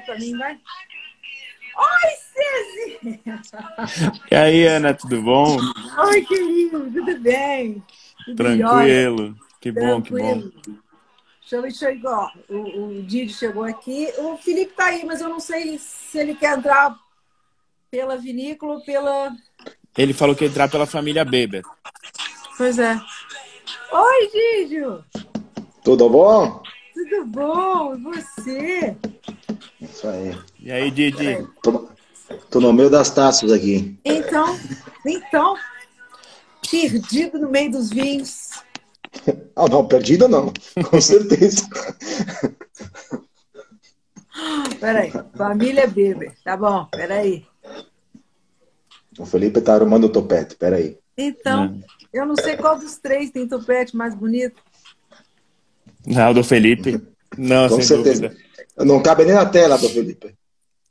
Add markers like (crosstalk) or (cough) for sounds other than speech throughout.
pra mim, vai. Oi, Cezinha! E aí, Ana, tudo bom? Oi, querido, tudo bem? Tudo Tranquilo. Que bom, Tranquilo. que bom. Deixa eu, igual. O, o Didi chegou aqui. O Felipe tá aí, mas eu não sei se ele quer entrar pela vinícola ou pela. Ele falou que ia entrar pela família Beber. Pois é. Oi, Didio! Tudo bom? Tudo bom, e você? Isso aí. E aí, Didi? Tô, tô no meio das taças aqui. Então, então, perdido no meio dos vinhos. (laughs) Ah, não, perdido não, com certeza. Peraí, família Beber, tá bom, peraí. O Felipe tá arrumando o topete, peraí. Então, hum. eu não sei qual dos três tem topete mais bonito. Não, do Felipe. Não, Com certeza. Dúvida. Não cabe nem na tela do Felipe.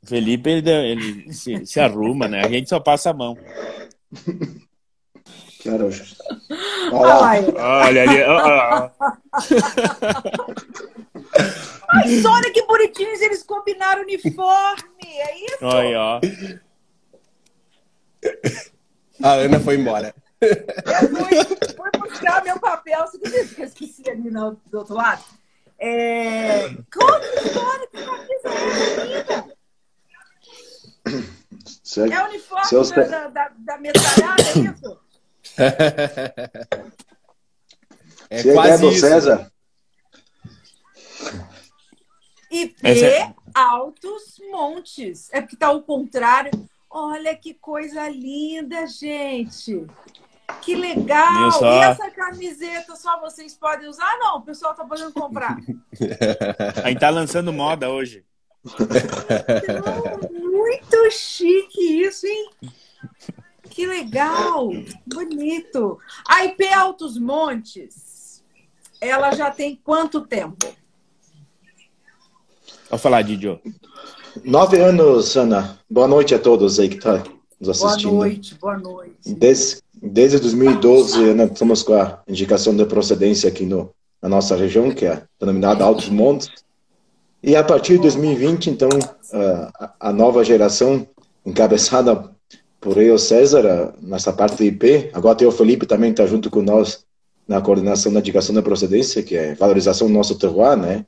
Felipe, ele, ele se, se, arruma, né? A gente só passa a mão. Quero. Olha, olha ali. Mas olha que bonitinhos, eles combinaram uniforme, é isso? Olha, ó. A Ana foi embora. Eu fui, fui buscar meu papel, você acredita que eu esqueci ali no, do outro lado? É... Conta a história que camisa é essa, É o uniforme Seus... da, da, da metralhada, é isso? é Chega quase do César. IP é... Altos Montes. É porque tá ao contrário. Olha que coisa linda, gente. Que legal! E essa camiseta só vocês podem usar? Não, o pessoal tá podendo comprar. (laughs) A gente tá lançando moda hoje. Muito chique isso, hein? Que legal! Bonito! A IP Altos Montes, ela já tem quanto tempo? Vou falar, Didio. Nove anos, Ana. Boa noite a todos aí que estão tá nos assistindo. Boa noite, boa noite. Desde, desde 2012, nós estamos com a indicação de procedência aqui no, na nossa região, que é denominada Altos Montes. E a partir de 2020, então, a, a nova geração, encabeçada por eu, César, nessa parte de IP, agora tem o Felipe também está junto com nós na coordenação da indicação da procedência, que é valorização do nosso terroir, né?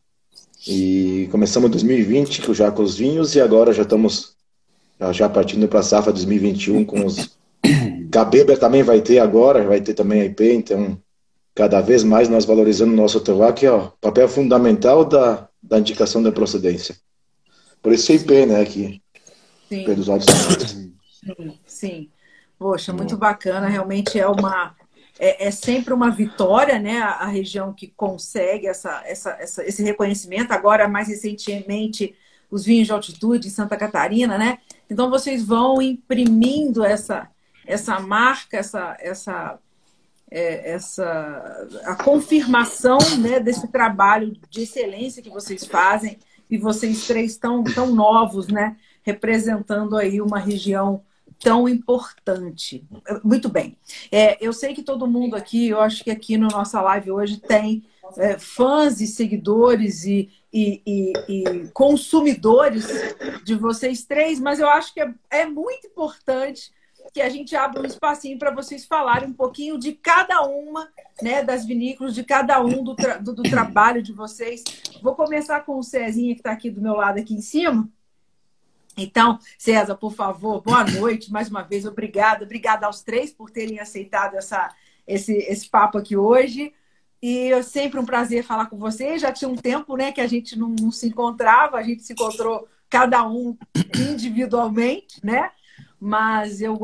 E começamos 2020 já com os vinhos e agora já estamos já partindo para a safra 2021 com os Gabeber também vai ter agora, vai ter também a IP, então cada vez mais nós valorizando o nosso terroir, que é o papel fundamental da, da indicação da procedência. Por isso a IP, né, aqui. Sim. Pelos altos sim, sim. Poxa, muito bacana, realmente é uma é, é, sempre uma vitória, né? A, a, região que consegue essa, essa, essa, esse reconhecimento. Agora, mais recentemente, os vinhos de altitude em Santa Catarina, né? Então, vocês vão imprimindo essa, essa marca, essa, essa, é, essa a confirmação né, desse trabalho de excelência que vocês fazem e vocês três tão, tão novos, né? Representando aí uma região tão importante. Muito bem. É, eu sei que todo mundo aqui, eu acho que aqui na no nossa live hoje tem é, fãs e seguidores e, e, e, e, consumidores de vocês três, mas eu acho que é, é muito importante que a gente abra um espacinho para vocês falarem um pouquinho de cada uma né, das vinícolas, de cada um do, tra do, do trabalho de vocês. Vou começar com o Cezinha, que está aqui do meu lado, aqui em cima. Então, César, por favor, boa noite mais uma vez. Obrigada. Obrigada aos três por terem aceitado essa, esse, esse papo aqui hoje. E é sempre um prazer falar com vocês. Já tinha um tempo né, que a gente não, não se encontrava, a gente se encontrou cada um individualmente, né? Mas eu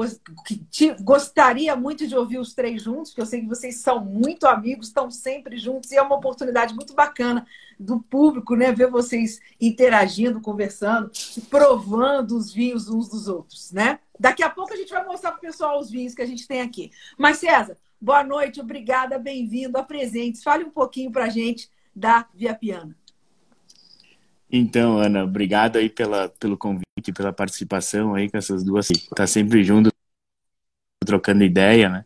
gostaria muito de ouvir os três juntos, porque eu sei que vocês são muito amigos, estão sempre juntos, e é uma oportunidade muito bacana do público, né? Ver vocês interagindo, conversando, provando os vinhos uns dos outros, né? Daqui a pouco a gente vai mostrar para o pessoal os vinhos que a gente tem aqui. Mas, César, boa noite, obrigada, bem-vindo, apresente. Fale um pouquinho para a gente da Via Piana. Então, Ana, obrigado aí pela, pelo convite, pela participação aí com essas duas. Tá sempre junto, trocando ideia, né?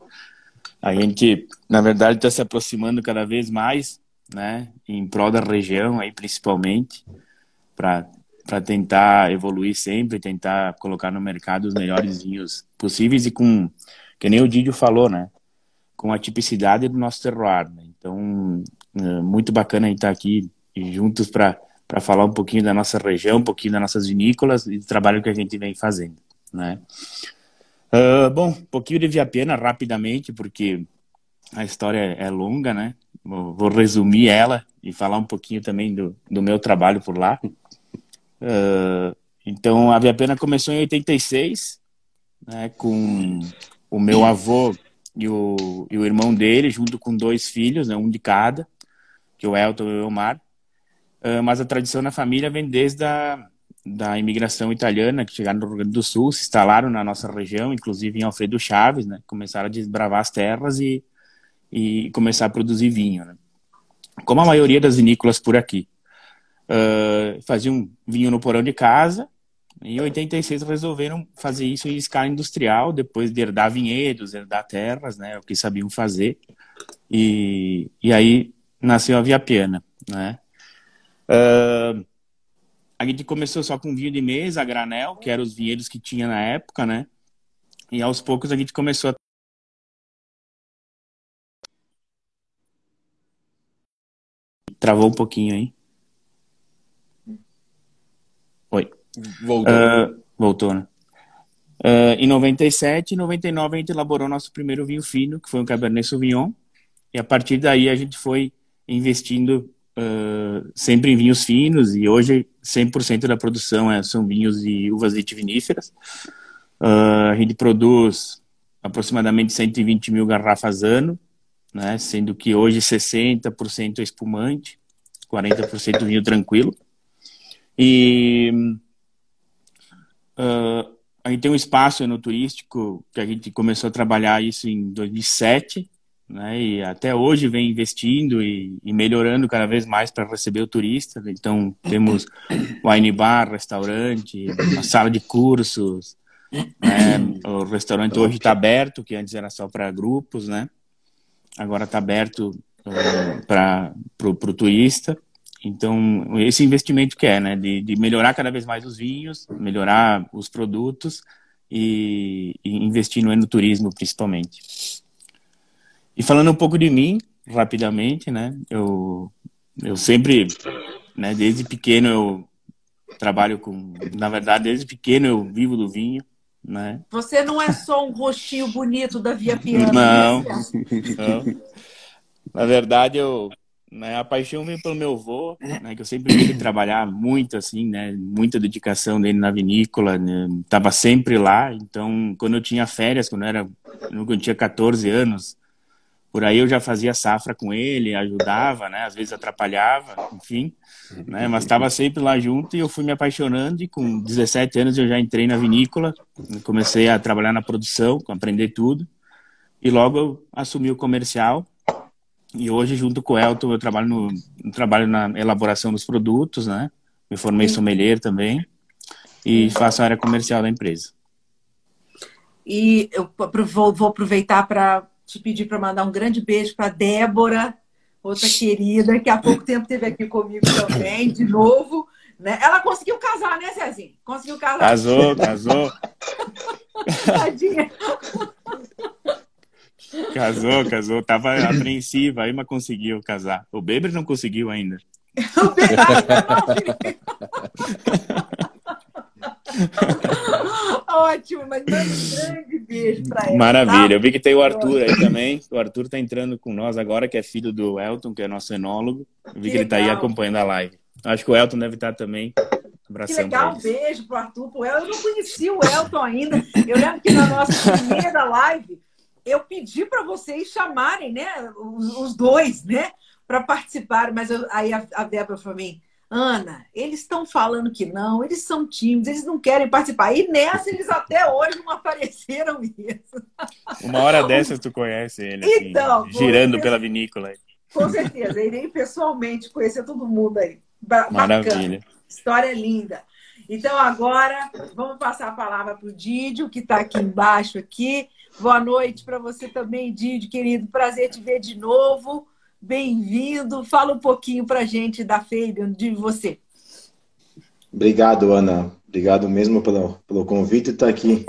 A gente, na verdade, está se aproximando cada vez mais, né? Em prol da região aí, principalmente, para para tentar evoluir sempre, tentar colocar no mercado os melhores vinhos possíveis e com, que nem o Didio falou, né? Com a tipicidade do nosso terroir. Né? Então, é muito bacana a gente estar aqui juntos para para falar um pouquinho da nossa região, um pouquinho das nossas vinícolas e do trabalho que a gente vem fazendo, né? Uh, bom, um pouquinho de Viapena rapidamente, porque a história é longa, né? Vou, resumir ela e falar um pouquinho também do, do meu trabalho por lá. Uh, então, a Viapena começou em 86, né, com o meu avô e o, e o irmão dele, junto com dois filhos, né, um de cada, que é o Elton e o Elmar. Uh, mas a tradição na família vem desde a da imigração italiana que chegaram no Rio Grande do Sul, se instalaram na nossa região, inclusive em Alfredo Chaves, né? Começaram a desbravar as terras e, e começar a produzir vinho, né? Como a maioria das vinícolas por aqui. Uh, faziam vinho no porão de casa. Em 86 resolveram fazer isso em escala industrial, depois de herdar vinhedos, herdar terras, né? O que sabiam fazer. E, e aí nasceu a Via Piana, né? Uh, a gente começou só com vinho de mesa, a granel, que eram os vinhedos que tinha na época, né? E aos poucos a gente começou a Travou um pouquinho aí. Oi. Voltou. Uh, voltou, né? Uh, em 97 e 99 a gente elaborou nosso primeiro vinho fino, que foi um Cabernet Sauvignon. E a partir daí a gente foi investindo uh, sempre em vinhos finos e hoje 100% da produção é, são vinhos e uvas vitiviníferas. Uh, a gente produz aproximadamente 120 mil garrafas ano, né, sendo que hoje 60% é espumante, 40% vinho tranquilo. E uh, a gente tem um espaço no turístico que a gente começou a trabalhar isso em 2007, né? E até hoje vem investindo e, e melhorando cada vez mais para receber o turista. Então temos (coughs) wine bar, restaurante, uma sala de cursos. Né? O restaurante hoje está aberto, que antes era só para grupos, né? Agora está aberto uh, para o turista. Então, esse investimento que é, né? De, de, melhorar cada vez mais os vinhos, melhorar os produtos e, e investir no enoturismo, principalmente. E falando um pouco de mim, rapidamente, né? Eu, eu sempre, né, desde pequeno eu trabalho com, na verdade, desde pequeno eu vivo do vinho, né? Você não é só um rostinho bonito da Via Piano. Não, né? não. Na verdade, eu, né, a paixão vem pelo meu avô, né, que eu sempre vi trabalhar muito, assim, né, muita dedicação dele na vinícola, né, tava sempre lá, então, quando eu tinha férias, quando eu era, quando eu tinha 14 anos, por aí eu já fazia safra com ele, ajudava, né? Às vezes atrapalhava, enfim, né? Mas estava sempre lá junto e eu fui me apaixonando e com 17 anos eu já entrei na vinícola, comecei a trabalhar na produção, aprender tudo e logo eu assumi o comercial e hoje junto com o Elton eu trabalho no trabalho na elaboração dos produtos, né? Me formei sommelier também e faço a área comercial da empresa. E eu vou aproveitar para te pedir para mandar um grande beijo para Débora, outra querida, que há pouco tempo esteve aqui comigo também, de novo. Né? Ela conseguiu casar, né, Cezinho? Conseguiu casar. Casou, casou. Tadinha. Casou, casou. Tava apreensiva aí, mas conseguiu casar. O Beber não conseguiu ainda. (laughs) o Beber (laughs) Ótimo, mas manda um grande beijo pra ela. Maravilha. Tá? Eu vi que tem o Arthur aí também. O Arthur tá entrando com nós agora, que é filho do Elton, que é nosso enólogo. Eu vi que, que ele tá aí acompanhando a live. Acho que o Elton deve estar também. Abração que legal, um beijo pro Arthur, pro Elton. Eu não conhecia o Elton ainda. Eu lembro que na nossa primeira (laughs) live eu pedi para vocês chamarem, né, os, os dois, né, para participar. Mas eu, aí a, a Débora falou para mim, Ana, eles estão falando que não, eles são tímidos, eles não querem participar. E nessa eles até hoje não apareceram isso. Uma hora (laughs) dessas tu conhece ele, assim, então, girando pela vinícola. Com certeza, irei pessoalmente conhecer todo mundo aí. Maravilha. História linda. Então agora vamos passar a palavra para o Didio, que está aqui embaixo aqui. Boa noite para você também, Didio, querido. Prazer te ver de novo bem-vindo. Fala um pouquinho para a gente da Fabian, de você. Obrigado, Ana. Obrigado mesmo pelo, pelo convite estar aqui,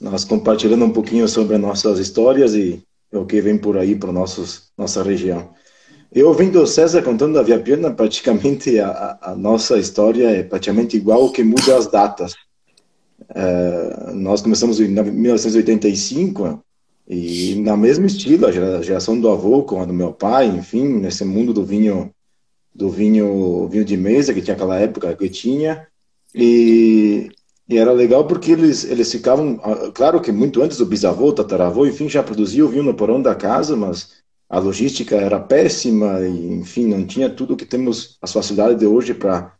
nós compartilhando um pouquinho sobre as nossas histórias e o que vem por aí para nossa região. Eu ouvindo o César contando da Via Piana, praticamente a, a, nossa história é praticamente igual, o que muda as datas. Uh, nós começamos em 1985 e na mesma estilo, a geração do avô com a do meu pai, enfim, nesse mundo do vinho do vinho vinho de mesa que tinha aquela época que tinha e, e era legal porque eles, eles ficavam, ah, claro que muito antes do bisavô, tataravô, enfim, já produzia o vinho no porão da casa, mas a logística era péssima e, enfim, não tinha tudo que temos as facilidades de hoje para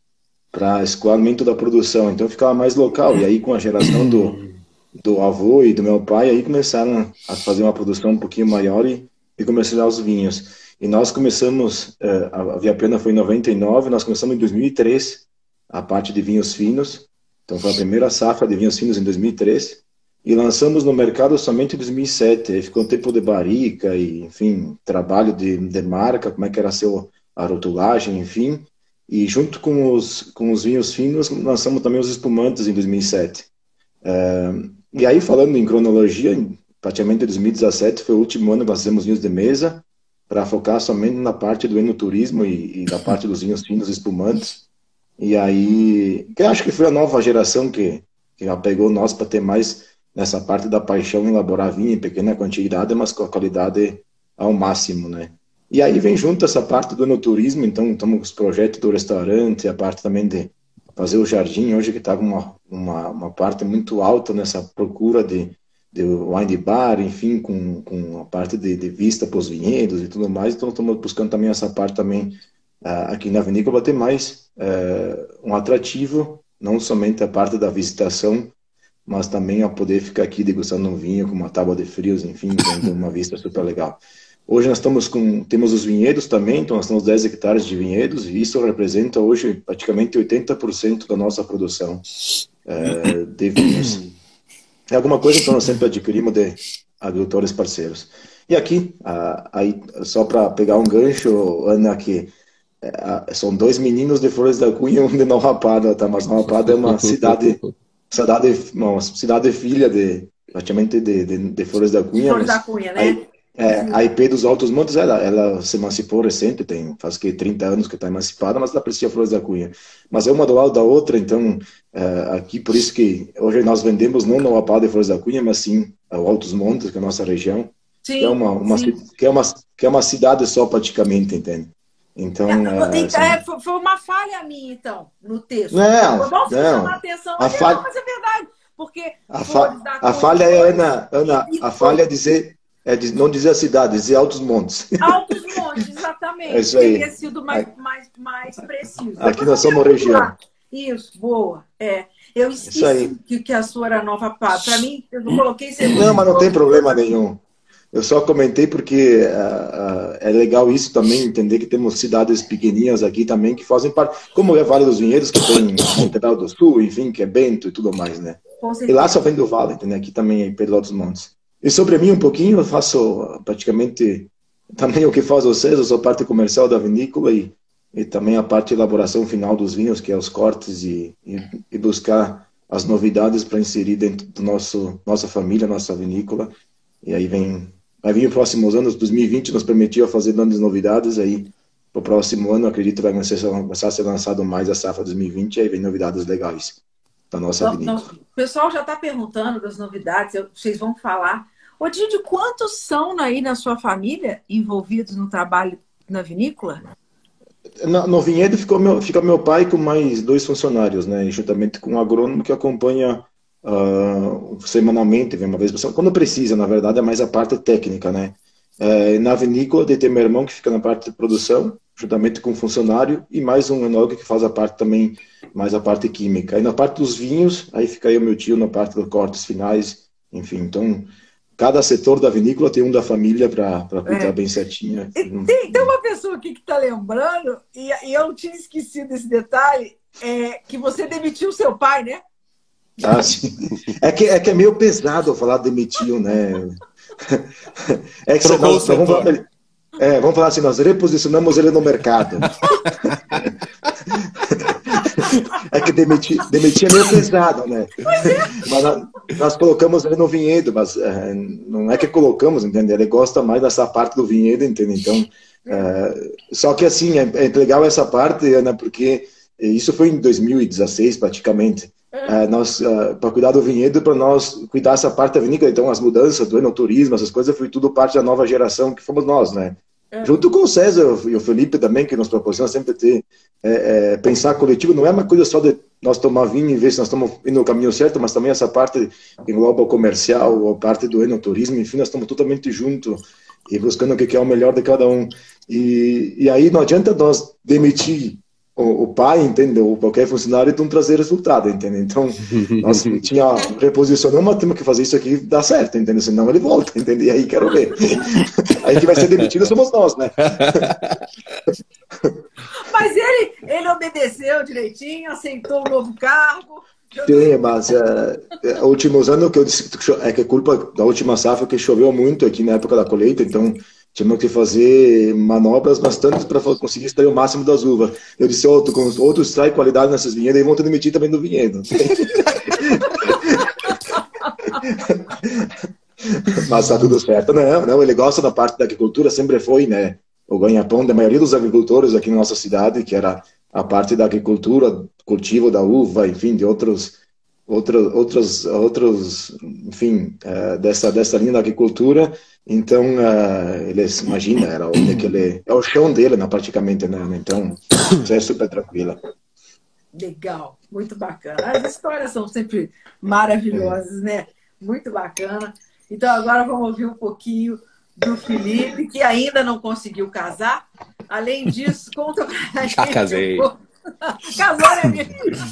para escoamento da produção, então ficava mais local. E aí com a geração do, do avô e do meu pai, aí começaram a fazer uma produção um pouquinho maior e, e comercializar os vinhos. E nós começamos, eh, a Via Pena foi em 99, nós começamos em 2003 a parte de vinhos finos. Então foi a primeira safra de vinhos finos em 2003 e lançamos no mercado somente em 2007. Aí ficou um tempo de barica e, enfim, trabalho de, de marca, como é que era seu a rotulagem, enfim. E junto com os com os vinhos finos lançamos também os espumantes em 2007. É, e aí falando em cronologia, praticamente 2017 foi o último ano que nós fizemos vinhos de mesa para focar somente na parte do enoturismo e, e da parte dos vinhos finos espumantes. E aí, que acho que foi a nova geração que, que já pegou nós para ter mais nessa parte da paixão em elaborar vinho em pequena quantidade, mas com a qualidade ao máximo, né? E aí vem junto essa parte do enoturismo, então estamos com os projetos do restaurante, a parte também de fazer o jardim, hoje que está uma, uma, uma parte muito alta nessa procura de, de wine bar, enfim, com, com a parte de, de vista para os vinhedos e tudo mais, então estamos buscando também essa parte também uh, aqui na vinícola ter mais uh, um atrativo, não somente a parte da visitação, mas também a poder ficar aqui degustando um vinho com uma tábua de frios, enfim, tendo uma vista super legal. (laughs) Hoje nós estamos com, temos os vinhedos também, então nós temos 10 hectares de vinhedos, e isso representa hoje praticamente 80% da nossa produção uh, de vinhos. É alguma coisa que nós sempre adquirimos de agricultores parceiros. E aqui, só para pegar um gancho, Ana, que é, são dois meninos de Flores da Cunha e um de Nova Rapada, tá? Mas Nova Rapada é uma cidade, cidade, uma cidade filha de, praticamente de, de, de Flores da Cunha. Flores da Cunha, né? Aí, é, a IP dos Altos Montes, ela, ela se emancipou recente, tem faz que 30 anos que está emancipada, mas ela precisa Flores da Cunha. Mas é uma do lado da outra, então, é, aqui, por isso que hoje nós vendemos não Nova Rapada e Flores da Cunha, mas sim o Altos Montes, que é a nossa região. Sim, que, é uma, uma. Que, é uma, que é uma cidade só praticamente, entende? Então, é, é, foi uma falha minha, então, no texto. Não, não. Chamar atenção, a falha... não, mas é verdade. Porque a, fa... a falha é, Ana, Ana a falha é dizer, é não dizer a cidade, dizer Altos Montes. (laughs) Altos Montes, exatamente. É isso aí. Teria sido mais, mais, mais preciso. Aqui nós somos região. Isso, boa. É. Eu esqueci que, que a sua era Nova Pá. Para mim, eu não coloquei... (laughs) Não, mas não tem problema nenhum. Eu só comentei porque uh, uh, é legal isso também, entender que temos cidades pequenininhas aqui também que fazem parte, como é Vale dos Vinhedos, que tem Montreal do Sul, enfim, que é Bento e tudo mais, né? E lá só vem do Vale, entendeu? Aqui também é Pedro dos Montes. E sobre mim um pouquinho, eu faço praticamente também o que faz vocês, eu sou parte comercial da vinícola e, e também a parte de elaboração final dos vinhos, que é os cortes e, e, e buscar as novidades para inserir dentro do nosso nossa família, nossa vinícola. E aí vem Vai vir os próximos anos, 2020 nos permitiu fazer grandes novidades, aí para o próximo ano acredito vai começar a ser lançado mais a safra 2020 e aí vem novidades legais da nossa não, vinícola. Não, o pessoal já está perguntando das novidades, eu, vocês vão falar. Ô, Didi, quantos são aí na sua família envolvidos no trabalho na vinícola? No, no vinhedo ficou meu, fica meu pai com mais dois funcionários, né? Juntamente com um agrônomo que acompanha uh, semanalmente, vem uma vez por semana. Quando precisa, na verdade, é mais a parte técnica, né? É, na vinícola, tem meu irmão que fica na parte de produção, juntamente com o funcionário, e mais um enólogo que faz a parte também, mais a parte química. Aí na parte dos vinhos, aí fica aí o meu tio na parte dos cortes finais, enfim. Então, cada setor da vinícola tem um da família para cuidar é. bem certinho. Tem, tem, uma pessoa aqui que está lembrando, e, e, eu tinha esquecido desse detalhe, é, que você demitiu seu pai, né? Ah, sim. É que, é que é meio pesado falar demitiu, né? (laughs) É que vamos, falar, é, vamos falar assim, nós reposicionamos ele no mercado. é que demitir, demitir é meio pesado, né? Mas nós, nós colocamos ele no vinhedo, mas é, não é que colocamos, entendeu? Ele gosta mais dessa parte do vinhedo, entendeu? Então, é, só que assim, é, é, legal essa parte, Ana, porque isso foi em 2016 praticamente. É, nós uh, para cuidar do vinhedo, para nós cuidar essa parte da vinícola, então as mudanças do enoturismo, essas coisas, foi tudo parte da nova geração que fomos nós, né? É. Junto com o César e o Felipe também, que nos proporciona sempre ter, é, é, pensar coletivo, não é uma coisa só de nós tomar vinho e ver se nós estamos indo no caminho certo, mas também essa parte engloba o comercial, a parte do enoturismo, enfim, nós estamos totalmente juntos e buscando o que é o melhor de cada um. E, e aí não adianta nós demitir o, o pai, entendeu? Qualquer funcionário, então trazer resultado, entendeu? Então, (laughs) nós tinha reposicionamos, mas temos que fazer isso aqui dar certo, entendeu? Senão ele volta, entendeu? E aí quero ver. (laughs) aí que vai ser demitido somos nós, né? (laughs) Mas ele, ele obedeceu direitinho, aceitou o novo cargo. Sim, mas é, é, últimos anos que eu disse é que é culpa da última safra que choveu muito aqui na época da colheita, então Tivemos que fazer manobras bastante para conseguir extrair o máximo das uvas. Eu disse, outro, outro extrai qualidade nessas vinhedas e vão ter demitir também do vinhedo. (laughs) Mas tá tudo certo. Não, não, ele gosta da parte da agricultura, sempre foi, né? O ganha-pão da maioria dos agricultores aqui na nossa cidade, que era a parte da agricultura, cultivo da uva, enfim, de outros outros outros, outros, enfim, uh, dessa, dessa linha da agricultura. Então, uh, eles, imagina, era onde que ele, é o chão dele, né, praticamente, né? Então, isso é super tranquila. Legal, muito bacana. As histórias são sempre maravilhosas, é. né? Muito bacana. Então, agora vamos ouvir um pouquinho do Felipe, que ainda não conseguiu casar. Além disso, conta pra gente. Já casei. Casou, né,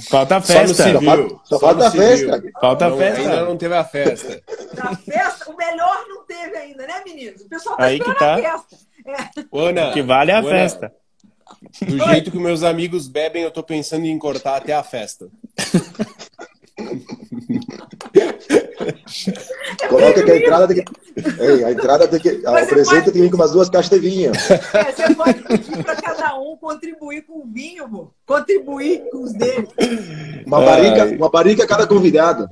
Falta a festa. Só, falta, só falta a festa. Falta a festa. Ainda não teve a festa. A festa, o melhor não teve ainda, né, meninos? O pessoal tá Aí que tá. a festa. É. Ana, que vale a Ana, festa. Do jeito que meus amigos bebem, eu tô pensando em cortar até a festa. (laughs) Coloca que a entrada tem que. Ei, a entrada tem que. A presente tem que vir com umas duas caixas de vinho. É, você pode pedir para cada um contribuir com o vinho, pô. contribuir com os dele. Uma barrica, uma barrica a cada convidado.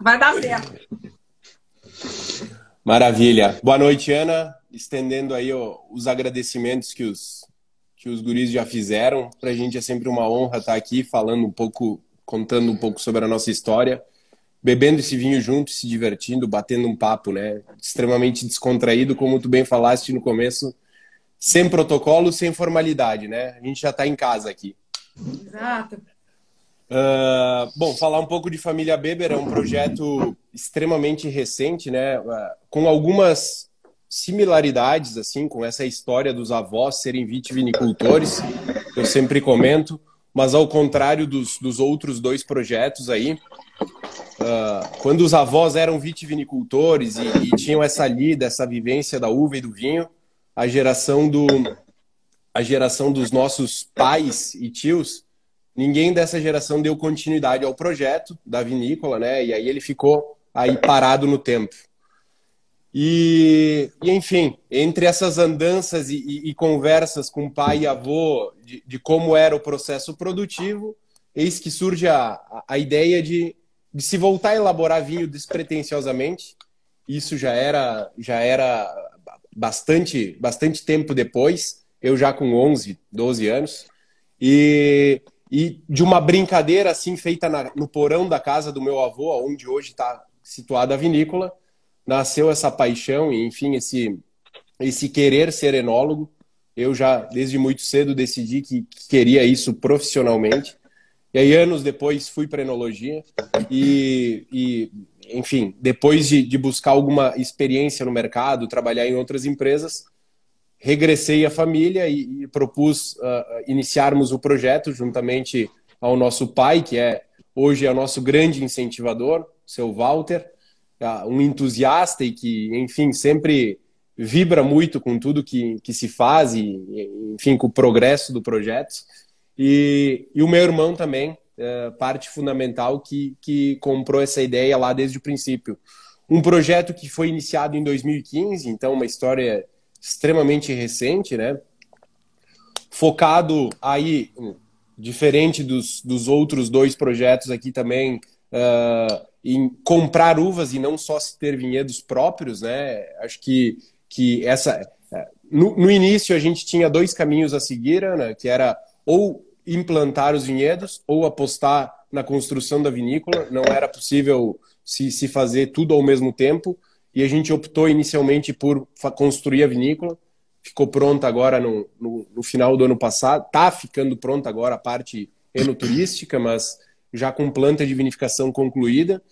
Vai dar certo. Maravilha. Boa noite, Ana. Estendendo aí ó, os agradecimentos que os, que os guris já fizeram. Para a gente é sempre uma honra estar aqui falando um pouco contando um pouco sobre a nossa história, bebendo esse vinho junto, se divertindo, batendo um papo, né? Extremamente descontraído, como tu bem falaste no começo, sem protocolo, sem formalidade, né? A gente já está em casa aqui. Exato. Uh, bom, falar um pouco de Família Beber é um projeto extremamente recente, né? Uh, com algumas similaridades assim com essa história dos avós serem vitivinicultores. Eu sempre comento mas ao contrário dos, dos outros dois projetos aí, uh, quando os avós eram vitivinicultores e, e, tinham essa lida, essa vivência da uva e do vinho, a geração do a geração dos nossos pais e tios, ninguém dessa geração deu continuidade ao projeto da vinícola, né? E aí ele ficou aí parado no tempo. E, e, enfim, entre essas andanças e, e, e, conversas com pai e avô de, de, como era o processo produtivo, eis que surge a, a ideia de, de se voltar a elaborar vinho despretensiosamente. Isso já era, já era bastante, bastante tempo depois, eu já com 11, 12 anos. E, e de uma brincadeira assim feita na, no porão da casa do meu avô, onde hoje está situada a vinícola, nasceu essa paixão e, enfim, esse, esse querer ser enólogo. Eu já, desde muito cedo, decidi que, que queria isso profissionalmente. E aí, anos depois, fui para enologia e, e, enfim, depois de, de buscar alguma experiência no mercado, trabalhar em outras empresas, regressei à família e, e propus uh, iniciarmos o projeto juntamente ao nosso pai, que é hoje é o nosso grande incentivador, seu Walter, um entusiasta e que, enfim, sempre vibra muito com tudo que, que se faz e, enfim, com o progresso do projeto. E, e o meu irmão também, é, parte fundamental que, que comprou essa ideia lá desde o princípio. Um projeto que foi iniciado em 2015, então uma história extremamente recente, né? Focado aí diferente dos, dos outros dois projetos aqui também, uh, em comprar uvas e não só se ter vinhedos próprios, né? Acho que, que essa. No, no início a gente tinha dois caminhos a seguir, né? que era ou implantar os vinhedos ou apostar na construção da vinícola. Não era possível se, se fazer tudo ao mesmo tempo e a gente optou inicialmente por construir a vinícola. Ficou pronta agora no, no, no final do ano passado, está ficando pronta agora a parte enoturística, mas já com planta de vinificação concluída.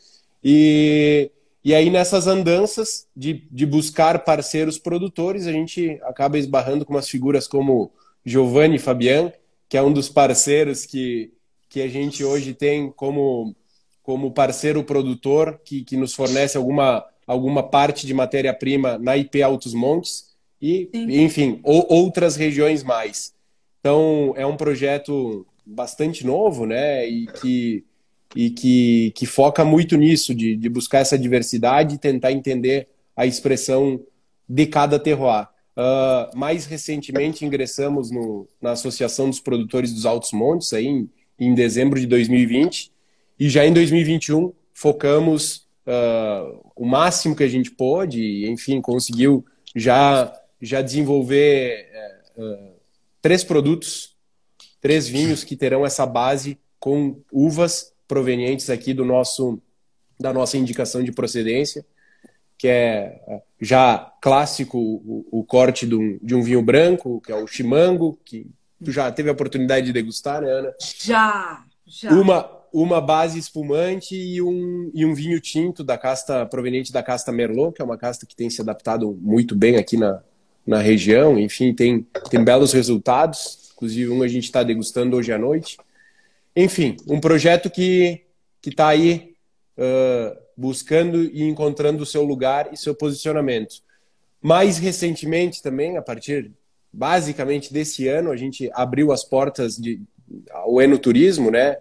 E, e aí nessas andanças de, de buscar parceiros produtores, a gente acaba esbarrando com umas figuras como Giovanni Fabian, que é um dos parceiros que, que a gente hoje tem como, como parceiro produtor, que, que nos fornece alguma, alguma parte de matéria-prima na IP Altos Montes e, Sim. enfim, ou, outras regiões mais. Então, é um projeto bastante novo, né, e que, e que, que foca muito nisso, de, de buscar essa diversidade e tentar entender a expressão de cada terroir. Uh, mais recentemente ingressamos no, na Associação dos Produtores dos Altos Montes, aí em, em dezembro de 2020, e já em 2021 focamos uh, o máximo que a gente pôde, e, enfim, conseguiu já, já desenvolver uh, três produtos, três vinhos que terão essa base com uvas provenientes aqui do nosso da nossa indicação de procedência que é, é já clássico o, o corte de um, de um, vinho branco, que é o chimango, que tu já teve a oportunidade de degustar, né, Ana? Já, já. Uma, uma base espumante e um, e um vinho tinto da casta proveniente da casta Merlot, que é uma casta que tem se adaptado muito bem aqui na, na região. Enfim, tem, tem belos resultados. Inclusive, um a gente está degustando hoje à noite. Enfim, um projeto que está aí uh, buscando e encontrando o seu lugar e seu posicionamento. Mais recentemente também, a partir basicamente desse ano, a gente abriu as portas de, ao enoturismo, né?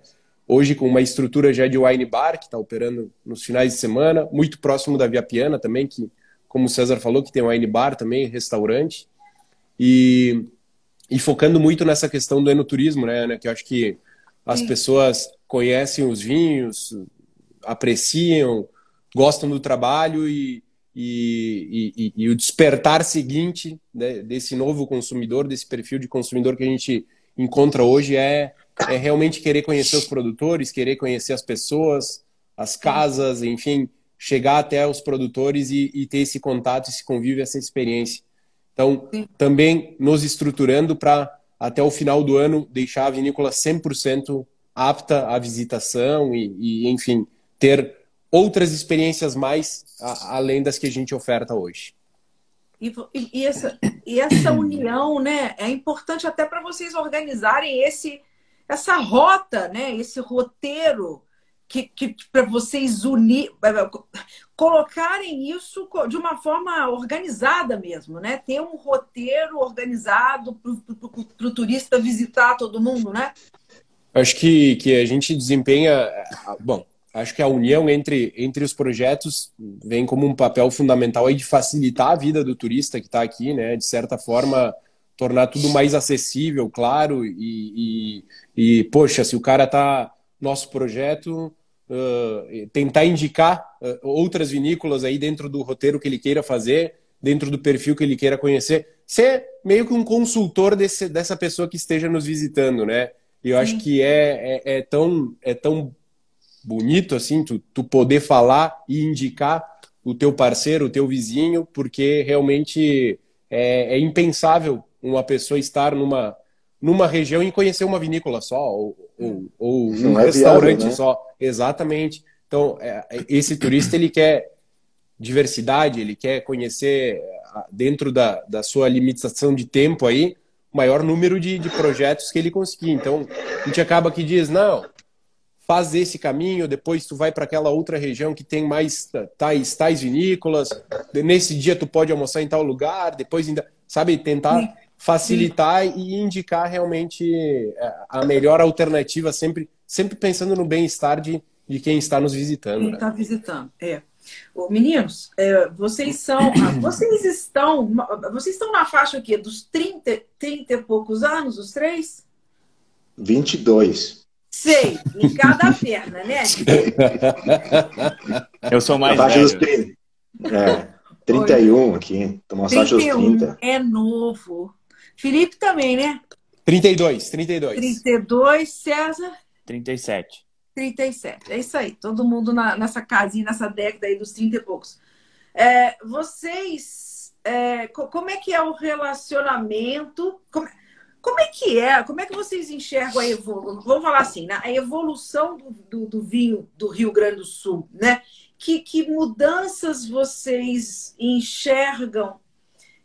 Hoje com uma estrutura já de wine bar, que está operando nos finais de semana, muito próximo da Via Piana também, que, como o César falou, que tem wine bar também, restaurante. E, e focando muito nessa questão do enoturismo, né, Ana? Que eu acho que as Sim. pessoas conhecem os vinhos, apreciam, gostam do trabalho e, e, e, e o despertar seguinte né, desse novo consumidor, desse perfil de consumidor que a gente encontra hoje é, é realmente querer conhecer os produtores, querer conhecer as pessoas, as casas, enfim, chegar até os produtores e, e ter esse contato, esse convívio, essa experiência. Então, Sim. também nos estruturando para, até o final do ano, deixar a vinícola 100% apta à visitação e, e enfim, ter outras experiências mais a, além das que a gente oferta hoje. E, e, essa, e essa união, né, é importante até para vocês organizarem esse, essa rota, né, esse roteiro que, que para vocês unir, colocarem isso de uma forma organizada mesmo, né? Ter um roteiro organizado para o turista visitar todo mundo, né? Acho que, que a gente desempenha, bom, acho que a união entre, entre os projetos vem como um papel fundamental aí de facilitar a vida do turista que está aqui, né? De certa forma, tornar tudo mais acessível, claro, e, e, e poxa, se o cara tá nosso projeto, uh, tentar indicar uh, outras vinícolas aí dentro do roteiro que ele queira fazer, dentro do perfil que ele queira conhecer, ser meio que um consultor desse, dessa pessoa que esteja nos visitando, né? E eu acho que é, é, é, tão, é tão bonito assim, tu, tu poder falar e indicar o teu parceiro, o teu vizinho, porque realmente é, é impensável uma pessoa estar numa, numa região e conhecer uma vinícola só, ou, ou, ou um é restaurante viável, né? só. Exatamente. Então, é, esse turista ele quer diversidade, ele quer conhecer dentro da, da sua limitação de tempo aí, o maior número de, de projetos que ele conseguir. Então, a gente acaba que diz, não, faz esse caminho, depois tu vai para aquela outra região que tem mais tais, tais vinícolas, nesse dia tu pode almoçar em tal lugar, depois ainda, sabe, tentar. Facilitar Sim. e indicar realmente é, a melhor alternativa, sempre, sempre pensando no bem-estar de, de quem está nos visitando. Quem está né? visitando, é. Ô, meninos, é, vocês são. (clears throat) Vocês estão. Vocês estão na faixa aqui dos 30, 30 e poucos anos, os três? 22. Sei, em cada (laughs) perna, né? (laughs) Eu sou mais dos velho. 30. É, 31 aqui. Tô mais abaixo dos 30. É novo. Felipe também, né? 32, 32. 32, César? 37. 37. É isso aí. Todo mundo na, nessa casinha, nessa década aí dos 30 e poucos. É, vocês, é, como é que é o relacionamento? Como, como, é que é? Como é que vocês enxergam a evolução? Vamos falar assim, né? a evolução do, do, do, vinho do Rio Grande do Sul, né? Que, que mudanças vocês enxergam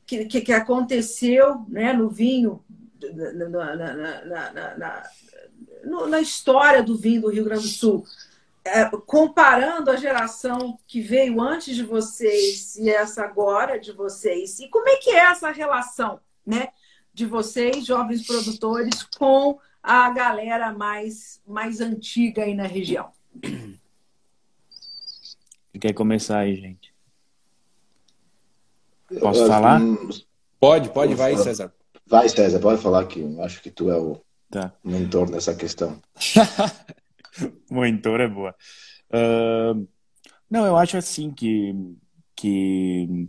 que, que, que aconteceu né, no vinho, na, na, na, na, história do vinho do Rio Grande do Sul? É, comparando a geração que veio antes de vocês e essa agora de vocês, e como é que é essa relação, né, de vocês, jovens produtores, com a galera mais, mais antiga aí na região? Quer começar aí, gente? Posso falar? Pode, pode, vai, César. Vai, César, pode falar que eu acho que tu é o Tá. mentor nessa questão. (laughs) Mentor é boa. Uh, não, eu acho assim que, que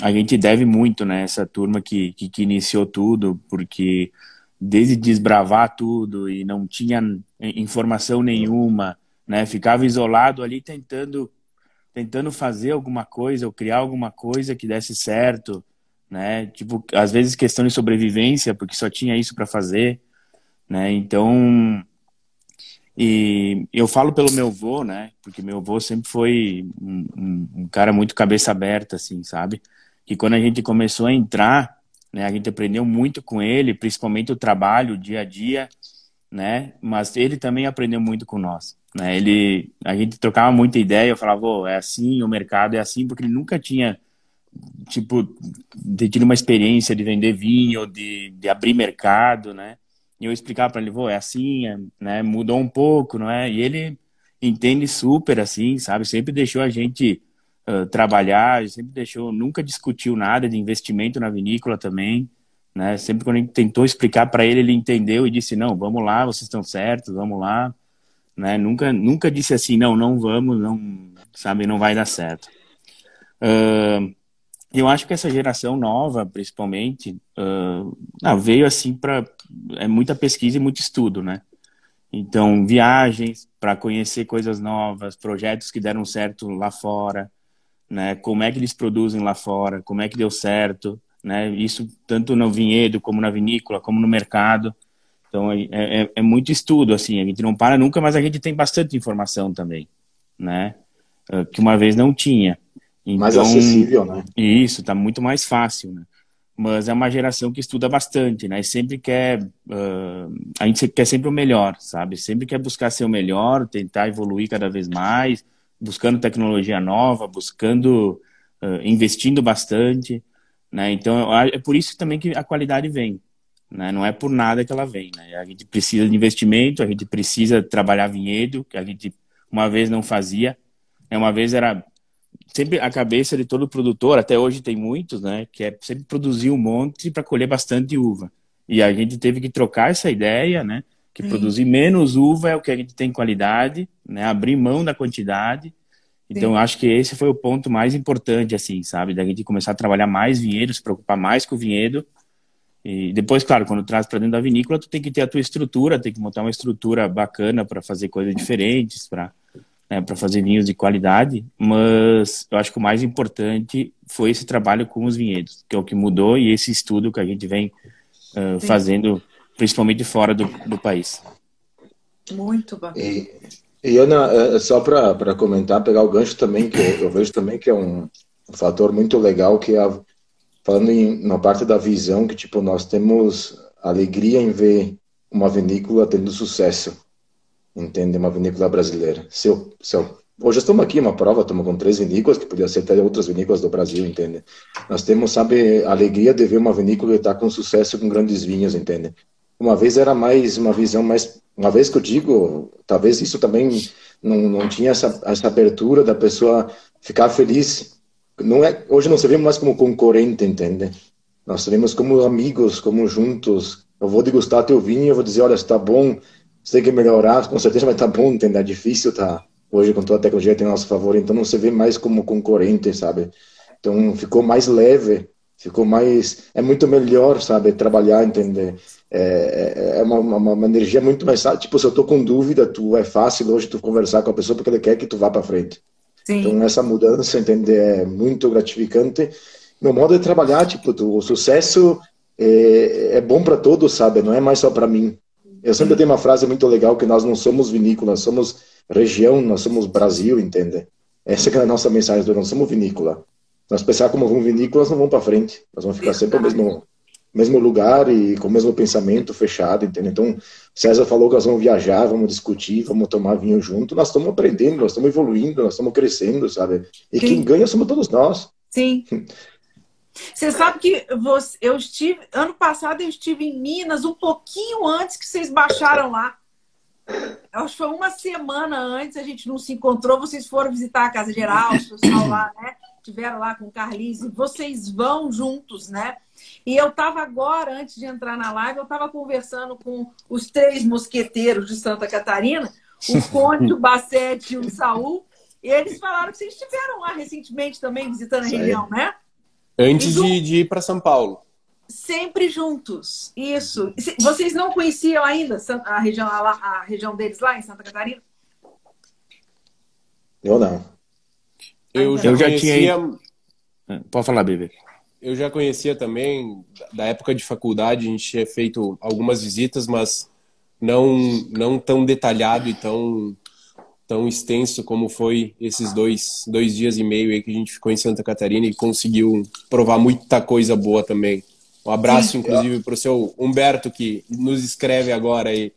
a gente deve muito, né? Essa turma que, que, que iniciou tudo, porque desde desbravar tudo e não tinha informação nenhuma, né? Ficava isolado ali tentando tentando fazer alguma coisa ou criar alguma coisa que desse certo, né? Tipo, às vezes questão de sobrevivência, porque só tinha isso para fazer, né? Então, e eu falo pelo meu avô, né? Porque meu avô sempre foi um, um, um, cara muito cabeça aberta, assim, sabe? Que quando a gente começou a entrar, né? A gente aprendeu muito com ele, principalmente o trabalho, o dia a dia, né? Mas ele também aprendeu muito com nós, né? Ele, a gente trocava muita ideia, eu falava, oh, é assim, o mercado é assim, porque ele nunca tinha, tipo, tido uma experiência de vender vinho, de, de abrir mercado, né? E eu explicava para ele, vô, é assim, é, né? Mudou um pouco, não é? E ele entende super assim, sabe? Sempre deixou a gente uh, trabalhar, sempre deixou, nunca discutiu nada de investimento na vinícola também, né? Sempre quando a gente tentou explicar para ele, ele entendeu e disse, não, vamos lá, vocês estão certos, vamos lá, né? Nunca, nunca disse assim, não, não vamos, não, sabe? Não vai dar certo. Uh, eu acho que essa geração nova, principalmente, uh, não, veio assim para é muita pesquisa e muito estudo, né? Então, viagens para conhecer coisas novas, projetos que deram certo lá fora, né? Como é que eles produzem lá fora, como é que deu certo, né? Isso tanto no vinhedo como na vinícola, como no mercado. Então, é, é, é muito estudo, assim. A gente não para nunca, mas a gente tem bastante informação também, né? Uh, que uma vez não tinha. Então, mais acessível, né? Isso, tá muito mais fácil, né? Mas é uma geração que estuda bastante, né? E sempre quer, uh, a gente quer sempre o melhor, sabe? Sempre quer buscar ser o melhor, tentar evoluir cada vez mais, buscando tecnologia nova, buscando, uh, investindo bastante, né? Então é por isso também que a qualidade vem, né? Não é por nada que ela vem, né? A gente precisa de investimento, a gente precisa trabalhar vinhedo, que a gente uma vez não fazia, né? Uma vez era sempre a cabeça de todo produtor, até hoje tem muitos, né, que é sempre produzir um monte para colher bastante uva. E a gente teve que trocar essa ideia, né, que produzir menos uva é o que a gente tem qualidade, né, abrir mão da quantidade. Então, acho que esse foi o ponto mais importante, assim, sabe, da gente começar a trabalhar mais vinhedo, se preocupar mais com o vinhedo. E depois, claro, quando traz para dentro da vinícola, tu tem que ter a tua estrutura, tem que montar uma estrutura bacana para fazer coisas diferentes, para né, para fazer vinhos de qualidade, mas eu acho que o mais importante foi esse trabalho com os vinhedos, que é o que mudou e esse estudo que a gente vem uh, fazendo, principalmente fora do, do país. Muito bacana. E, e Ana, só para comentar, pegar o gancho também, que eu, eu vejo também que é um, um fator muito legal, que é, a, falando em, na parte da visão, que tipo, nós temos alegria em ver uma vinícola tendo sucesso entende? Uma vinícola brasileira. Se eu, se eu, hoje estamos aqui, uma prova, estamos com três vinícolas, que podia ser até outras vinícolas do Brasil, entende? Nós temos, sabe, alegria de ver uma vinícola estar com sucesso com grandes vinhos, entende? Uma vez era mais, uma visão mais, uma vez que eu digo, talvez isso também não, não tinha essa, essa abertura da pessoa ficar feliz. Não é, hoje não se vê mais como concorrente, entende? Nós vemos como amigos, como juntos, Eu vou degustar teu vinho, eu vou dizer, olha, está bom, você tem que melhorar, com certeza vai estar tá bom, entendeu? É difícil, tá? Hoje, com toda a tecnologia tem nosso favor, então não se vê mais como concorrente, sabe? Então ficou mais leve, ficou mais. É muito melhor, sabe? Trabalhar, entender. É, é, é uma, uma, uma, energia muito mais. Tipo, se eu tô com dúvida, tu é fácil hoje tu conversar com a pessoa porque ele quer que tu vá para frente. Sim. Então essa mudança, entender, é muito gratificante. Meu modo de trabalhar, tipo, o sucesso é, é bom para todos, sabe? Não é mais só para mim. Eu sempre tenho uma frase muito legal que nós não somos vinícola, somos região, nós somos Brasil, entende? Essa é a nossa mensagem, nós não somos vinícola. Nós pensar como vamos vinícola, nós não vamos para frente. Nós vamos ficar sempre no mesmo, mesmo lugar e com o mesmo pensamento fechado, entende? Então, César falou que nós vamos viajar, vamos discutir, vamos tomar vinho junto. Nós estamos aprendendo, nós estamos evoluindo, nós estamos crescendo, sabe? E Sim. quem ganha somos todos nós. Sim. (laughs) Você sabe que você, eu estive, ano passado eu estive em Minas um pouquinho antes que vocês baixaram lá. Acho que foi uma semana antes, a gente não se encontrou, vocês foram visitar a Casa Geral, o pessoal lá, né? Tiveram lá com o Carlinhos, e vocês vão juntos, né? E eu estava agora, antes de entrar na live, eu estava conversando com os três mosqueteiros de Santa Catarina, o (laughs) Conde, o Bacete e o Saul, e eles falaram que vocês estiveram lá recentemente também visitando a região, né? Antes de, de ir para São Paulo. Sempre juntos. Isso. Vocês não conheciam ainda a região, a, a região deles lá em Santa Catarina? Eu não. Eu já, eu já conhecia... tinha. Pode falar, Bebê. Eu já conhecia também, da época de faculdade, a gente tinha feito algumas visitas, mas não, não tão detalhado e tão tão extenso como foi esses dois, dois dias e meio aí que a gente ficou em Santa Catarina e conseguiu provar muita coisa boa também. Um abraço, Sim, inclusive, para o seu Humberto, que nos escreve agora aí.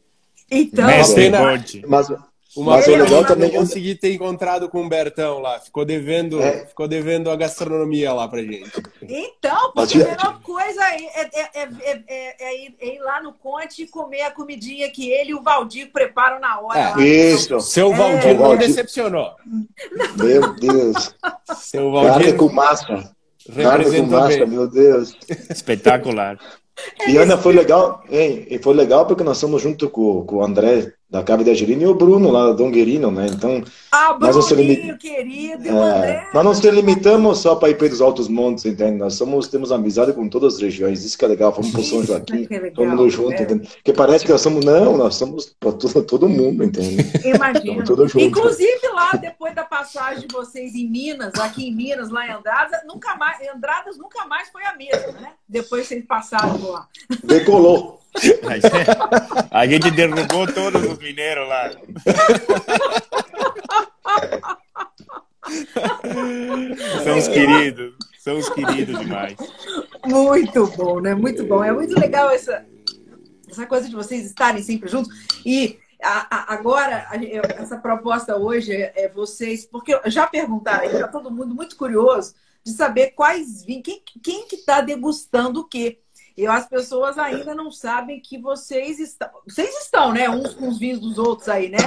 Então, uma pena, mas, uma Mas pena legal também consegui ter encontrado com o Bertão lá. Ficou devendo, é. ficou devendo a gastronomia lá pra gente. Então, porque a melhor coisa é, é, é, ir, é, ir, lá no Conte e comer a comidinha que ele e o Valdir preparam na hora. Isso. Seu Valdir não decepcionou. Meu Deus. Seu Valdir. Carne com massa. Carne com massa, meu Deus. Espetacular. E Ana, foi legal, hein? E foi legal porque nós somos junto com, com o André da Cave de Angelina e o Bruno lá da Donguerino, né? Então, ah, nós, não querido, é, nós não se limitamos só para ir para os altos montes, entende? Nós somos, temos amizade com todas as regiões, isso que é legal. Vamos para o São Joaquim, é legal, todo mundo junto, é. entende? Porque parece que nós somos, não, nós somos para todo, (laughs) todo mundo, entende? Imagina. Inclusive lá, depois da passagem de vocês em Minas, aqui em Minas, lá em Andradas, nunca mais, Andradas nunca mais foi a mesma, né? Depois vocês passaram lá. Decolou. A gente derrubou todos os mineiros lá. São os queridos. São os queridos demais. Muito bom, né? Muito bom. É muito legal essa, essa coisa de vocês estarem sempre juntos. E a, a, agora, a, essa proposta hoje é, é, vocês, porque já perguntaram, está todo mundo muito curioso de saber quais vinhos, quem, quem que está degustando o quê. E as pessoas ainda não sabem que vocês estão. Vocês estão, né? Uns com os vinhos dos outros aí, né?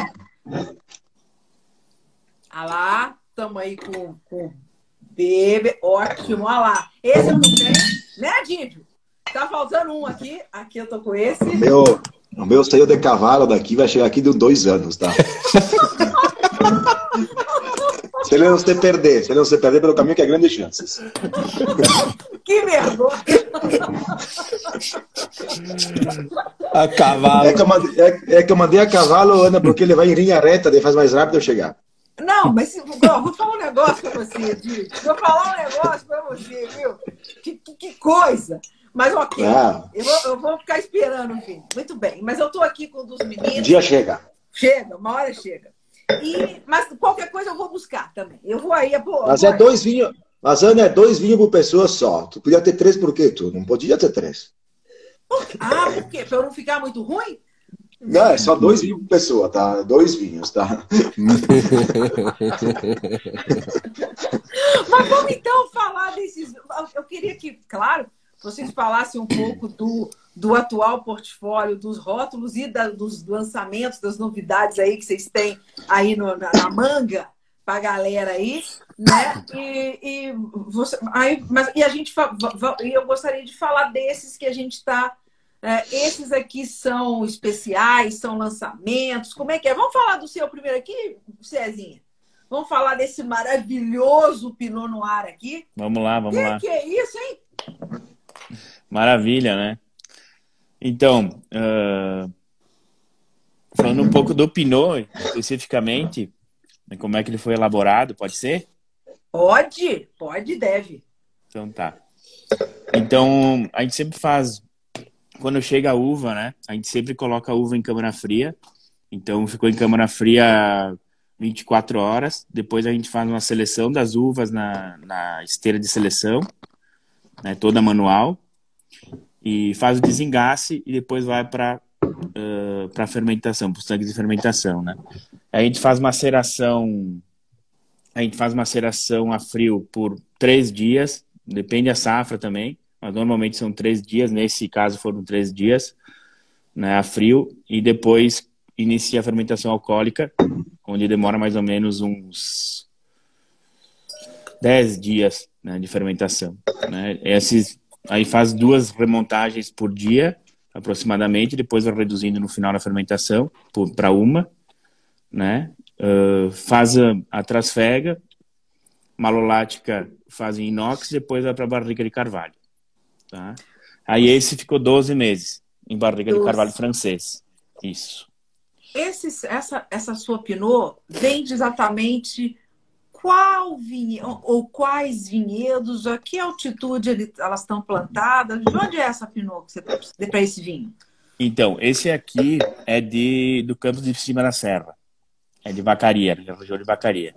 Ah lá, estamos aí com, com bebê. Ótimo, olha lá. Esse eu não tenho, né, Didio? Tá faltando um aqui. Aqui eu tô com esse. Meu, o meu saiu de cavalo daqui, vai chegar aqui de dois anos, tá? (laughs) Se ele não se perder, se ele não se perder pelo caminho, que é grandes chances. (laughs) Que vergonha! A cavalo. É que, eu mandei, é, é que eu mandei a cavalo, Ana, porque ele vai em linha reta, daí faz mais rápido eu chegar. Não, mas ó, vou falar um negócio pra você. Vou falar um negócio pra você, viu? Que, que, que coisa! Mas ok, ah. eu, vou, eu, vou, ficar esperando, enfim. Muito bem. Mas eu tô aqui com um dos meninos. Um dia chega. Chega, uma hora chega. E, mas qualquer coisa eu vou buscar também. Eu vou aí. Pô, mas é dois vinhos. Mas, Ana, é dois vinhos por pessoa só. Tu podia ter três, por quê? Tu não podia ter três. Ah, por quê? Pra eu não ficar muito ruim? Não, é só dois vinhos por pessoa, tá? Dois vinhos, tá? (laughs) Mas vamos então falar desses. Eu queria que, claro, vocês falassem um pouco do, do atual portfólio, dos rótulos e da, dos lançamentos, das novidades aí que vocês têm aí no, na, na, manga para a galera aí, né? E, e, você, aí, mas, e a gente e eu gostaria de falar desses que a gente está É, esses aqui são especiais, são lançamentos. Como é que é? Vamos falar do seu primeiro aqui, Cezinha? Vamos falar desse maravilhoso Pinot Noir aqui? Vamos lá, vamos que lá. que é isso, hein? Maravilha, né? Então, uh, falando um pouco do Pinot, especificamente, né, como é que ele foi elaborado, pode ser? Pode, pode e deve. Então tá. Então, a gente sempre faz, quando chega a uva, né? A gente sempre coloca a uva em câmara fria. Então, ficou em câmara fria 24 horas. Depois a gente faz uma seleção das uvas na, na esteira de seleção, né, toda manual. E faz o desengace e depois vai para uh, para fermentação, para os tanques de fermentação, né? A gente faz maceração, a gente faz maceração a frio por três dias, depende da safra também, mas normalmente são três dias, nesse caso foram três dias, né, a frio, e depois inicia a fermentação alcoólica, onde demora mais ou menos uns 10 dias né, de fermentação. Né? Esses, aí faz duas remontagens por dia, aproximadamente, depois vai reduzindo no final da fermentação para uma, né? Uh, faz a, a trasfega, malolática faz em inox, depois vai para barrica de carvalho. Tá? Aí esse ficou 12 meses em barrica 12. de carvalho francês. Isso. Esse, essa, essa sua Pinot vende exatamente qual vinhe, ou, quais vinhedos, a que altitude elas estão plantadas? De onde é essa Pinot que você tem para esse vinho? Então, esse aqui é de do Campos de Cima da Serra. É de Vacaria, da região de Vacaria.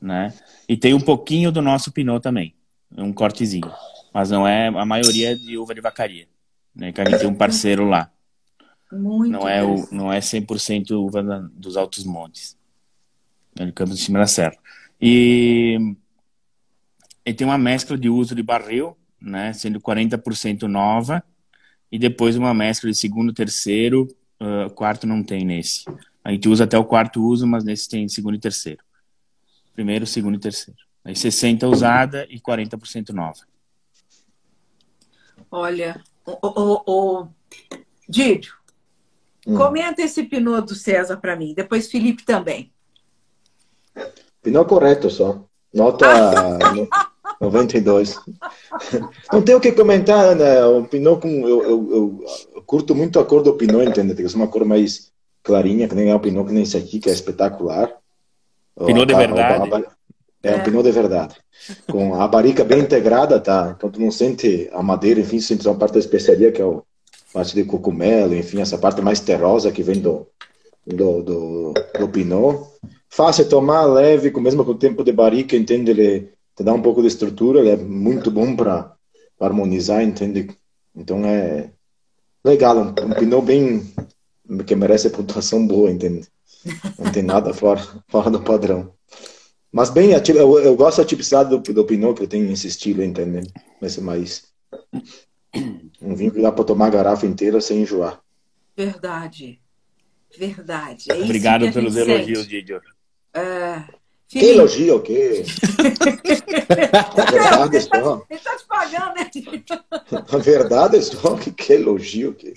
Né? E tem um pouquinho do nosso Pinot também, um cortezinho. Mas não é, a maioria é de uva de Vacaria. Né? Que a gente tem um parceiro lá. Muito não é o não é 100% uva da, dos Altos Montes. É de Campos de Cima da Serra. E, e tem uma mescla de uso de barril, né, sendo 40% nova, e depois uma mescla de segundo, terceiro, uh, quarto não tem nesse. A gente usa até o quarto uso, mas nesse tem segundo e terceiro. Primeiro, segundo e terceiro. Aí 60 usada e 40% nova. Olha, o, o, o, Dídio, hum. comenta esse Pinot do César para mim. Depois Felipe também. Pinot correto só. Nota (laughs) 92. Não tenho o que comentar, né? O Pinot, com, eu, eu, eu, curto muito a cor do Pinot, entende? Tem uma cor mais clarinha, que nem é o Pinot, que nem esse aqui, que é espetacular. Pinot de verdade. A, a, é, um Pinot de verdade. Com a barica bem integrada, tá? Então tu não sente a madeira, enfim, sente uma parte da especiaria, que é o parte de cocumelo, enfim, essa parte mais terrosa que vem do, do, do, do Pinot. Fácil tomar, leve, com mesmo com o tempo de barica, entende? Ele te dá um pouco de estrutura, ele é muito bom para harmonizar, entende? Então é legal, um, um Pinot bem que merece pontuação boa, entende? Não tem nada fora, (laughs) fora do padrão. Mas bem, eu, eu gosto da tipicidade do, do Pinot, que tem esse estilo, entende? Esse mais um vinho que dá para tomar a garrafa inteira sem enjoar. Verdade. Verdade. É Obrigado pelos elogios, Didio. É... Que elogio, o quê? (laughs) a verdade só. Ele tá te pagando, né? A verdade só que, que elogio. Que...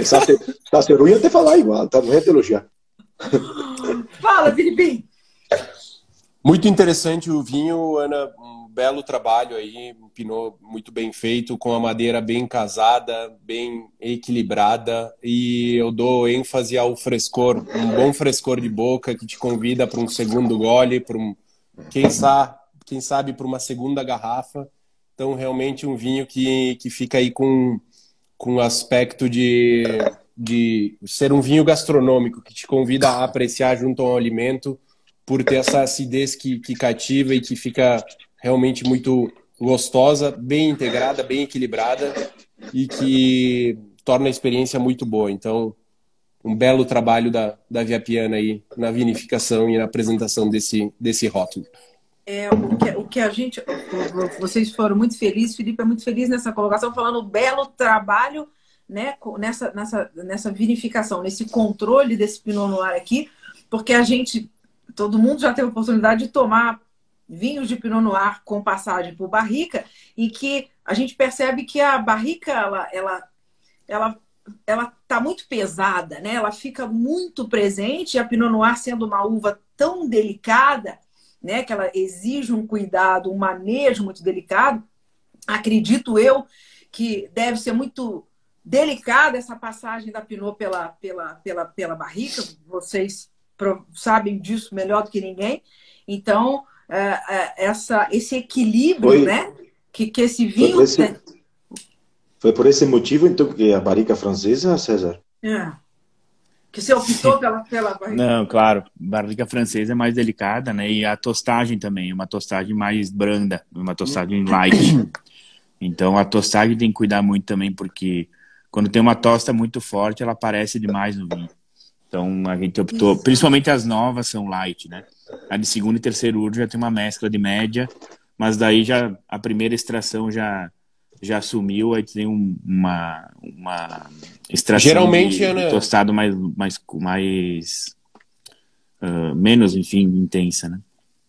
Está, ser, está ser ruim até falar igual, tá ruim até elogiar. Fala, Felipe. Muito interessante o vinho, Ana belo trabalho aí, um pinot muito bem feito, com a madeira bem casada, bem equilibrada, e eu dou ênfase ao frescor, um bom frescor de boca que te convida para um segundo gole, para um, quem sabe, quem sabe para uma segunda garrafa. Então, realmente um vinho que, que fica aí com com aspecto de, de ser um vinho gastronômico que te convida a apreciar junto ao alimento por ter essa acidez que, que cativa e que fica realmente muito gostosa, bem integrada, bem equilibrada e que torna a experiência muito boa. Então, um belo trabalho da, da Via Piana aí na vinificação e na apresentação desse, desse rótulo. É, o, que, o que a gente. Vocês foram muito felizes, Felipe é muito feliz nessa colocação, falando belo trabalho né, nessa, nessa, nessa vinificação, nesse controle desse Pinot Noir aqui, porque a gente, todo mundo já teve a oportunidade de tomar vinhos de Pinot Noir com passagem por barrica, e que a gente percebe que a barrica ela, ela, ela ela tá muito pesada, né? Ela fica muito presente. A Pinot Noir sendo uma uva tão delicada, né? Que ela exige um cuidado, um manejo muito delicado. Acredito eu que deve ser muito delicada essa passagem da Pinot pela, pela, pela, pela barrica. Vocês sabem disso melhor do que ninguém. Então, essa, esse equilíbrio, Foi. né? Que, que esse vinho. Foi por esse, foi por esse motivo, então, que a barrica francesa, César? É. Que você optou (laughs) pela, pela barrica? Não, claro. Barrica francesa é mais delicada, né? E a tostagem também, uma tostagem mais branda, uma tostagem light. (coughs) Então, a tostagem tem que cuidar muito também, porque quando tem uma tosta muito forte, ela aparece demais no vinho. Então a gente optou, Isso. principalmente as novas são light, né? A de segundo e terceiro urso já tem uma mescla de média, mas daí já a primeira extração já já sumiu, aí tem um, uma uma extração Geralmente, de, né? tostado mais mais mais uh, menos, enfim, intensa, né?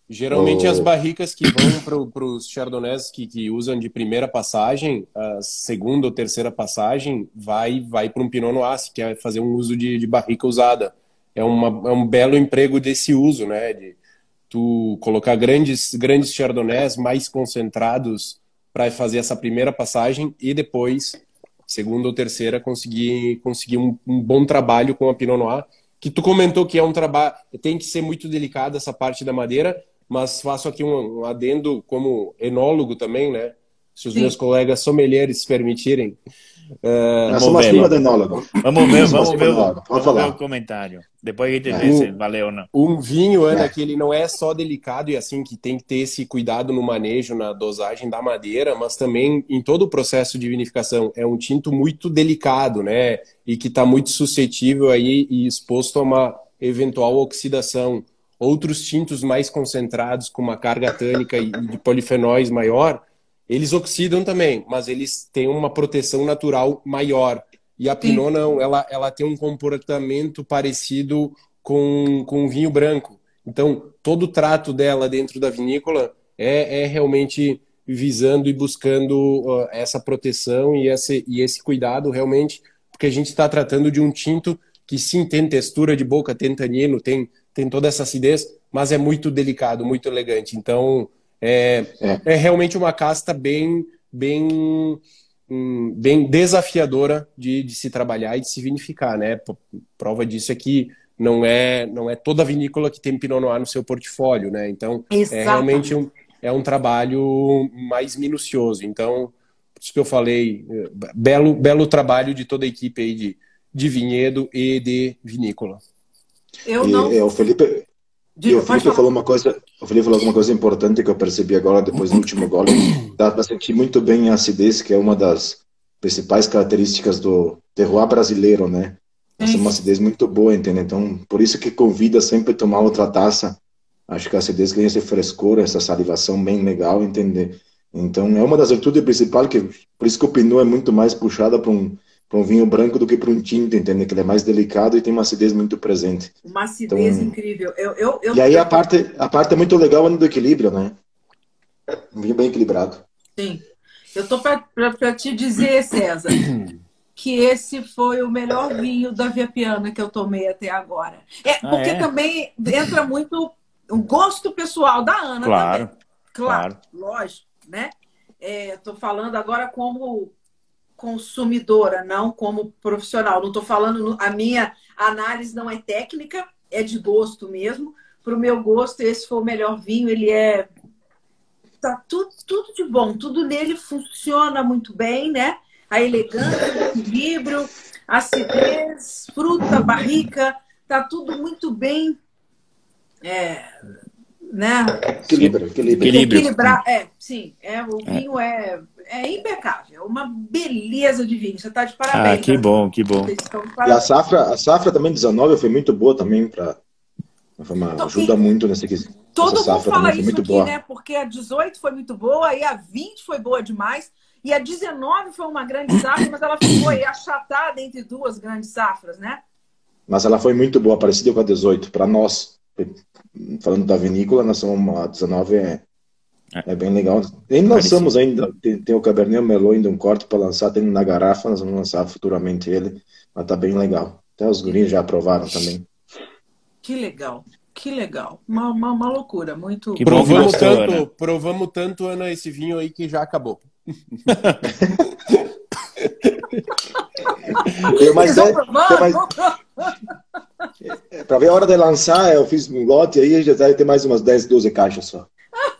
Geralmente oh. as barricas que vão para os chardonnays que, que, usam de primeira passagem, a segunda ou terceira passagem, vai vai para um Pinot Noir, que é fazer um uso de, de barrica usada. É, uma, é um belo emprego desse uso, né? De tu colocar grandes, grandes chardonnays mais concentrados para fazer essa primeira passagem e depois, segunda ou terceira, conseguir, conseguir um, um bom trabalho com a Pinot Noir que tu comentou que é um trabalho, tem que ser muito delicado essa parte da madeira, mas faço aqui um, um adendo como enólogo também, né? Se os Sim. meus colegas sommeliers permitirem. Uh, Nós somos acima do enólogo. Vamos ver, (laughs) vamos ver, vamos ver o comentário. Depois a gente vê um, se valeu ou não. Um vinho, Ana, é. que ele não é só delicado e assim que tem que ter esse cuidado no manejo, na dosagem da madeira, mas também em todo o processo de vinificação. É um tinto muito delicado, né? E que está muito suscetível aí e exposto a uma eventual oxidação. Outros tintos mais concentrados, com uma carga tânica e de polifenóis maior, eles oxidam também, mas eles têm uma proteção natural maior. E a Pinot não, ela, ela tem um comportamento parecido com, com o vinho branco. Então, todo o trato dela dentro da vinícola é, é realmente visando e buscando uh, essa proteção e esse, e esse cuidado realmente, porque a gente está tratando de um tinto que sim tem textura de boca, tem tanino, tem tem toda essa acidez, mas é muito delicado, muito elegante. Então, é, é. é realmente uma casta bem, bem, hum, bem desafiadora de, de, se trabalhar e de se vinificar, né? Prova disso é que não é, não é toda vinícola que tem Pinot Noir no seu portfólio, né? Então, é Exatamente. é realmente um, é um trabalho mais minucioso. Então, por isso que eu falei, é, belo, belo trabalho de toda a equipe aí de, de vinhedo e de vinícola. Eu e, não. É, o Felipe, Diga, o Felipe falou uma coisa, o Felipe falou uma coisa importante que eu percebi agora depois do último gole. (coughs) Dá para sentir muito bem a acidez, que é uma das principais características do terroir brasileiro, né? Essa é uma acidez muito boa, entende? Então, por isso que convida sempre a tomar outra taça. Acho que a acidez ganha essa frescura, essa salivação bem legal, entender. Então, é uma das virtudes principais, que por isso que o Pinot é muito mais puxada para um para um vinho branco do que para um tinto, entende? Que ele é mais delicado e tem uma acidez muito presente. Uma acidez então, incrível. Eu, eu, eu, e aí a parte, a parte é muito legal do equilíbrio, né? Um vinho bem equilibrado. Sim. Eu tô para te dizer, César, (coughs) que esse foi o melhor vinho da Via Piana que eu tomei até agora. É, ah, porque é? também entra muito o gosto pessoal da Ana claro, também. Claro, claro. lógico, né? Estou é, falando agora como consumidora, não como profissional. Não estou falando, a minha análise não é técnica, é de gosto mesmo. Para o meu gosto, esse foi o melhor vinho. Ele é. Tá tudo, tudo de bom, tudo nele funciona muito bem, né? A elegância, o equilíbrio, acidez, fruta, barrica, tá tudo muito bem. É, né? Equilíbrio, equilíbrio. equilíbrio. é, sim, é, o vinho é. é, é impecável, é uma beleza de vinho. Você está de parabéns. Ah, que né? bom, que bom. E a safra, a safra também 19 foi muito boa também para então, ajuda muito nesse aqui. Todo mundo fala isso aqui, boa. né? Porque a 18 foi muito boa, aí a 20 foi boa demais, e a 19 foi uma grande safra, mas ela ficou achatada entre duas grandes safras, né? Mas ela foi muito boa, parecida com a 18, para nós falando da vinícola, nós somos a 19 é, É. é bem legal. Nem lançamos ainda, tem, tem, o Cabernet Merlot ainda um corte para lançar, tem na garrafa, nós vamos lançar futuramente ele, mas tá bem legal. Até os gurinhos já aprovaram também. Que legal, que legal. Uma, uma, uma loucura, muito. Que provamos, tanto, Ana. provamos tanto, Ana, esse vinho aí que já acabou. (laughs) (laughs) eu, mas é. (laughs) É, para ver a hora de lançar, eu fiz um lote aí, já vai ter mais umas 10, 12 caixas só.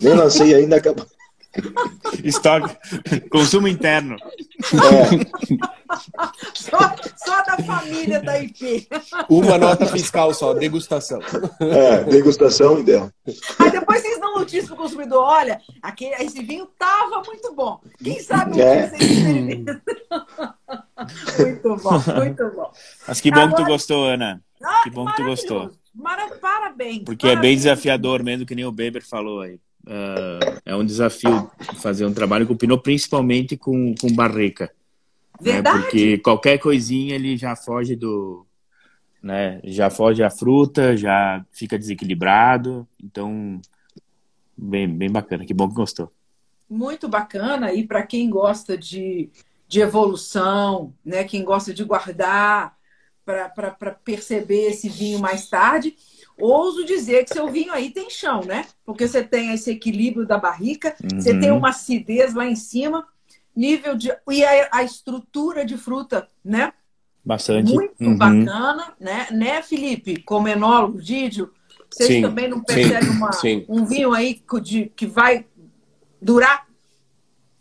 Nem lancei ainda, acabou. Estoque. Consumo interno. É. Só, só, da família da IP. Uma nota fiscal só, degustação. É, degustação dela. Aí depois vocês dão notícia pro consumidor: olha, aquele, esse vinho tava muito bom. Quem sabe é. vocês experimentam. Muito bom, muito bom. Mas que bom Agora... que tu gostou, Ana. Ah, que bom que tu gostou. parabéns. Porque parabéns. é bem desafiador mesmo, que nem o Beber falou aí. Uh, é um desafio fazer um trabalho com Pinot, principalmente com, com barrica. Né? Verdade. Né? Porque qualquer coisinha ele já foge do. Né? Já foge a fruta, já fica desequilibrado. Então, bem, bem bacana. Que bom que gostou. Muito bacana. E para quem gosta de, de evolução, né? quem gosta de guardar para perceber esse vinho mais tarde ouso dizer que seu vinho aí tem chão, né? Porque você tem esse equilíbrio da barrica, uhum. você tem uma acidez lá em cima, nível de. e a, a estrutura de fruta, né? Bastante. Muito uhum. bacana, né? Né, Felipe? Como enólogo, Dídio, vocês sim, também não percebem sim, uma, sim. um vinho aí de, que vai durar?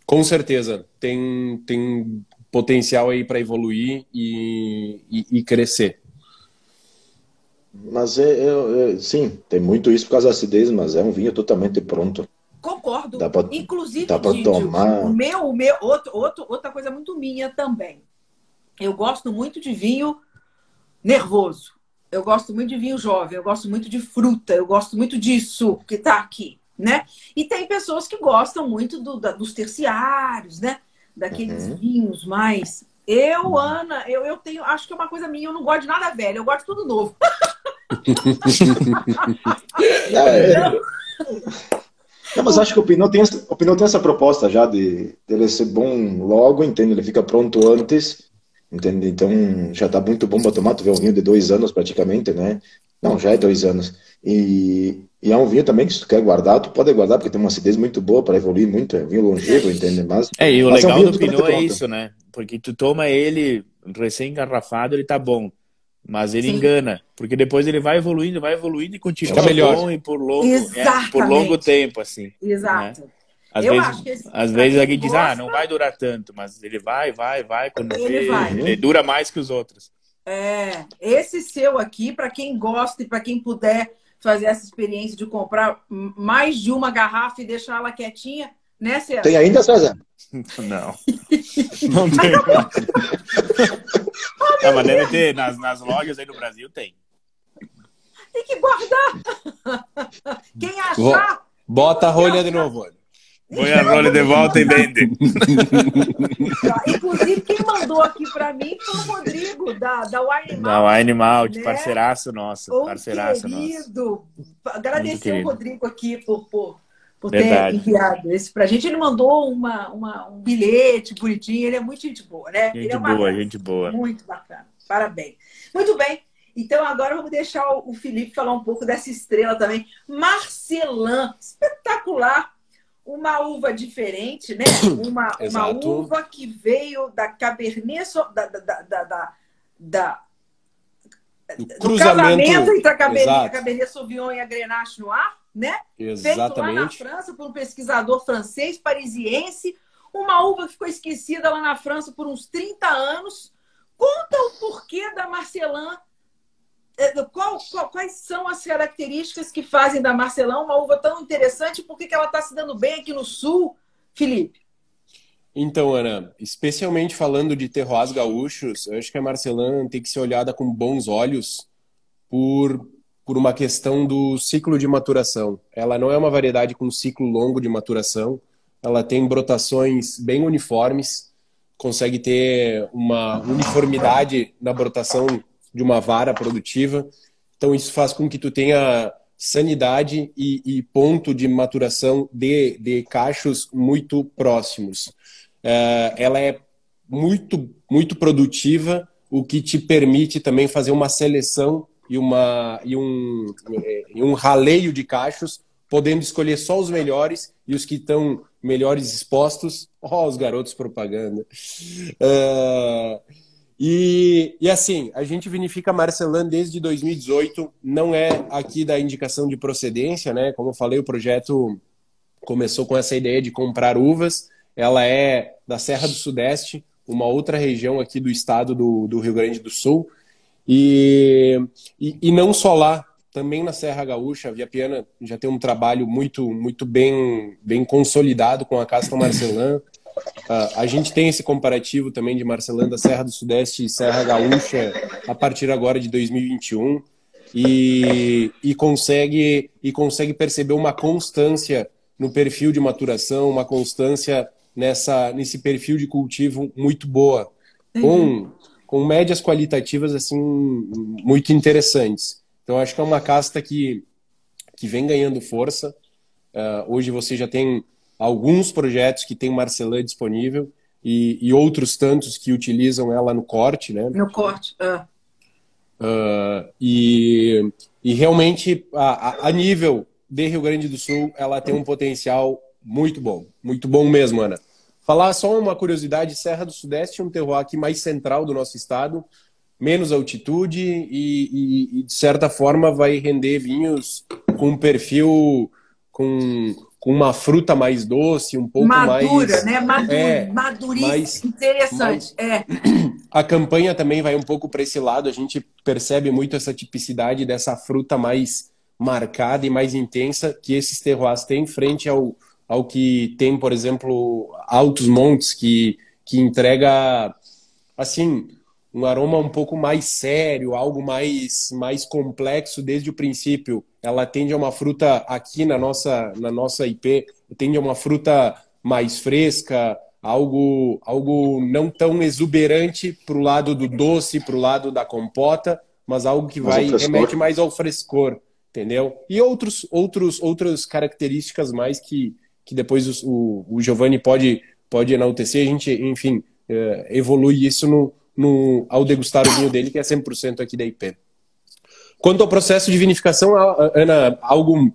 Com certeza. Tem, tem potencial aí para evoluir e, e, e crescer. Mas é, é, é, sim, tem muito isso por causa da acidez, mas é um vinho totalmente pronto. Concordo. Dá pra, Inclusive, dá pra tomar. o meu, o meu outro, outro, outra coisa muito minha também. Eu gosto muito de vinho nervoso. Eu gosto muito de vinho jovem, eu gosto muito de fruta, eu gosto muito disso que está aqui, né? E tem pessoas que gostam muito do, da, dos terciários, né? Daqueles uhum. vinhos mais. Eu, Ana, eu, eu tenho, acho que é uma coisa minha, eu não gosto de nada velho, eu gosto de tudo novo. (laughs) é, Não, mas acho que o Pinot tem, essa, o Pinot tem essa proposta já de, de ele ser bom logo, entende? Ele fica pronto antes, entende? Então já tá muito bom para tomar. Tu vê um vinho de dois anos praticamente, né? Não, já é dois anos. E, e é um vinho também que se tu quer guardar, tu pode guardar, porque tem uma acidez muito boa para evoluir muito. É um vinho longevo, entende? Mas, é, e o legal é um do Pinot é isso, né? Porque tu toma ele recém-engarrafado, ele tá bom. Mas ele Sim. engana, porque depois ele vai evoluindo, vai evoluindo e continua Fica melhor. bom e por longo, é, por longo tempo, assim. Exato. Né? Às Eu vezes, às vezes alguém diz, ah, não vai durar tanto, mas ele vai, vai, vai, quando ele, vê, vai. ele dura mais que os outros. É, esse seu aqui, para quem gosta e para quem puder fazer essa experiência de comprar mais de uma garrafa e deixar ela quietinha, né, César? Tem ainda, César? (laughs) Não. (laughs) Não tem. ah, mas deve ter, nas, nas lojas aí no Brasil tem. Tem que guardar. Quem achar. Bota a rolha de novo, olha. Põe a rolha de volta e vende. (laughs) Inclusive, quem mandou aqui para mim foi o Rodrigo, da, da Wine Malt. Da Wine Malt, né? parceiraço nosso. Um parceiraço querido. Nosso. Agradecer o Rodrigo aqui por, por, por ter enviado esse pra gente. Ele mandou uma, uma, um bilhete bonitinho, ele é muito gente boa, né? Gente é boa, gente boa. Muito bacana. Parabéns. Muito bem. Então agora vamos deixar o Felipe falar um pouco dessa estrela também. Marcelã, espetacular. Uma uva diferente, né? (coughs) Uma, uma uva que veio da Cabernet, da, da, da, da, da do casamento entre a Cabernet, Cabernet Sauvignon e a Grenache Noir né? Exatamente. Feito lá na França por um pesquisador francês, parisiense. Uma uva que ficou esquecida lá na França por uns 30 anos. Conta o porquê da Marcelin. É, qual, qual, quais são as características que fazem da Marcelin uma uva tão interessante? Por que, que ela está se dando bem aqui no Sul, Felipe? Então, Ana, especialmente falando de terroirs gaúchos, eu acho que a Marcelin tem que ser olhada com bons olhos por por uma questão do ciclo de maturação. Ela não é uma variedade com ciclo longo de maturação, ela tem brotações bem uniformes, consegue ter uma uniformidade na brotação de uma vara produtiva. Então isso faz com que tu tenha sanidade e, e ponto de maturação de, de cachos muito próximos. Uh, ela é muito, muito produtiva, o que te permite também fazer uma seleção e, uma, e, um, e um raleio de cachos, podendo escolher só os melhores e os que estão melhores expostos. (laughs) Ó, oh, os garotos propaganda. Uh, e, e assim, a gente vinifica Marcelin desde 2018, não é aqui da indicação de procedência, né? Como eu falei, o projeto começou com essa ideia de comprar uvas. Ela é da Serra do Sudeste, uma outra região aqui do estado do, do Rio Grande do Sul. E, e, e, não só lá, também na Serra Gaúcha, a Via Piana já tem um trabalho muito, muito bem, bem consolidado com a Casta Marcelin. Uh, a gente tem esse comparativo também de Marcelanda, Serra do Sudeste e Serra Gaúcha a partir agora de 2021 e, e, consegue, e consegue perceber uma constância no perfil de maturação, uma constância nessa, nesse perfil de cultivo muito boa, com, com médias qualitativas assim muito interessantes. Então acho que é uma casta que, que vem ganhando força. Uh, hoje você já tem alguns projetos que tem Marcelã disponível e, e, outros tantos que utilizam ela no corte, né? No corte, uh. Uh, e, e realmente, a, a, nível de Rio Grande do Sul, ela tem um potencial muito bom. Muito bom mesmo, Ana. Falar só uma curiosidade, Serra do Sudeste é um terroir aqui mais central do nosso estado, menos altitude e, e, e de certa forma vai render vinhos com um perfil com com uma fruta mais doce, um pouco Madura, mais. né? Madura, é, maduríssima, mais, interessante. Mais... É. A campanha também vai um pouco para esse lado, a gente percebe muito essa tipicidade dessa fruta mais marcada e mais intensa que esses terroirs têm frente ao, ao que tem, por exemplo, Altos Montes, que, que entrega, assim, um aroma um pouco mais sério, algo mais, mais complexo desde o princípio. Ela tende a uma fruta, aqui na nossa, na nossa IP, tende a uma fruta mais fresca, algo, algo não tão exuberante para o lado do doce, para o lado da compota, mas algo que vai remete mais ao frescor, entendeu? E outros, outros, outras características mais que, que depois o, o Giovanni pode, pode enaltecer. A gente, enfim, é, evolui isso no, no, ao degustar o vinho dele, que é 100% aqui da IP. Quanto ao processo de vinificação, Ana, algo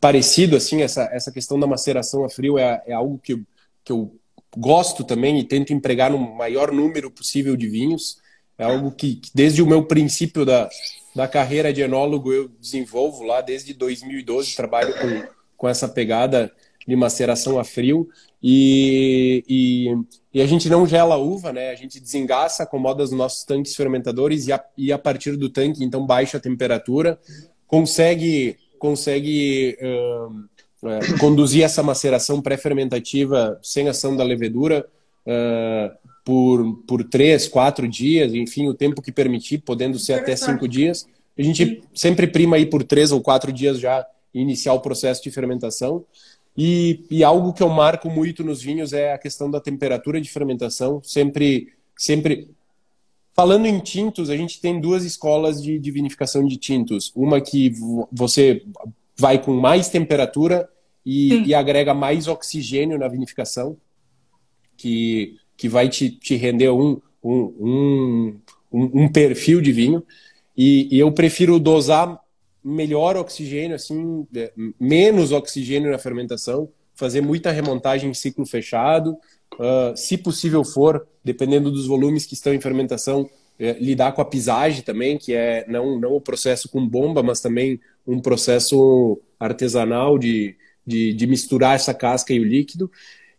parecido, assim, essa, essa questão da maceração a frio é, é algo que, que eu gosto também e tento empregar no maior número possível de vinhos. É algo que, que desde o meu princípio da, da carreira de enólogo eu desenvolvo lá, desde 2012 trabalho com, com essa pegada de maceração a frio e, e, e, a gente não gela a uva, né? A gente desengaça, acomoda os nossos tanques fermentadores e a, e a partir do tanque, então, baixa a temperatura, consegue, consegue uh, uh, conduzir essa maceração pré-fermentativa sem ação da levedura uh, por, por três, quatro dias, enfim, o tempo que permitir, podendo ser até cinco dias. A gente sempre prima aí por três ou quatro dias já iniciar o processo de fermentação. E, e, algo que eu marco muito nos vinhos é a questão da temperatura de fermentação. Sempre, sempre. Falando em tintos, a gente tem duas escolas de, de vinificação de tintos. Uma que você vai com mais temperatura e, e, agrega mais oxigênio na vinificação, que, que vai te, te render um, um, um, um perfil de vinho. E, e eu prefiro dosar melhor oxigênio, assim, é, menos oxigênio na fermentação, fazer muita remontagem em ciclo fechado, uh, se possível for, dependendo dos volumes que estão em fermentação, é, lidar com a pisagem também, que é não, não o processo com bomba, mas também um processo artesanal de, de, de misturar essa casca e o líquido.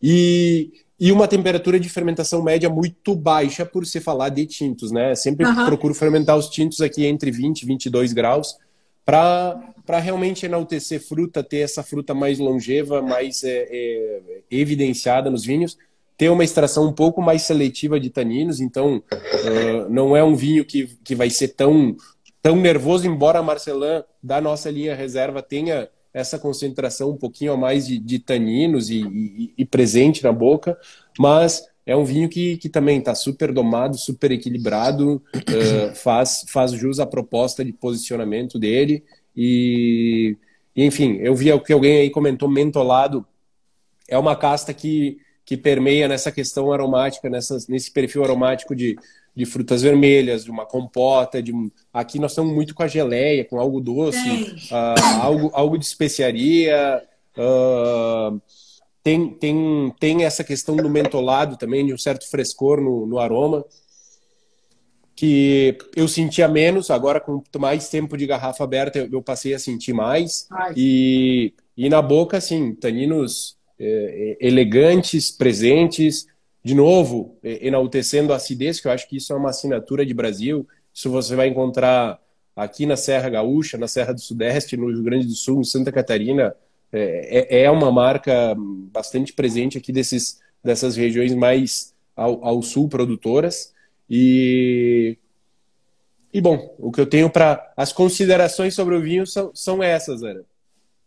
E, e uma temperatura de fermentação média muito baixa por se falar de tintos, né? Sempre uhum. procuro fermentar os tintos aqui entre 20 e 22 graus, para realmente enaltecer fruta, ter essa fruta mais longeva, mais é, é, evidenciada nos vinhos, ter uma extração um pouco mais seletiva de taninos, então uh, não é um vinho que, que vai ser tão, tão nervoso, embora a Marcelin da nossa linha reserva tenha essa concentração um pouquinho a mais de, de taninos e, e, e, presente na boca, mas é um vinho que, que também está super domado, super equilibrado, uh, (coughs) faz, faz jus à proposta de posicionamento dele E, e enfim, eu vi o que alguém aí comentou, mentolado. É uma casta que, que permeia nessa questão aromática, nessas, nesse perfil aromático de, de frutas vermelhas, de uma compota, de aqui nós estamos muito com a geleia, com algo doce, uh, algo, algo de especiaria. Uh, tem, tem, tem essa questão do mentolado também, de um certo frescor no, no aroma, que eu sentia menos, agora com mais tempo de garrafa aberta eu, eu passei a sentir mais. E, e na boca, assim, taninos é, elegantes, presentes, de novo, enaltecendo a acidez, que eu acho que isso é uma assinatura de Brasil. Isso você vai encontrar aqui na Serra Gaúcha, na Serra do Sudeste, no Rio Grande do Sul, em Santa Catarina. É, é, é uma marca bastante presente aqui desses, dessas regiões mais ao, ao sul produtoras. E, e bom, o que eu tenho para. As considerações sobre o vinho são, são essas, Ana.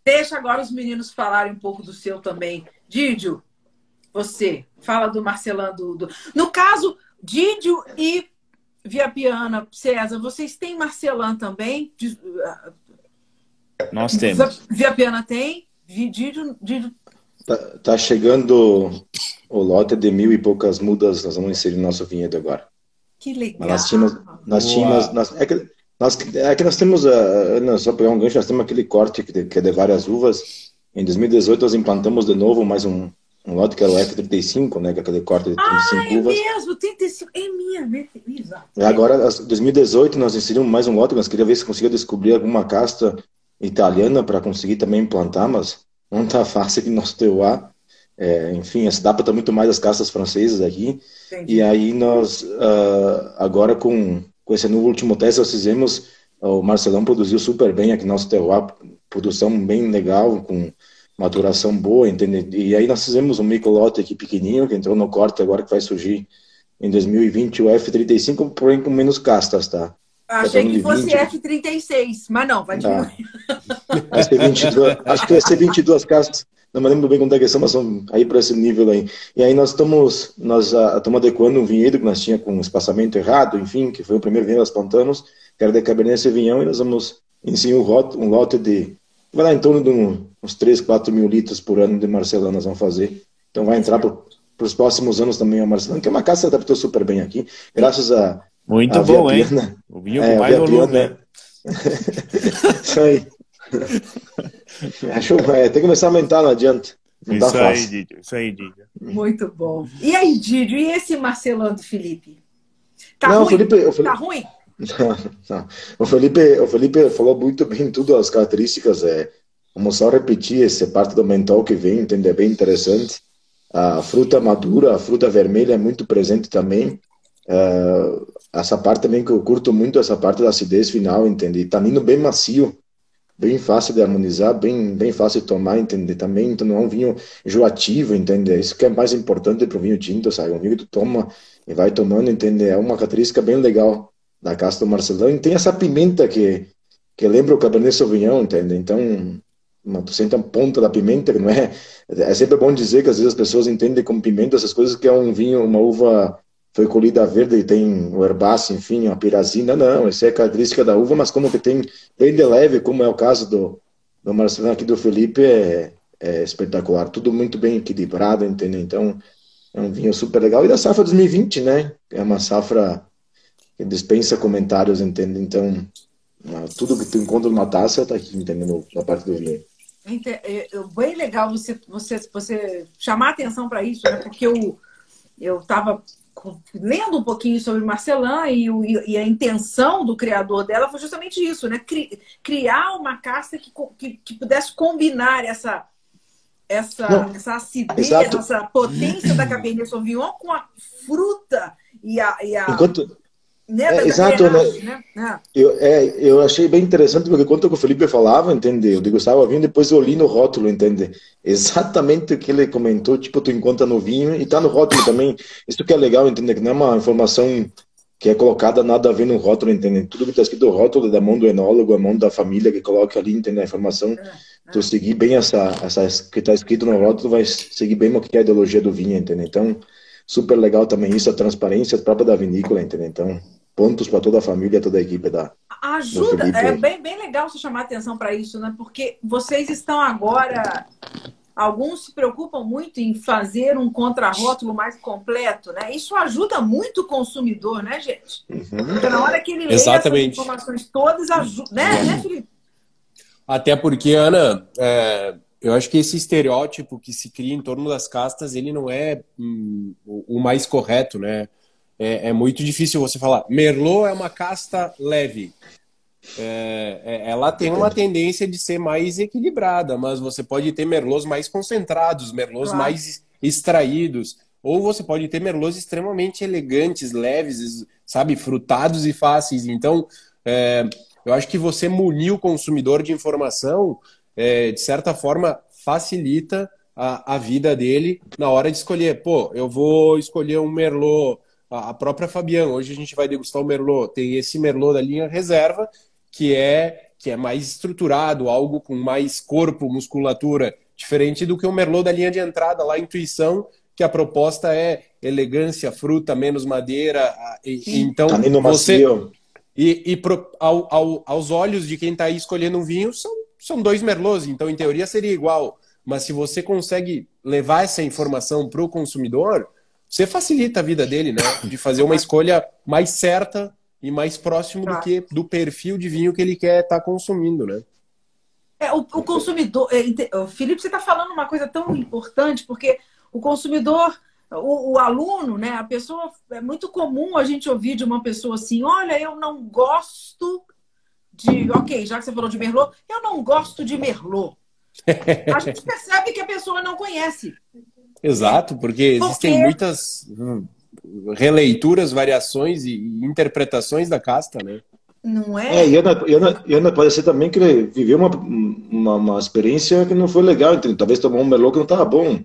Deixa agora os meninos falarem um pouco do seu também. Didio, você, fala do Marcelão. Do, do... No caso, Didio e Via Piana, César, vocês têm Marcelão também? Nós temos. Via Piana tem? Didio... Tá, tá, chegando o lote de mil e poucas mudas, nós vamos inserir no nosso vinhedo agora. Que legal. Mas nós tínhamos, nós tínhamos, nós, é, que, nós, é que nós temos, uh, só pegar um gancho, nós temos aquele corte que, que é de várias uvas. Em 2018 nós implantamos de novo mais um, um lote que era o F35, né, que é aquele corte de 35 ah, é uvas. é mesmo, 35, é minha, exato. E agora, em 2018 nós inserimos mais um lote, nós queríamos ver se conseguia descobrir alguma casta italiana para conseguir também implantar, mas não está fácil no nosso TUA. É, enfim, se adapta muito mais às castas francesas aqui. Entendi. E aí nós, uh, agora com, com esse novo último teste, nós fizemos, o Marcelão produziu super bem aqui no nosso terroir, produção bem legal, com maturação boa, entende? E aí nós fizemos um microlote aqui pequenininho, que entrou no corte agora, que vai surgir em 2020, o F35, porém com menos castas, tá? Achei que fosse 20. F36, mas não, vai tá. diminuir. (laughs) Vai ser 22, acho que vai ser 22 castas não me lembro bem quanto é que são, mas são aí para esse nível aí. E aí nós estamos, nós uh, estamos adequando um vinhedo que nós tinha com espaçamento errado, enfim, que foi o primeiro vinhedo das Pantanos, que era de Cabernet Sauvignon, e nós vamos em um lote, um lote de, vai lá em torno de um, uns 3, 4 mil litros por ano de Marcelão nós vamos fazer. Então vai entrar para os próximos anos também a Marcelão, que é uma casa que se adaptou super bem aqui, graças a muito a bom, hein? O vinho é, com mais volume. Né? Isso aí. (laughs) Acho, é, tem que começar a aumentar, não adianta. Não isso, tá aí, Didio, isso aí, Didio. Muito bom. E aí, Didio, e esse Marcelão do Felipe? Tá não, ruim? Felipe, o Felipe... Tá ruim? Não, não. O, Felipe, o Felipe falou muito bem tudo as características. É, vamos só repetir essa parte do mentol que vem, entende? É bem interessante. A fruta madura, a fruta vermelha é muito presente também. Uh, essa parte também que eu curto muito, essa parte da acidez final, entende? Tá indo bem macio bem fácil de harmonizar, bem, bem fácil de tomar, entende? Também então não é um vinho enjoativo, entende? Isso que é mais importante para o vinho tinto, sabe? Um vinho que tu toma e vai tomando, entende? É uma característica bem legal da Casta do Marcelão. E tem essa pimenta que, que lembra o Cabernet Sauvignon, entende? Então, uma, tu sente a ponta da pimenta, que não é... É sempre bom dizer que às vezes as pessoas entendem como pimenta essas coisas que é um vinho, uma uva foi colhida verde e tem o herbáceo, enfim, a pirazina, não, isso é característica da uva, mas como que tem bem de leve, como é o caso do, do Marcelão aqui do Felipe, é, é espetacular, tudo muito bem equilibrado, entendeu? Então, é um vinho super legal. E da safra 2020, né? É uma safra que dispensa comentários, entende? Então, tudo que tu encontra numa taça tá aqui, entendeu? Na parte do vinho. É, bem legal você, você, você chamar atenção para isso, né? Porque eu eu lendo um pouquinho sobre Marcelin e, e, a intenção do criador dela foi justamente isso, né? criar uma casta que, que, que pudesse combinar essa essa, essa acidez, Exato. essa potência da Cabernet Sauvignon com a fruta e a, e a, Enquanto, né, é, exato, né? né? Eu, é, eu achei bem interessante porque quando o Felipe falava, entende? Eu degustava vinho, depois eu li no rótulo, entende? (laughs) Exatamente o que ele comentou, tipo, tu encontra no vinho e tá no rótulo também. Isso que é legal, entende? Que não é uma informação que é colocada nada a ver no rótulo, entende? Tudo que tá escrito no rótulo é da mão do enólogo, a mão da família que coloca ali, entende? A informação. É, Tu seguir bem essa, essa que tá escrito no rótulo, vai seguir bem o que é a ideologia do vinho, entende? Então, super legal também isso, a transparência própria da vinícola, entendeu? Então, pontos para toda a família, toda a equipe da, Ajuda, é bem, bem legal você chamar atenção para isso, né? Porque vocês estão agora. Alguns se preocupam muito em fazer um contrarótulo mais completo, né? Isso ajuda muito o consumidor, né, gente? Uhum. Porque na hora que ele lê Exatamente. essas informações todas, ajuda, né, né, Felipe? Até porque, Ana, é, eu acho que esse estereótipo que se cria em torno das castas, ele não é hum, o mais correto, né? É, é, muito difícil você falar. Merlot é uma casta leve. É, é, ela tem uma tendência de ser mais equilibrada, mas você pode ter merlots mais concentrados, merlots claro. mais extraídos, ou você pode ter merlots extremamente elegantes, leves, sabe, frutados e fáceis. Então, é, eu acho que você munir o consumidor de informação, é, de certa forma, facilita a, a vida dele na hora de escolher. Pô, eu vou escolher um merlot a própria Fabian, hoje a gente vai degustar o Merlot, tem esse Merlot da linha reserva, que é que é mais estruturado, algo com mais corpo, musculatura, diferente do que o Merlot da linha de entrada, lá Intuição, que a proposta é elegância, fruta, menos madeira. E, então, você. E, e pro, ao, ao, aos olhos de quem está aí escolhendo um vinho, são, são dois Merlots, então em teoria seria igual. Mas se você consegue levar essa informação para o consumidor, você facilita a vida dele, né? De fazer uma escolha mais certa e mais próximo do que do perfil de vinho que ele quer estar tá consumindo, né? É, o, o consumidor. É, Felipe, você está falando uma coisa tão importante, porque o consumidor, o, o, aluno, né? A pessoa. É muito comum a gente ouvir de uma pessoa assim: olha, eu não gosto de. Ok, já que você falou de Merlot, eu não gosto de Merlot. A gente (laughs) percebe que a pessoa não conhece. Exato, porque existem porque... muitas hum, releituras, variações e interpretações da casta, né? Não é? é e, Ana, e, Ana, e Ana pode ser também que ele viveu uma, uma, uma experiência que não foi legal, então, talvez tomou um melô que não estava bom.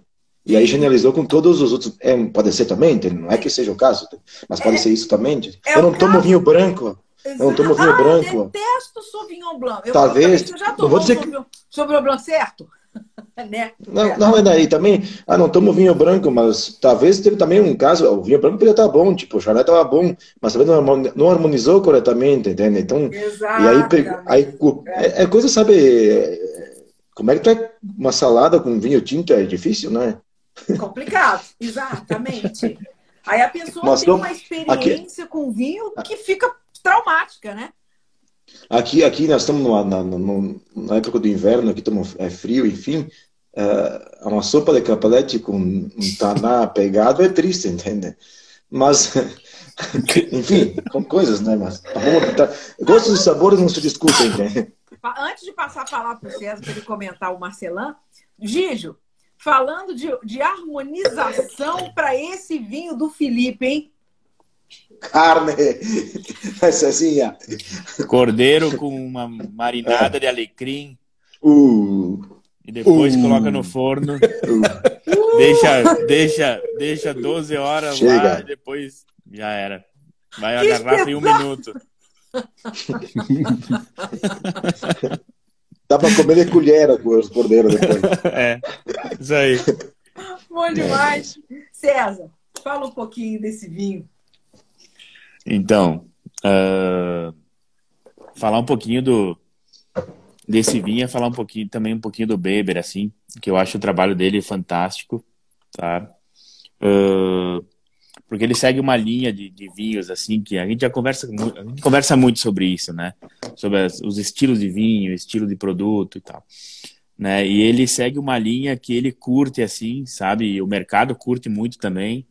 E aí generalizou com todos os outros. É, pode ser também, não é que seja o caso, mas pode é, ser isso também. É eu não tomo vinho branco. Eu não tomo vinho ah, branco. Eu detesto Sauvignon Blanc. Eu, Talvez. Você já tomou Sauvignon, Sauvignon Blanc certo? (laughs) né? Não, é. não, é daí também. Ah, não tomo vinho branco, mas talvez teve também um caso. O vinho branco podia estar bom, tipo, o Chardonnay estava bom, mas também não harmonizou corretamente, entende? Então, Exato, e aí, aí é, é, coisa, sabe? Como é que tu é uma salada com vinho tinto? É difícil, não é? Complicado, (laughs) exatamente. Aí a pessoa tem uma experiência aqui... com vinho que fica traumática, né? Aqui, aqui nós estamos numa, na, na, época do inverno, aqui estamos, é frio, enfim. É, uma sopa de capelete com um taná (laughs) pegado é triste, entende? Mas, (laughs) enfim, com coisas, né? Mas tá tá, gostos e sabores não se discutem, entende? Antes de passar a palavra para o César para ele comentar o Marcelan, Gijo, falando de, de harmonização para esse vinho do Felipe, hein? Carne, Cezinha. Cordeiro com uma marinada é. de alecrim. Uh. E depois uh. coloca no forno. Uh. Deixa, deixa, deixa 12 horas Chega. lá e depois já era. Vai a garrafa em um minuto. Dá pra comer de colher com os cordeiros depois. (laughs) É, isso aí. Bom demais. César, fala um pouquinho desse vinho. Então, uh, falar um pouquinho do desse vinho, falar um pouquinho também um pouquinho do Beber, assim, que eu acho o trabalho dele fantástico, tá? Uh, porque ele segue uma linha de, de, vinhos assim que a gente já conversa a gente conversa muito sobre isso, né? Sobre as, os estilos de vinho, estilo de produto e tal, né? E ele segue uma linha que ele curte assim, sabe? O mercado curte muito também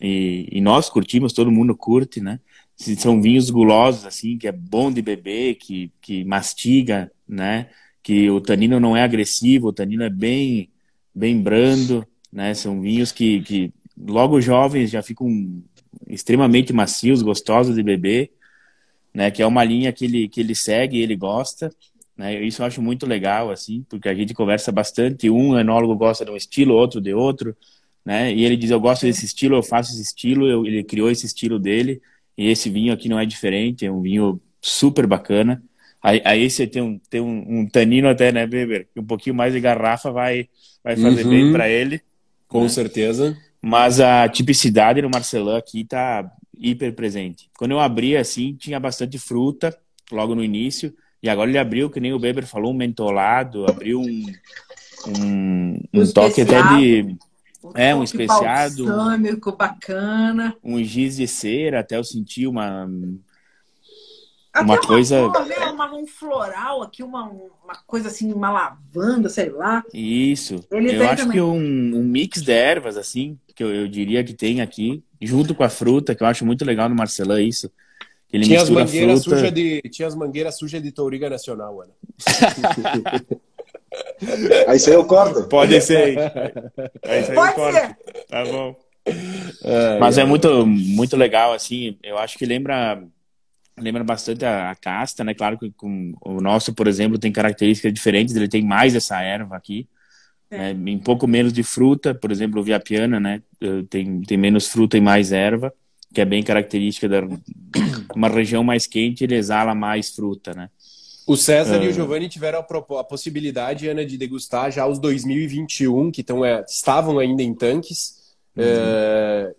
e, e, nós curtimos, todo mundo curte, né? São vinhos gulosos, assim, que é bom de beber, que, que mastiga, né? Que o tanino não é agressivo, o tanino é bem, bem brando, né? São vinhos que, que logo jovens já ficam extremamente macios, gostosos de beber, né? Que é uma linha que ele, que ele segue ele gosta, né? Isso eu acho muito legal, assim, porque a gente conversa bastante, um enólogo gosta de um estilo, outro de outro, né? E ele diz: Eu gosto desse estilo, eu faço esse estilo. Eu, ele criou esse estilo dele. E esse vinho aqui não é diferente, é um vinho super bacana. Aí, aí você tem um, tem um, um tanino até, né, Beber? Um pouquinho mais de garrafa vai, vai fazer uhum. bem para ele. Com né? certeza. Mas a tipicidade no Marcelão aqui tá hiper presente. Quando eu abri assim, tinha bastante fruta, logo no início. E agora ele abriu, que nem o Beber falou, um mentolado, abriu um, um, um toque até de. Um é, um especiado. balsâmico, bacana. Um giz de cera, até eu senti uma. Até Uma coisa- flor, né? uma, um floral aqui, uma, uma coisa assim, uma lavanda, sei lá. Isso. Ele eu acho também. que um, um mix de ervas, assim, que eu, eu diria que tem aqui, junto com a fruta, que eu acho muito legal no Marcelã isso. que Ele Tinha as mistura mangueiras fruta. sujas de, tinha as mangueiras sujas de Touriga Nacional, Ana. (laughs) Aí isso aí eu corto. Pode ser. Aí isso aí eu Pode corto. ser. Tá bom. Mas é muito, muito legal, assim. Eu acho que lembra, lembra bastante a, a casta, né? Claro que com, o nosso, por exemplo, tem características diferentes. Ele tem mais essa erva aqui. É. né, Em pouco menos de fruta, por exemplo, o Viapiana, né? Tem, tem menos fruta e mais erva, que é bem característica da (coughs) uma região mais quente, ele exala mais fruta, né? O César É. e o Giovanni tiveram a, a possibilidade, Ana, de degustar já os 2021, que tão, é, estavam ainda em tanques.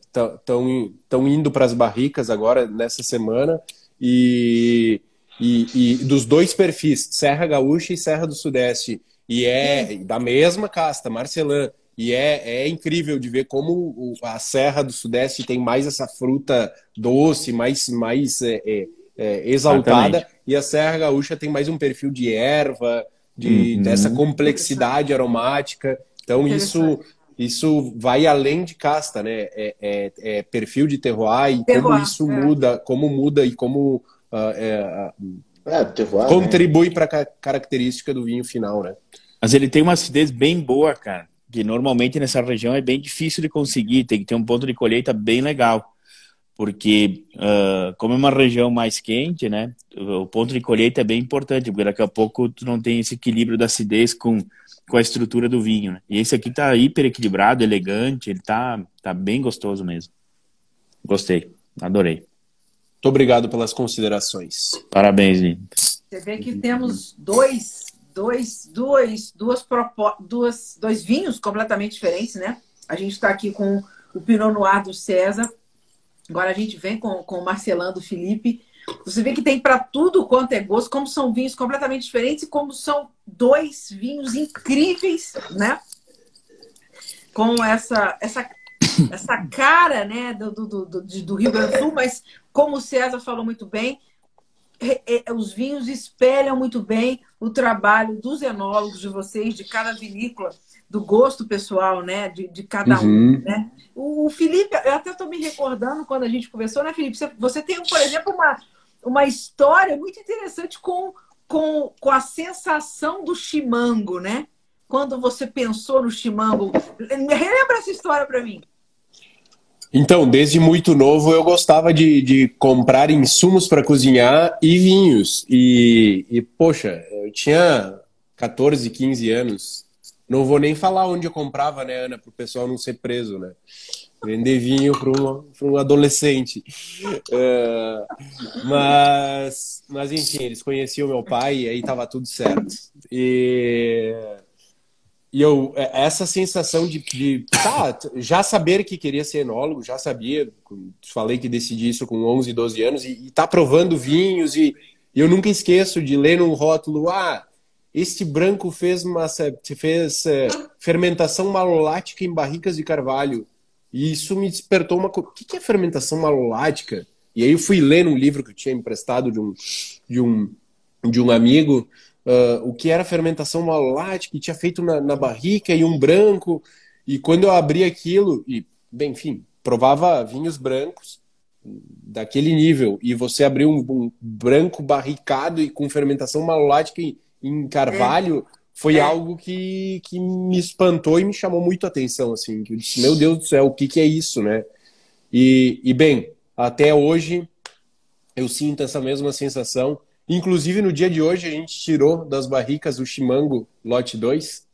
Estão indo para as barricas agora, nessa semana. E, e, e dos dois perfis, Serra Gaúcha e Serra do Sudeste. E é da mesma casta, Marcelã. E é, é incrível de ver como a Serra do Sudeste tem mais essa fruta doce, mais, mais é, é, é, exaltada. Exatamente. E a Serra Gaúcha tem mais um perfil de erva, de, Uhum. dessa complexidade aromática. Então, isso, isso vai além de casta, né? É, é- é perfil de terroir e como Terroir, isso é. muda, como muda e como É, terroir, né? contribui para a característica do vinho final, né? Mas ele tem uma acidez bem boa, cara. Que normalmente nessa região é bem difícil de conseguir. Tem que ter um ponto de colheita bem legal. Porque, ah, como é uma região mais quente, né? O ponto de colheita é bem importante, porque daqui a pouco tu não tem esse equilíbrio da acidez com, com a estrutura do vinho, né? E esse aqui tá hiper equilibrado, elegante, ele tá, tá bem gostoso mesmo. Gostei, adorei. Muito obrigado pelas considerações. Parabéns, Vinho. Você vê que temos dois, dois, duas, duas, propo... duas, dois vinhos completamente diferentes, né? A gente está aqui com o Pinot Noir do César. Agora a gente vem com, com o Marcelão do Felipe. Você vê que tem para tudo quanto é gosto, como são vinhos completamente diferentes e como são dois vinhos incríveis, né? Com essa, essa, essa cara, né, do, do, do, do- Rio Grande do Sul, mas como o César falou muito bem, re- é, os vinhos espelham muito bem o trabalho dos enólogos de vocês, de cada vinícola, do gosto pessoal, né? De, de cada um. Uhum. Né? O, o Felipe, eu até estou me recordando quando a gente conversou, né, Felipe? Você, você tem, por exemplo, uma, uma história muito interessante com, com, com a sensação do chimango, né? Quando você pensou no chimango. Relembra essa história para mim. Então, desde muito novo, eu gostava de, de comprar insumos para cozinhar e vinhos. E, e, poxa, eu tinha 14, 15 anos. Não vou nem falar onde eu comprava, né, Ana, para o pessoal não ser preso, né? Vender vinho para um, adolescente. (laughs) É, mas, mas, enfim, eles conheciam meu pai e aí estava tudo certo. E, e eu, é, essa sensação de, de tá, já saber que queria ser enólogo, já sabia, falei que decidi isso com 11, 12 anos, e, e tá provando vinhos, e, e eu nunca esqueço de ler num rótulo, ah, este branco fez, uma, fez é, fermentação malolática em barricas de carvalho. E isso me despertou uma. O que é fermentação malolática? E aí eu fui ler num livro que eu tinha emprestado de um, de um, de um amigo uh, o que era fermentação malolática, e tinha feito na, na barrica e um branco. E quando eu abri aquilo, e, bem, enfim, provava vinhos brancos daquele nível, e você abriu um, um branco barricado e com fermentação malolática em, em carvalho, é. foi é. algo que, que me espantou e me chamou muito a atenção, assim, que eu disse, meu Deus do céu, o que, que é isso, né? E, e bem, até hoje eu sinto essa mesma sensação. Inclusive, no dia de hoje, a gente tirou das barricas o Chimango Lote 2.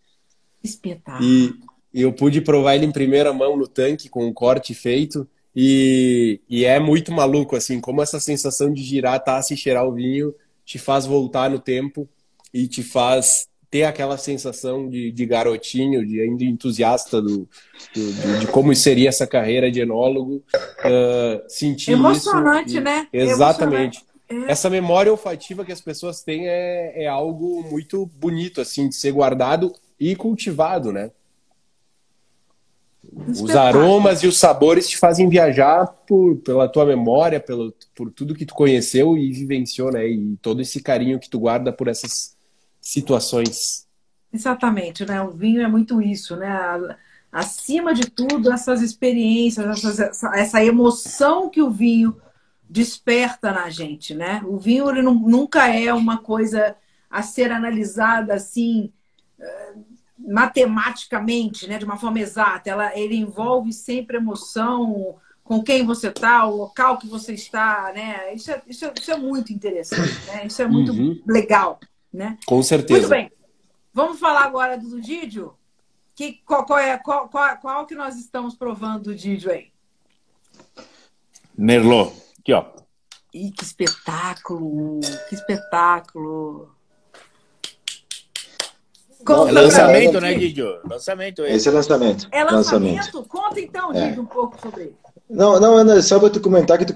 Espetáculo. E eu pude provar ele em primeira mão no tanque, com o corte feito. E, e é muito maluco, assim, como essa sensação de girar, taça e cheirar o vinho te faz voltar no tempo e te faz ter aquela sensação de, de garotinho, de ainda entusiasta do, do de, de, como seria essa carreira de enólogo. Uh, sentir Emocionante, isso, né? Exatamente. Emocionante. é. essa memória olfativa que as pessoas têm é, é algo muito bonito, assim, de ser guardado e cultivado, né? Os aromas e os sabores te fazem viajar por, pela tua memória, pelo, por tudo que tu conheceu e vivenciou, né? E todo esse carinho que tu guarda por essas situações. Exatamente, né? O vinho é muito isso, né? Acima de tudo, essas experiências, essas, essa, essa emoção que o vinho desperta na gente, né? O vinho ele não, nunca é uma coisa a ser analisada assim eh, matematicamente, né, de uma forma exata. Ela, ele envolve sempre emoção, com quem você está, o local que você está, né? Isso é, isso é, isso é muito interessante, né? Isso é muito uhum. legal, né? Com certeza. Muito bem. Vamos falar agora do Didio? Que, qual, qual, é, qual, qual, qual que nós estamos provando do Didio aí? Merlot. Aqui, ó. Ih, que espetáculo! Que espetáculo! Conta é lançamento, né, Didio? Lançamento. Esse, esse é lançamento. É lançamento? lançamento. Conta então, é. Didio, um pouco sobre ele. Não, não, Ana, só para tu comentar que tu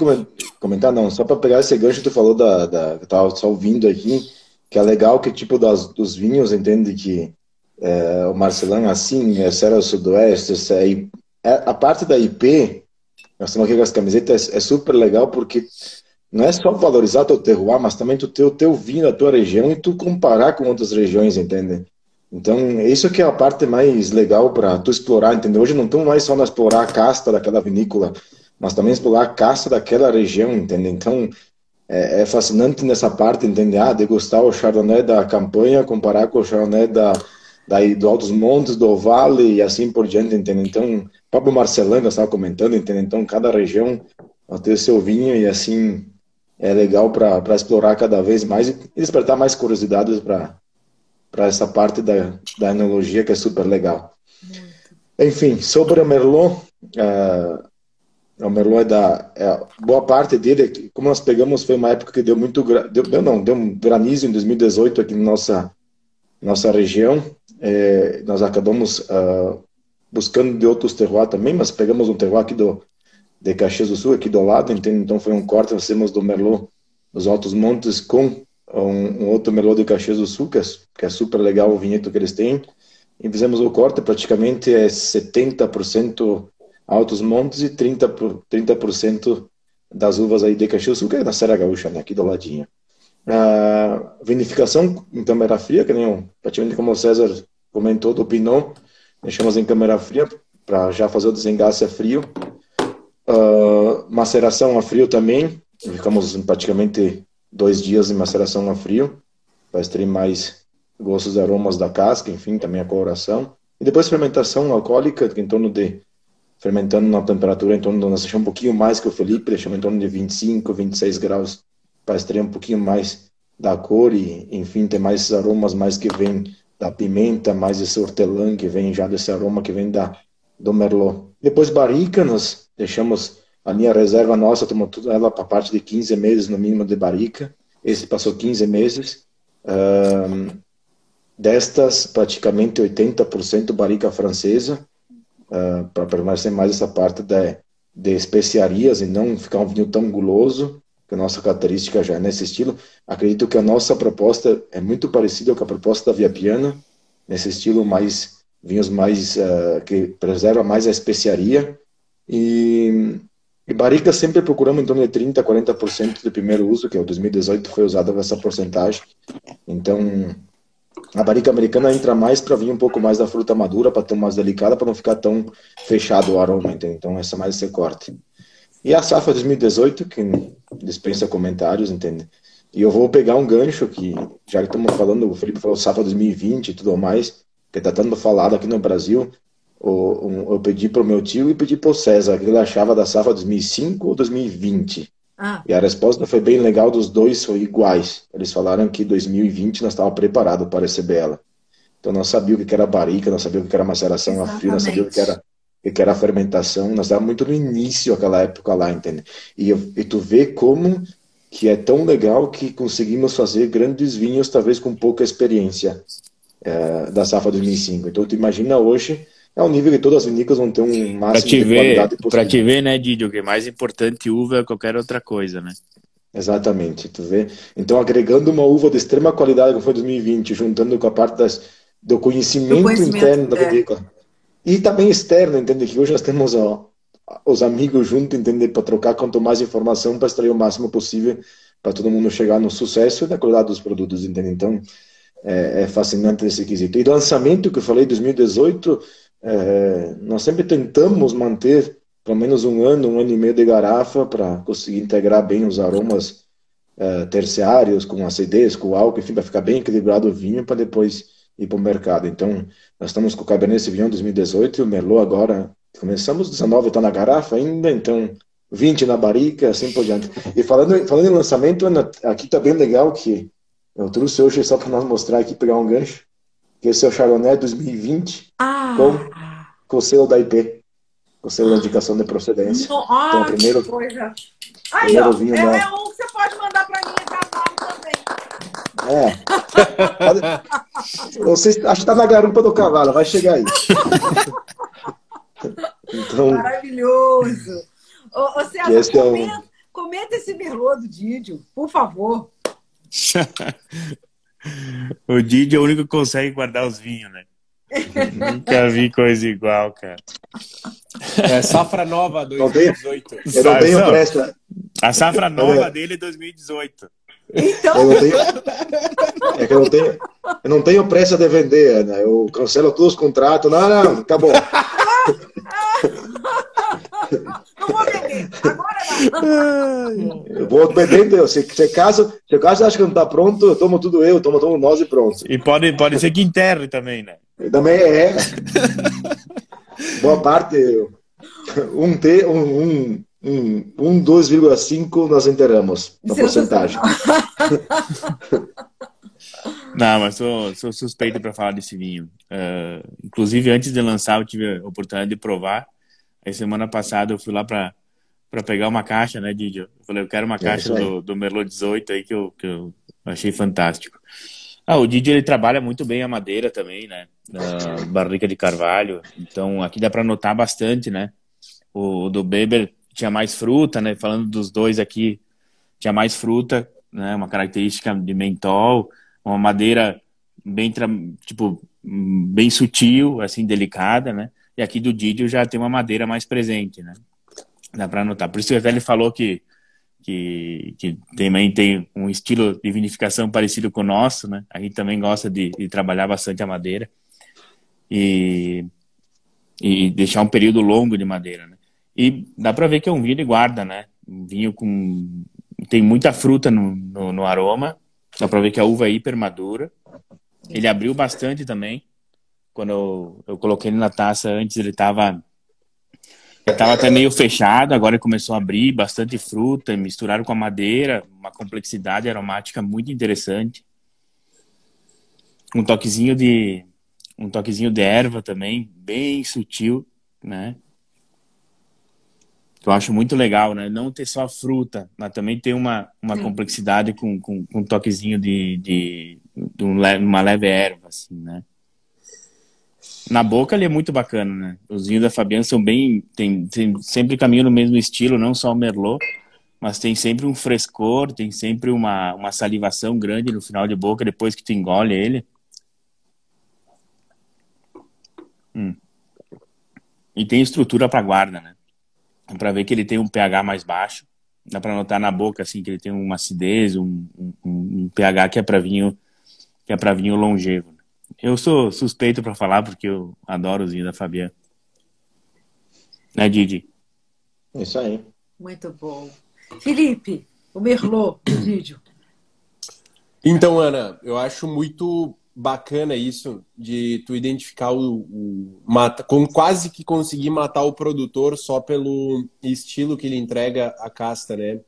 comentar não, só para pegar esse gancho que tu falou da, da eu tava só ouvindo aqui, que é legal que tipo das, dos vinhos entende que é, o Marcelão assim, é Serra Sudoeste, é, é, a parte da IP, nós estamos aqui com as camisetas, é, é super legal porque não é só valorizar teu terroir, mas também tu ter o teu vinho da tua região e tu comparar com outras regiões, entende? Então, isso que é a parte mais legal para tu explorar, entendeu? Hoje não estamos mais só na explorar a casta daquela vinícola, mas também explorar a casta daquela região, entendeu? Então, é, é, fascinante nessa parte, entender, ah, degustar o Chardonnay da campanha, comparar com o Chardonnay da, da, do Altos Montes, do Vale e assim por diante, entendeu? Então, o próprio Marcelano estava comentando, entendeu? Então, cada região ter seu vinho e assim é legal para explorar cada vez mais e despertar mais curiosidades para para essa parte da, da enologia que é super legal. Muito. Enfim, sobre o Merlot, uh, o Merlot é da é, boa parte dele, como nós pegamos, foi uma época que deu muito deu, deu não deu um granizo em 2018 aqui na nossa nossa região. É, nós acabamos uh, buscando de outros terroirs também, mas pegamos um terroir aqui do de Caxias do Sul aqui do lado, então foi um corte nós temos do Merlot dos Altos Montes com um, um outro melô de Caxias do Sul, que é, que é, super legal o vinhedo que eles têm. E fizemos o corte, praticamente é 70% Altos Montes e 30%, por, 30 das uvas aí de Caxias do Sul, que é na Serra Gaúcha, né, aqui do ladinho. A vinificação em câmera fria, que nem eu, praticamente como o César comentou do Pinot, deixamos em câmera fria para já fazer o desengasse a frio. Uh, maceração a frio também, ficamos praticamente dois dias de maceração a frio, para extrair mais gostos e aromas da casca, enfim, também a coloração. E depois fermentação alcoólica, em torno de fermentando na temperatura em torno de, nós deixamos um pouquinho mais que o Felipe, deixamos em torno de 25, 26 graus, para extrair um pouquinho mais da cor e, enfim, ter mais esses aromas mais que vem da pimenta, mais esse hortelã que vem já desse aroma que vem da do merlot. Depois barrica, nós deixamos a minha reserva nossa tomou tudo ela para parte de 15 meses no mínimo de barica. Esse passou 15 meses. Um, destas, praticamente 80% barica francesa, uh, para permanecer mais essa parte de, de especiarias e não ficar um vinho tão guloso, que a nossa característica já é nesse estilo. Acredito que a nossa proposta é muito parecida com a proposta da Via Piana, nesse estilo mais vinhos mais uh, que preserva mais a especiaria e e sempre procuramos em torno de 30%, 40% de primeiro uso, que é o 2018 foi usada essa porcentagem. Então, a barrica americana entra mais para vir um pouco mais da fruta madura, para ter mais delicada, para não ficar tão fechado o aroma. Entende? Então, essa é mais esse corte. E a safra 2018, que dispensa comentários, entende? E eu vou pegar um gancho que, já que estamos falando, o Felipe falou safra 2020 e tudo mais, que está tanto falado aqui no Brasil, eu pedi para o meu tio e pedi para o César que ele achava da safra 2005 ou 2020. Ah. E a resposta foi bem legal, dos dois foi iguais. Eles falaram que 2020 nós estávamos preparados para receber ela. Então nós sabíamos o que era barrica, nós sabíamos o que era maceração a frio, nós sabíamos o que era, que era fermentação. Nós estávamos muito no início aquela época lá, entende? E, e tu vê como que é tão legal que conseguimos fazer grandes vinhos, talvez com pouca experiência é, da safra 2005. Então tu imagina hoje é um nível que todas as vinícolas vão ter um máximo pra te de ver, qualidade possível. Pra te ver, né, Didio, que mais importante uva é qualquer outra coisa, né? Exatamente, tu vê? Então, agregando uma uva de extrema qualidade, que foi 2020, juntando com a parte das, do conhecimento, conhecimento interno da vinícola. É. E também externo, entende? Que hoje nós temos ó, os amigos juntos, entende? Para trocar quanto mais informação, para extrair o máximo possível, para todo mundo chegar no sucesso e na qualidade dos produtos, entende? Então, é, é fascinante esse quesito. E lançamento, que eu falei, 2018, é, nós sempre tentamos manter pelo menos um ano, um ano e meio de garrafa para conseguir integrar bem os aromas é, terciários, com acidez, com álcool, enfim, para ficar bem equilibrado o vinho para depois ir para o mercado. Então, nós estamos com o Cabernet Sauvignon 2018 e o Merlot agora, começamos 19, está na garrafa ainda, então 20 na barrica, assim por diante. E falando, falando em lançamento, aqui está bem legal que eu trouxe hoje só para nós mostrar aqui, pegar um gancho, que esse é o Chardonnay 2020 ah. com, com o selo da IP, com o selo da indicação de procedência. Não, ah, então, primeiro, coisa. Aí, primeiro ó, vinho é, da... é um que você pode mandar para mim cavalo também. É. Você, acho que está na garupa do cavalo, vai chegar aí. então, Maravilhoso. Ô, ô César, esse comenta, é um... comenta esse merlot do Didio, por favor. (laughs) o Didi é o único que consegue guardar os vinhos, né? Nunca vi coisa igual, cara. É safra nova 2018. Eu não tenho pressa. A safra nova dele é 2018. Então. Eu não tenho, é que eu não tenho, eu não tenho pressa de vender, né? Eu cancelo todos os contratos. Não, não, acabou. Não vou beber. Agora não. Eu vou beber, se, se caso, se caso acha que não tá pronto, eu tomo tudo eu, tomo, tomo nós e pronto. E pode, pode ser que enterre também, né? Também é. Boa parte, um T, um, um, um, um 2,5 nós enterramos, na porcentagem. (laughs) Não, mas sou, sou suspeito para falar desse vinho. Uh, inclusive, antes de lançar, eu tive a oportunidade de provar. Aí, semana passada, eu fui lá para para pegar uma caixa, né, Didio? Eu falei, eu quero uma é caixa do, do Merlot 18 aí que eu, que eu achei fantástico. Ah, o Didio, ele trabalha muito bem a madeira também, né? A barrica de carvalho. Então, aqui dá para notar bastante, né? O, o do Beber tinha mais fruta, né? Falando dos dois aqui, tinha mais fruta, né? Uma característica de mentol uma madeira bem, tipo, bem sutil, assim, delicada, né? E aqui do Didio já tem uma madeira mais presente, né? Dá para notar. Por isso que ele falou que, que, que também tem um estilo de vinificação parecido com o nosso, né? A gente também gosta de, de trabalhar bastante a madeira e, e deixar um período longo de madeira, né? E dá para ver que é um vinho de guarda, né? Um vinho com... tem muita fruta no, no, no aroma, Dá pra ver que a uva é hiper madura. Ele abriu bastante também. Quando eu, eu coloquei ele na taça, antes ele tava. Ele tava até meio fechado, agora começou a abrir, bastante fruta, misturaram com a madeira, uma complexidade aromática muito interessante. Um toquezinho de um toquezinho de erva também, bem sutil, né? Eu acho muito legal, né? Não ter só fruta, mas também ter uma, uma complexidade com, com, com, um toquezinho de, de, de uma leve erva, assim, né? Na boca ele é muito bacana, né? Os vinhos da Fabiana são bem. Tem, tem, sempre caminham no mesmo estilo, não só o Merlot, mas tem sempre um frescor, tem sempre uma, uma salivação grande no final de boca depois que tu engole ele. Hum. E tem estrutura para guarda, né? Para ver que ele tem um pH mais baixo. Dá para notar na boca assim que ele tem uma acidez, um, um, um pH que é para vinho que é para vinho longevo. Eu sou suspeito para falar porque eu adoro os vinhos da Fabiana. Né, Didi? Isso aí. Muito bom. Felipe, o Merlot, o vídeo. Então, Ana, eu acho muito bacana isso de tu identificar o, o mata, com quase que conseguir matar o produtor só pelo estilo que ele entrega à casta, né?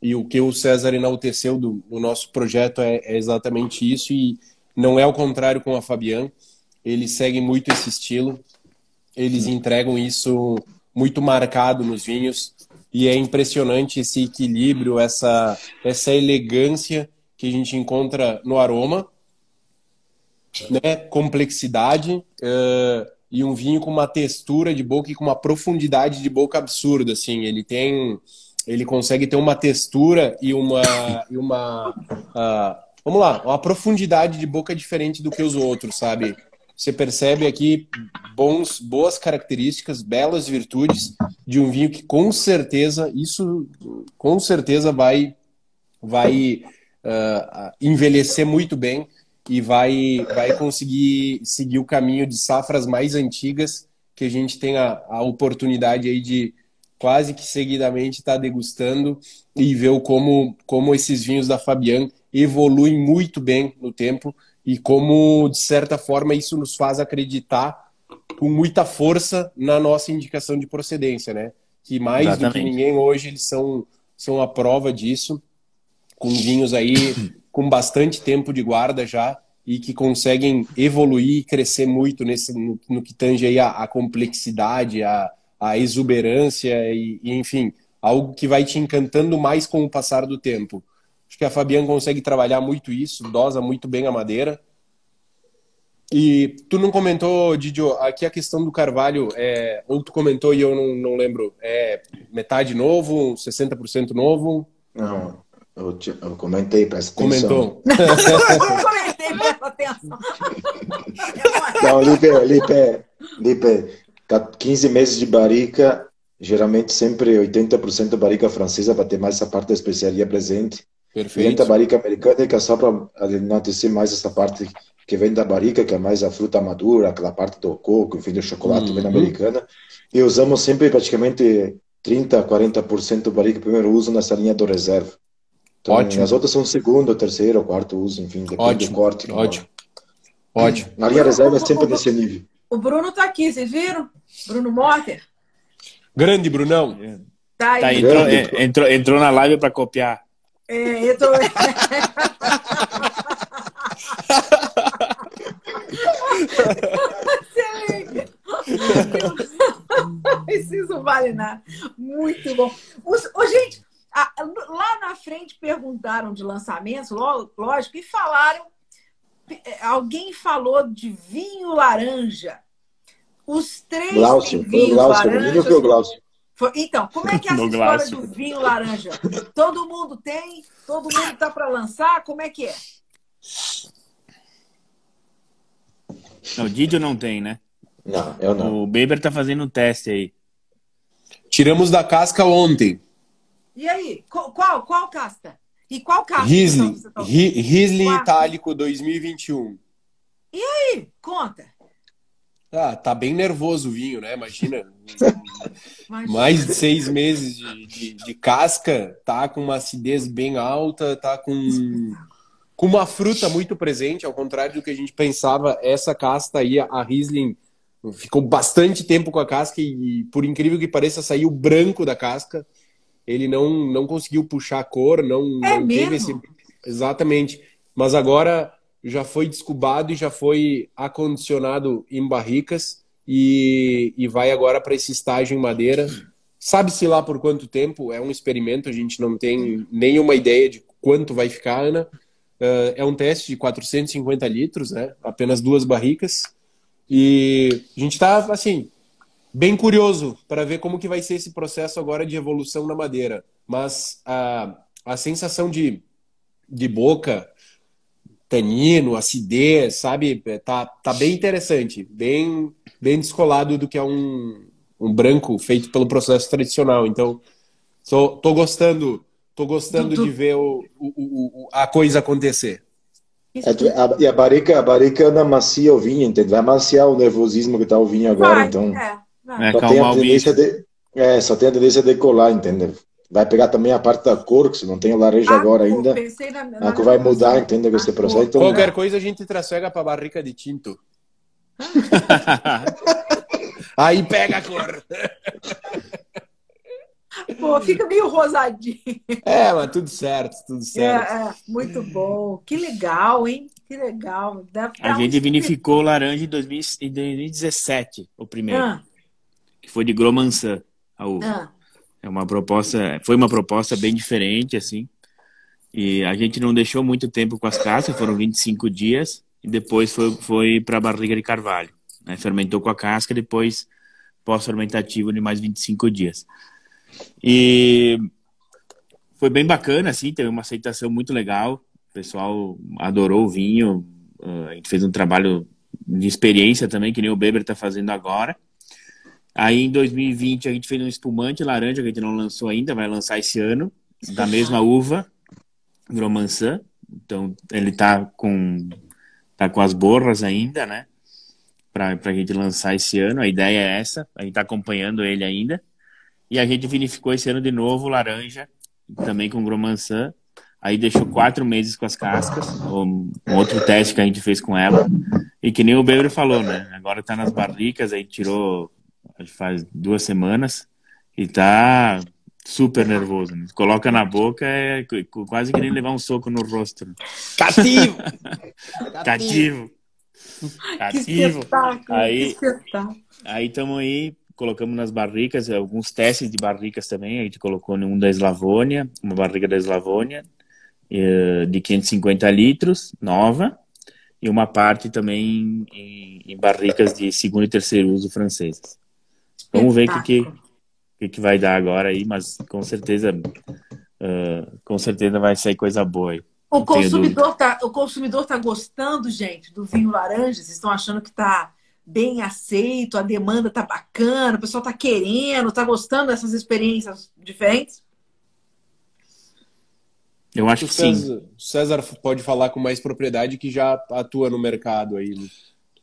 E o que o César enalteceu do, do nosso projeto é, é, exatamente isso e não é o contrário com a Fabian. Eles seguem muito esse estilo, eles entregam isso muito marcado nos vinhos e é impressionante esse equilíbrio, essa essa elegância que a gente encontra no aroma né, complexidade uh, e um vinho com uma textura de boca e com uma profundidade de boca absurda, assim. Ele tem ele consegue ter uma textura e uma, (coughs) e uma uh, vamos lá, uma profundidade de boca diferente do que os outros, sabe? Você percebe aqui bons, boas características, belas virtudes de um vinho que com certeza isso com certeza vai vai uh, envelhecer muito bem e vai vai conseguir seguir o caminho de safras mais antigas que a gente tem a, a oportunidade aí de quase que seguidamente estar tá degustando e ver como, como esses vinhos da Fabian evoluem muito bem no tempo e como, de certa forma, isso nos faz acreditar com muita força na nossa indicação de procedência, né? Que mais Exatamente. do que ninguém hoje eles são, são a prova disso, com vinhos aí (coughs) com bastante tempo de guarda já e que conseguem evoluir e crescer muito nesse, no, no que tange aí a, a complexidade, a, a exuberância e, e, enfim, algo que vai te encantando mais com o passar do tempo. Acho que a Fabiana consegue trabalhar muito isso, dosa muito bem a madeira. E tu não comentou, Didio, aqui a questão do carvalho, é, ou tu comentou e eu não, não lembro, é metade novo, 60% novo? Não, eu, te, eu comentei, presta atenção. Comentou. (laughs) (laughs) eu comentei, presta atenção. (laughs) Não, Lipe, Lipe, Lipe, 15 meses de barrica, geralmente sempre 80% barrica francesa para ter mais essa parte da especiaria presente. Perfeito. E a barrica americana, que é só para enaltecer mais essa parte que vem da barrica, que é mais a fruta madura, aquela parte do coco, enfim, do chocolate uhum. vem da americana. E usamos sempre praticamente 30% a 40% do barrica primeiro uso nessa linha do reserva. Então, ótimo. As outras são segundo, terceiro, quarto uso, enfim, depende ótimo. do corte. Ótimo. Ótimo. Na linha reserva é sempre nesse nível. O Bruno tá aqui, vocês viram? Bruno Motter. Grande, Brunão. Tá, aí. Tá, entrou, é, entrou, entrou na live para copiar. É, entrou. (laughs) Excelente. Isso não vale nada. Muito bom. Os, oh, gente, lá na frente perguntaram de lançamentos, lógico, e falaram alguém falou de vinho laranja. Os três Glaucio, vinhos Glaucio, laranja. Foi o Glaucio. Foi, então, como é que é (laughs) essa história do vinho laranja? Todo mundo tem? Todo mundo está para lançar? Como é que é? o Didio não tem, né? Não, eu não. O Beber tá fazendo um teste aí. Tiramos da casca ontem. E aí? Qual, qual casca? E qual carro? Riesling, tá Riesling Itálico 2021. E aí? Conta. Ah, tá bem nervoso o vinho, né? Imagina. (laughs) Imagina. Mais de seis meses de, de, de, casca, tá com uma acidez bem alta, tá com, com uma fruta muito presente, ao contrário do que a gente pensava, essa casta aí, a Riesling, ficou bastante tempo com a casca e, por incrível que pareça, saiu branco da casca ele não, não conseguiu puxar a cor, não, é não teve esse. Exatamente. Mas agora já foi descubado e já foi acondicionado em barricas e, e vai agora para esse estágio em madeira. Sabe-se lá por quanto tempo, é um experimento, a gente não tem nenhuma ideia de quanto vai ficar, Ana. Uh, é um teste de 450 litros, né? apenas duas barricas. E a gente está, assim, bem curioso para ver como que vai ser esse processo agora de evolução na madeira. Mas a, a sensação de, de boca, tanino, acidez, sabe, tá, tá bem interessante, bem, bem descolado do que é um, um branco feito pelo processo tradicional. Então, tô, tô gostando, tô gostando de ver o, o, o, a coisa acontecer. É, a, e a barrica, a barrica anda macia o vinho, entende? Vai maciar o nervosismo que tá o vinho agora, vai, então. É. É, só, tem a tendência de, é, só tem a tendência de decolar, entendeu? Vai pegar também a parte da cor, que se não tem o laranja ah, agora ainda. Na, na a cor vai mudar, entendeu? Esse processo. Então, Qualquer coisa a gente trasfega para barrica de tinto. Aí pega a cor. Pô, fica meio rosadinho. É, mas tudo certo, tudo certo. É, é, muito bom. Que legal, hein? Que legal. a gente um... vinificou laranja em, 2017, o primeiro. Ah que foi de Gromançã, a uva. Ah. É uma proposta, foi uma proposta bem diferente, assim. E a gente não deixou muito tempo com as cascas, foram 25 dias, e depois foi, foi para a barriga de carvalho. Né? Fermentou com a casca, depois pós-fermentativo de mais 25 dias. E foi bem bacana, assim, teve uma aceitação muito legal. O pessoal adorou o vinho. A gente fez um trabalho de experiência também, que nem o Beber está fazendo agora. Aí em 2020 a gente fez um espumante laranja que a gente não lançou ainda, vai lançar esse ano, da mesma uva, Gromançã. Então ele tá com tá com as borras ainda, né? Para a gente lançar esse ano. A ideia é essa. A gente está acompanhando ele ainda. E a gente vinificou esse ano de novo laranja, também com Gromançã. Aí deixou quatro meses com as cascas, um outro teste que a gente fez com ela. E que nem o Beber falou, né? Agora tá nas barricas, aí tirou faz duas semanas e tá super nervoso. Né? Coloca na boca, é quase que nem levar um soco no rosto. Cativo! (laughs) Cativo! Cativo! Aí, aí estamos aí colocamos nas barricas, alguns testes de barricas também. A gente colocou um da Eslavônia, uma barriga da Eslavônia, eh, de 550 litros, nova, e uma parte também em, em barricas de segundo e terceiro uso francesas. Vamos ver o que, que, que, vai dar agora aí, mas com certeza, uh, com certeza vai sair coisa boa aí. O consumidor, tá, o consumidor tá gostando, gente, do vinho laranja? Vocês estão achando que tá bem aceito, a demanda tá bacana, o pessoal tá querendo, tá gostando dessas experiências diferentes? Eu acho que sim. César pode falar com mais propriedade que já atua no mercado aí.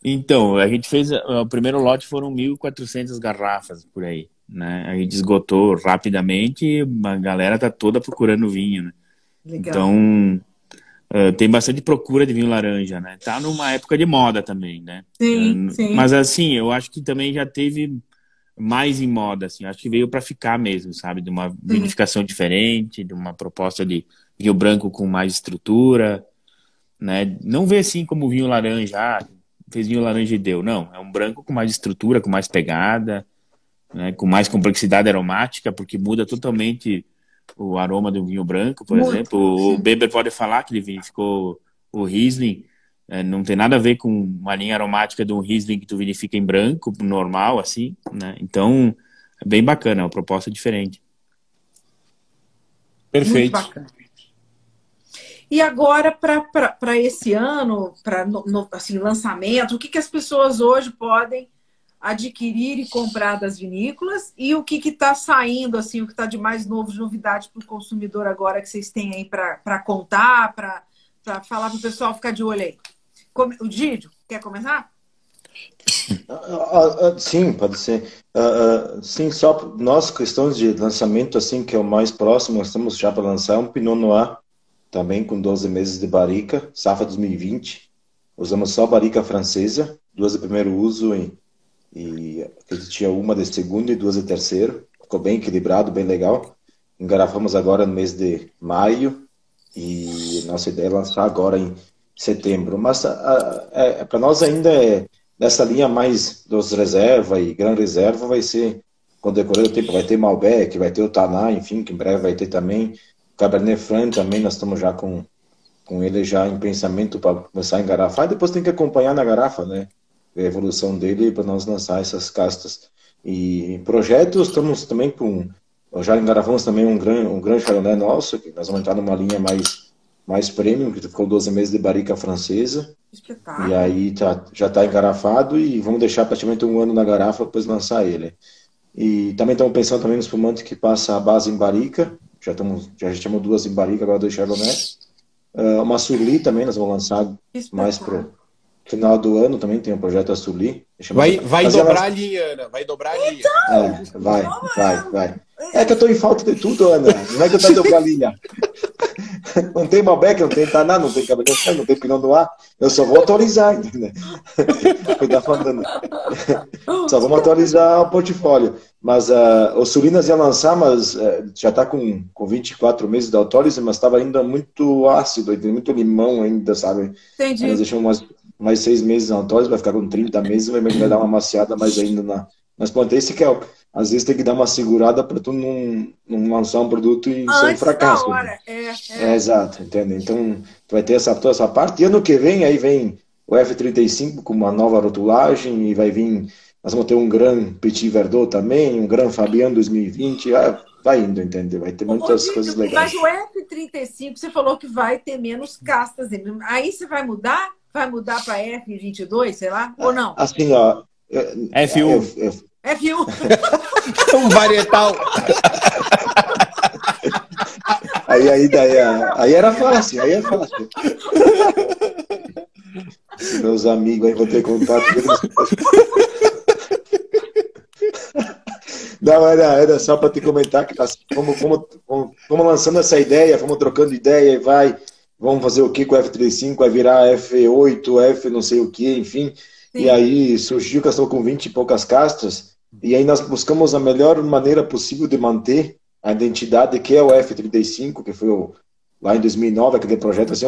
Então, a gente fez o primeiro lote foram 1.400 garrafas por aí, né? A gente esgotou rapidamente, e a galera tá toda procurando vinho, né? Legal. Então, Uh, tem bastante procura de vinho laranja, né? Tá numa época de moda também, né? Sim, uh, sim. Mas assim, eu acho que também já teve mais em moda, assim. Acho que veio para ficar mesmo, sabe? De uma vinificação diferente, de uma proposta de vinho branco com mais estrutura, né? Não vê assim como vinho laranja, ah, fez vinho laranja e deu. Não, é um branco com mais estrutura, com mais pegada, né? Com mais complexidade aromática, porque muda totalmente o aroma do vinho branco, por Muito, exemplo. O Beber pode falar que ele ficou o Riesling, é, não tem nada a ver com uma linha aromática de um Riesling que tu vinifica em branco, normal, assim, né? Então, é bem bacana, é uma proposta diferente. Perfeito. E agora, para esse ano, para assim, lançamento, o que, que as pessoas hoje podem adquirir e comprar das vinícolas e o que está saindo, assim, o que está de mais novo, de novidade para o consumidor agora que vocês têm aí para contar, para falar para o pessoal ficar de olho aí. O Dídio, quer começar? Ah, ah, sim, pode ser. Sim, só nós, questões de lançamento, assim, que é o mais próximo, nós estamos já para lançar um Pinot Noir, também com 12 meses de barrica, safra 2020. Usamos só barrica francesa, duas de primeiro uso em e tinha uma de segundo e duas de terceiro. Ficou bem equilibrado, bem legal. Engarrafamos agora no mês de maio e nossa ideia é lançar agora em setembro. Mas é, para nós ainda é nessa linha mais dos reserva e gran reserva vai ser com o decorrer do tempo vai ter Malbec, vai ter o Taná, enfim, que em breve vai ter também Cabernet Franc também nós estamos já com com ele já em pensamento para começar a engarrafar. E depois tem que acompanhar na garrafa, né? a evolução dele para nós lançar essas castas. E projetos, estamos também com. Já engravamos também um grande, um grande Chardonnay nosso, que nós vamos entrar numa linha mais, mais premium, que ficou 12 meses de barrica francesa. Espetáculo. E aí tá, já está engarrafado e vamos deixar praticamente um ano na garrafa depois lançar ele. E também estamos pensando também no espumante que passa a base em barrica. Já, estamos, já chamamos duas em barrica, agora dois Chardonnay. Uh, uma Surly também, nós vamos lançar mais pro final do ano também tem um projeto a Suli. Vai, vai dobrar a linha, Ana. Vai dobrar a linha. Então, é, vai, vai, vai. É que eu tô em falta de tudo, Ana. Não é que eu tô dobrar a linha. (laughs) Não tem Malbec, não tem Taná, não tem Cabernet não tem Pinot Noir. Eu só vou atualizar, entendeu? (laughs) Cuidar falando. (laughs) Só vamos atualizar o portfólio. Mas uh, o Sulinas ia lançar, mas uh, já está com, com 24 meses de autólise, mas estava ainda muito ácido, muito limão ainda, sabe? Entendi. nós deixamos umas mais seis meses na autórise, vai ficar com 30 meses, vai, vai dar uma maciada mais ainda na, nas plantas. Esse que é, às vezes tem que dar uma segurada para tu não, não lançar um produto e Antes ser um fracasso. Né? É, é. é, exato, entende? Então, tu vai ter essa, toda essa parte. E ano que vem, aí vem o F35 com uma nova rotulagem e vai vir. Nós vamos ter um Gran Petit Verdot também, um Gran Fabian 2020. Ah, vai indo, entendeu? Vai ter muitas Ô, coisas legais. Mas o F35, você falou que vai ter menos castas. Aí você vai mudar? Vai mudar para F22, sei lá? Ou não? Assim, ó. F1. F1. (laughs) um varietal. Aí, aí, daí, aí era fácil, aí é fácil. Meus amigos aí vão ter contato. Não, era, era só para te comentar que tá, fomos, fomos, fomos, lançando essa ideia, fomos trocando ideia e vai, vamos fazer o que com o F35, vai virar F8, F não sei o que, enfim. Sim. E aí surgiu que estou com 20 e poucas castras, e aí nós buscamos a melhor maneira possível de manter a identidade que é o F35, que foi o, lá em 2009, aquele projeto assim,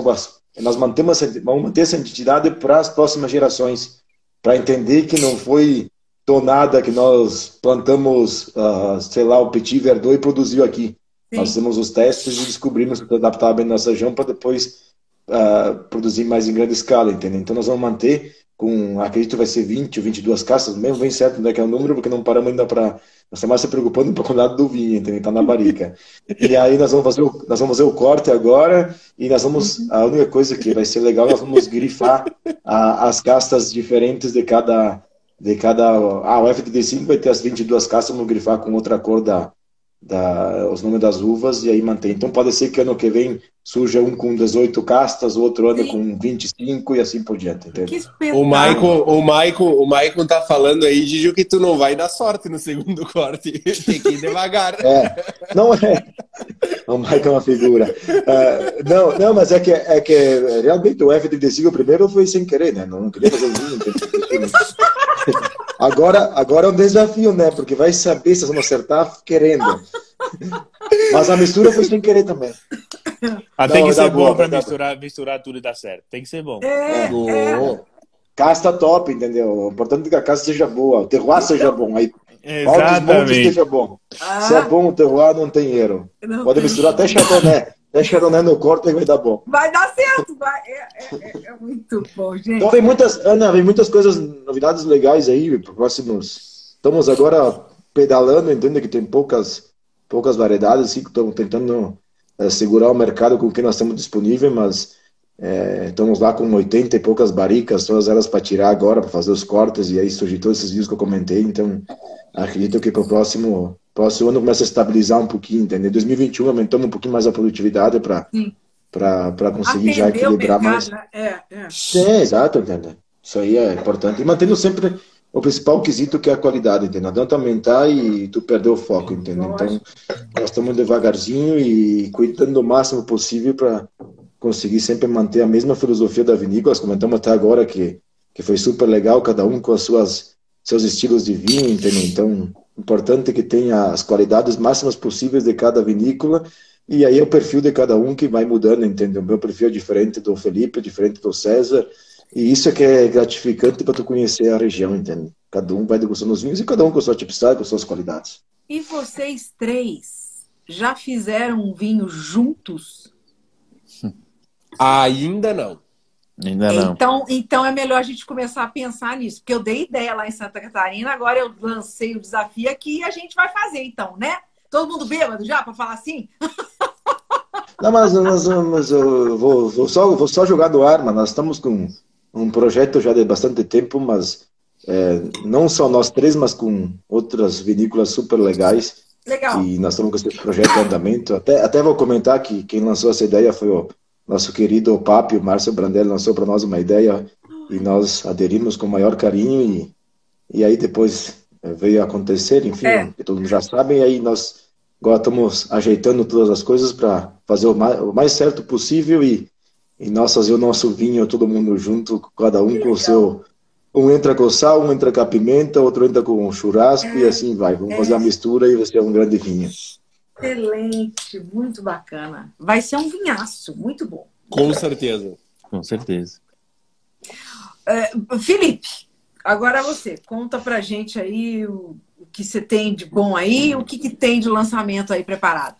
nós mantemos, vamos manter essa identidade para as próximas gerações, para entender que não foi do nada que nós plantamos, uh, sei lá, o Petit Verdot e produziu aqui. Sim. Nós fizemos os testes e descobrimos que adaptava bem nossa região para depois uh, produzir mais em grande escala, entendeu? Então nós vamos manter com, acredito que vai ser 20 ou 22 caças, mesmo bem certo onde é que é o número, porque não paramos ainda para. Nós estamos mais se preocupando (laughs) com o lado do vinho, entendeu? Está na barica. e aí nós vamos, fazer o, nós vamos fazer o corte agora, e nós vamos. A única coisa que vai ser legal, nós vamos grifar a, as castas diferentes de cada. De cada ah, o FTD5 vai ter as 22 castas, vamos grifar com outra cor da, da, os nomes das uvas e aí mantém. Então pode ser que ano que vem surja um com 18 castas, o outro ano Sim. com 25 e assim por diante. O Michael, o Michael, o Michael tá falando aí, Gigi, que tu não vai dar sorte no segundo (laughs) corte. Tem que ir devagar. É, não é. O Michael é uma figura. Uh, não, não, mas é que, é que realmente o F35 primeiro foi sem querer, né? Não queria fazer vinho. Agora, agora é um desafio, né? Porque vai saber se vamos acertar querendo. Mas a mistura foi sem querer também. Ah, tem que ser bom para misturar, misturar tudo e dar certo. Tem que ser bom. É, é. Casta top, entendeu? O importante é que a casa seja boa, o terroir seja bom. Aí, Exatamente. esteja bom. Ah. Se é bom o terroir, não tem erro. Não Pode misturar até chardonnay. Até chardonnay no corte e vai dar bom. Vai dar certo. Vai. É, é, é, muito bom, gente. Então, vem muitas, Ana, vem muitas coisas, novidades legais aí, próximos. Estamos agora pedalando, entende que tem poucas, poucas variedades, assim, que estamos tentando é, segurar o mercado com o que nós temos disponível, mas é, estamos lá com 80 e poucas baricas, todas elas para tirar agora, para fazer os cortes, e aí surgiu todos esses vídeos que eu comentei, então acredito que para o próximo, próximo ano começa a estabilizar um pouquinho, entendeu? 2021 aumentamos um pouquinho mais a produtividade para para conseguir Atender já equilibrar mercado, mais. Né? É, é. Sim, exato, entendeu? Isso aí é importante. E mantendo sempre o principal quesito que é a qualidade, entendeu? Não adianta aumentar e tu perder o foco, entendeu? Então, nós estamos devagarzinho e cuidando o máximo possível para conseguir sempre manter a mesma filosofia da vinícola. Comentamos até agora que, que foi super legal, cada um com as suas seus estilos de vinho, entendeu? Então, importante que tenha as qualidades máximas possíveis de cada vinícola e aí é o perfil de cada um que vai mudando, entendeu? O meu perfil é diferente do Felipe, é diferente do César, e isso é que é gratificante para tu conhecer a região, entende? Cada um vai degustando os vinhos e cada um com a sua tipicidade, com as suas qualidades. E vocês três já fizeram um vinho juntos? Ainda não. Ainda não. Então, então é melhor a gente começar a pensar nisso, porque eu dei ideia lá em Santa Catarina, agora eu lancei o desafio aqui e a gente vai fazer, então, né? Todo mundo bêbado já, para falar assim? (laughs) Não, mas, mas, mas eu vou, vou, só, vou só jogar no ar, mas nós estamos com um projeto já de bastante tempo, mas é, não só nós três, mas com outras vinícolas super legais. Legal. E nós estamos com esse projeto em andamento. Até, até vou comentar que quem lançou essa ideia foi o nosso querido Papi, o Márcio Brandelli, lançou para nós uma ideia e nós aderimos com o maior carinho. E, e aí depois é, veio a acontecer, enfim, é. todo mundo já sabe, e aí nós agora estamos ajeitando todas as coisas para fazer o mais, o mais certo possível e e nós fazer o nosso vinho, todo mundo junto, cada um com o seu. Um entra com sal, um entra com a pimenta, outro entra com churrasco é, e assim vai. Vamos é. fazer a mistura e vai ser um grande vinho. Excelente, muito bacana. Vai ser um vinhaço, muito bom. Com certeza. Com certeza. Uh, Felipe, agora você. Conta pra gente aí o, o que você tem de bom aí, o que, que tem de lançamento aí preparado.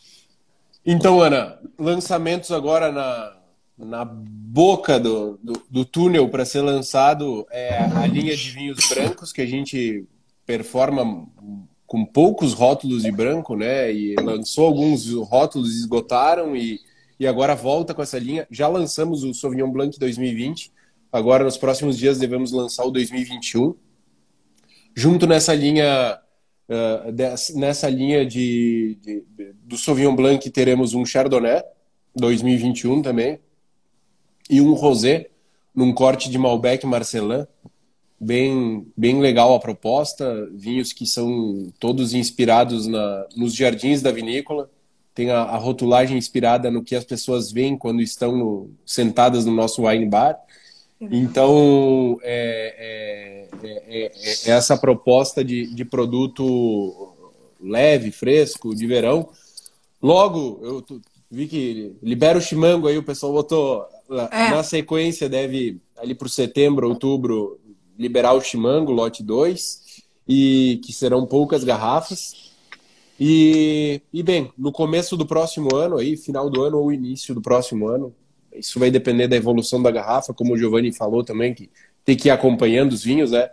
Então, Ana, lançamentos agora na, na boca do, do, do túnel para ser lançado é a linha de vinhos brancos que a gente performa com poucos rótulos de branco, né? E lançou alguns rótulos, esgotaram e, e agora volta com essa linha. Já lançamos o Sauvignon Blanc 2020. Agora, nos próximos dias, devemos lançar o 2021. Junto nessa linha, uh, nessa linha de, de, de, do Sauvignon Blanc, teremos um Chardonnay 2021 também e um rosé num corte de Malbec Marcelin. Bem, bem legal a proposta. Vinhos que são todos inspirados na, nos jardins da vinícola. Tem a, a rotulagem inspirada no que as pessoas veem quando estão no, sentadas no nosso wine bar. Então, é, é, é, é, essa proposta de, de produto leve, fresco, de verão. Logo, eu vi que libera o chimango aí, o pessoal botou é. na sequência, deve ali para setembro, outubro, liberar o chimango, lote 2, e que serão poucas garrafas. E, e bem, no começo do próximo ano, aí, final do ano ou início do próximo ano, isso vai depender da evolução da garrafa, como o Giovanni falou também, que tem que ir acompanhando os vinhos, né?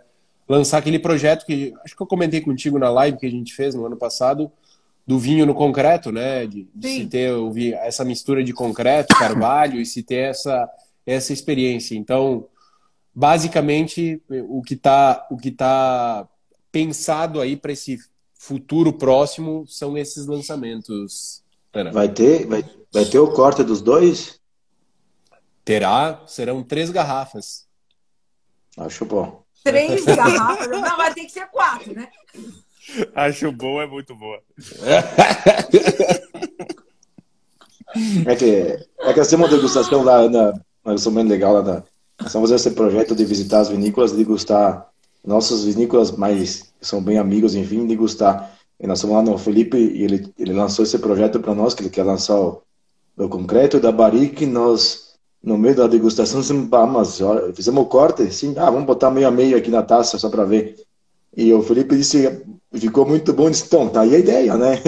Lançar aquele projeto que acho que eu comentei contigo na live que a gente fez no ano passado, do vinho no concreto, né? De, de se ter essa mistura de concreto, carvalho e se ter essa, essa experiência. Então, basicamente, o que está o que tá pensado aí para esse futuro próximo são esses lançamentos. Vai ter, vai, vai ter o corte dos dois? Terá, serão três garrafas. Acho bom. Três (laughs) garrafas? Não, vai ter que ser quatro, né? Acho boa, é muito boa. É que, é que assim, uma degustação lá na. Degustação bem legal lá na. Estamos fazendo esse projeto de visitar as vinícolas, degustar nossas vinícolas que são bem amigos, enfim, degustar. E nós estamos lá no Felipe e ele, ele lançou esse projeto para nós, que ele quer lançar o, o concreto da Barique. Nós, no meio da degustação, fizemos, ah, mas, olha, fizemos o corte, sim, ah, vamos botar meio a meio aqui na taça só para ver. E o Felipe disse, ficou muito bom, disse, então, tá aí a ideia, né?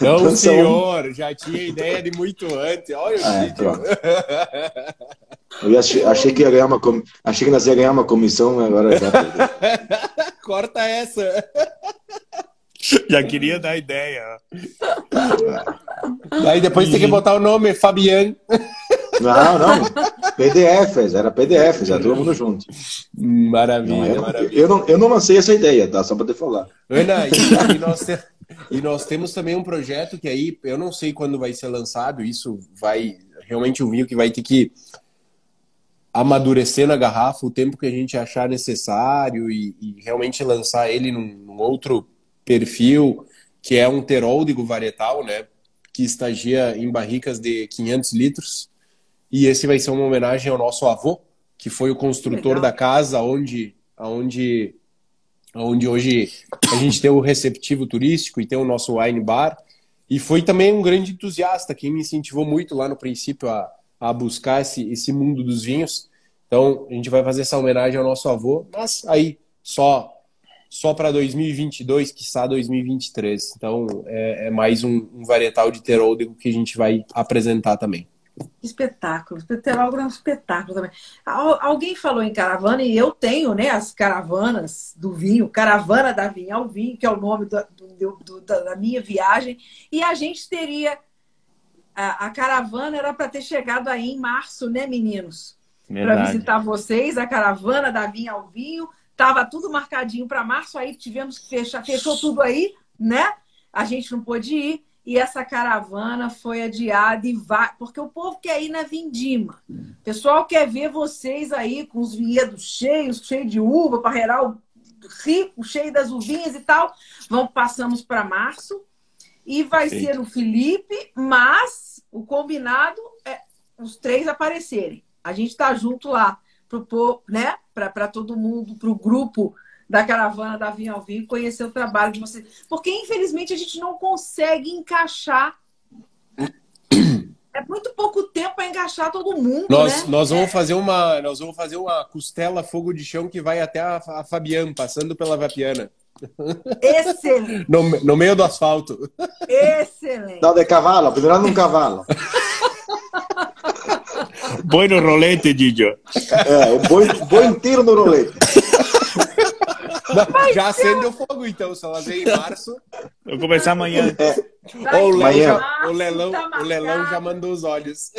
Não, então, (laughs) senhor, já tinha ideia de muito antes, olha o é. (laughs) Eu achei, achei, que ia ganhar uma achei que nós ia ganhar uma comissão, agora já (laughs) Corta essa. Já queria dar ideia. (laughs) Aí depois e... tem que botar o nome, Fabiano. Não, não. PDFs, era PDFs, já todo mundo junto. Maravilha, não, eu, maravilha. Eu não, eu não lancei essa ideia, tá? Só para te falar. Ana, e, e, nós te, e nós temos também um projeto que aí, eu não sei quando vai ser lançado, isso vai, realmente um vinho que vai ter que amadurecer na garrafa o tempo que a gente achar necessário e, e realmente lançar ele num, num, outro perfil, que é um teródigo varietal, né? Que estagia em barricas de 500 litros e esse vai ser uma homenagem ao nosso avô, que foi o construtor Legal. da casa onde, onde, onde hoje a gente tem o receptivo turístico e tem o nosso wine bar. E foi também um grande entusiasta, quem me incentivou muito lá no princípio a, a buscar esse, esse mundo dos vinhos. Então, a gente vai fazer essa homenagem ao nosso avô, mas aí, só só para 2022, quiçá 2023. Então, é, é mais um, um varietal de teródigo que a gente vai apresentar também. Espetáculo. Peterógrafo é um espetáculo também. Alguém falou em caravana e eu tenho, né, as caravanas do vinho, Caravana da Vinha ao Vinho, que é o nome do, do, do, da minha viagem. E a gente teria. A, a caravana era para ter chegado aí em março, né, meninos? Para visitar vocês, a caravana da Vinha ao Vinho. Tava tudo marcadinho para março, aí tivemos que fechar, fechou tudo aí, né? A gente não pôde ir e essa caravana foi adiada e vai, porque o povo quer ir na vindima. O pessoal quer ver vocês aí com os vinhedos cheios, cheios de uva, parreiral rico, cheio das uvinhas e tal. Vamos passamos para março e vai ser o Felipe, mas o combinado é os três aparecerem. A gente está junto lá pro né, para todo mundo, para o grupo da caravana da Vinha ao Vinho, conhecer o trabalho de vocês. Porque, infelizmente, a gente não consegue encaixar. É muito pouco tempo para encaixar todo mundo. Nós, né? nós vamos é. fazer uma. Nós vamos fazer uma costela fogo de chão que vai até a, a Fabiana, passando pela Vapiana. Excelente. No, no meio do asfalto. Excelente. Não, de cavalo, pendurado num cavalo. Boi no rolete, Didio. É, o boi, boi inteiro no rolete. já acendeu fogo, então, se ela vem em março. Vou começar amanhã. É. o, já, o, Lelão, o Lelão já mandou os olhos.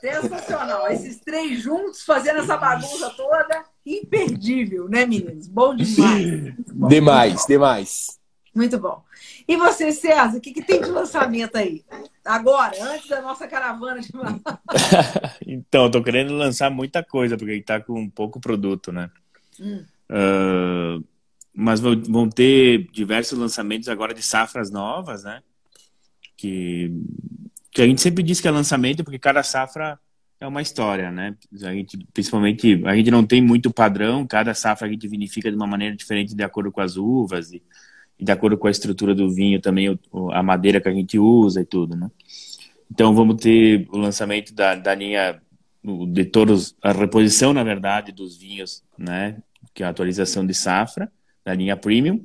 Sensacional. Esses três juntos fazendo essa bagunça toda, imperdível, né, meninos? Bom demais. Bom. (laughs) Demais, demais. Muito bom. E você, César, o que, que tem de lançamento aí? Agora, antes da nossa caravana de (laughs) Então, eu tô querendo lançar muita coisa, porque está com pouco produto, né? Hum. Uh, mas vão ter diversos lançamentos agora de safras novas, né? Que, que a gente sempre diz que é lançamento, porque cada safra é uma história, né? A gente, principalmente, a gente não tem muito padrão, cada safra a gente vinifica de uma maneira diferente de acordo com as uvas e, e de acordo com a estrutura do vinho também, o, a madeira que a gente usa e tudo, né? Então vamos ter o lançamento da, da linha de todos, a reposição, na verdade, dos vinhos, né? que é a atualização de safra da linha Premium.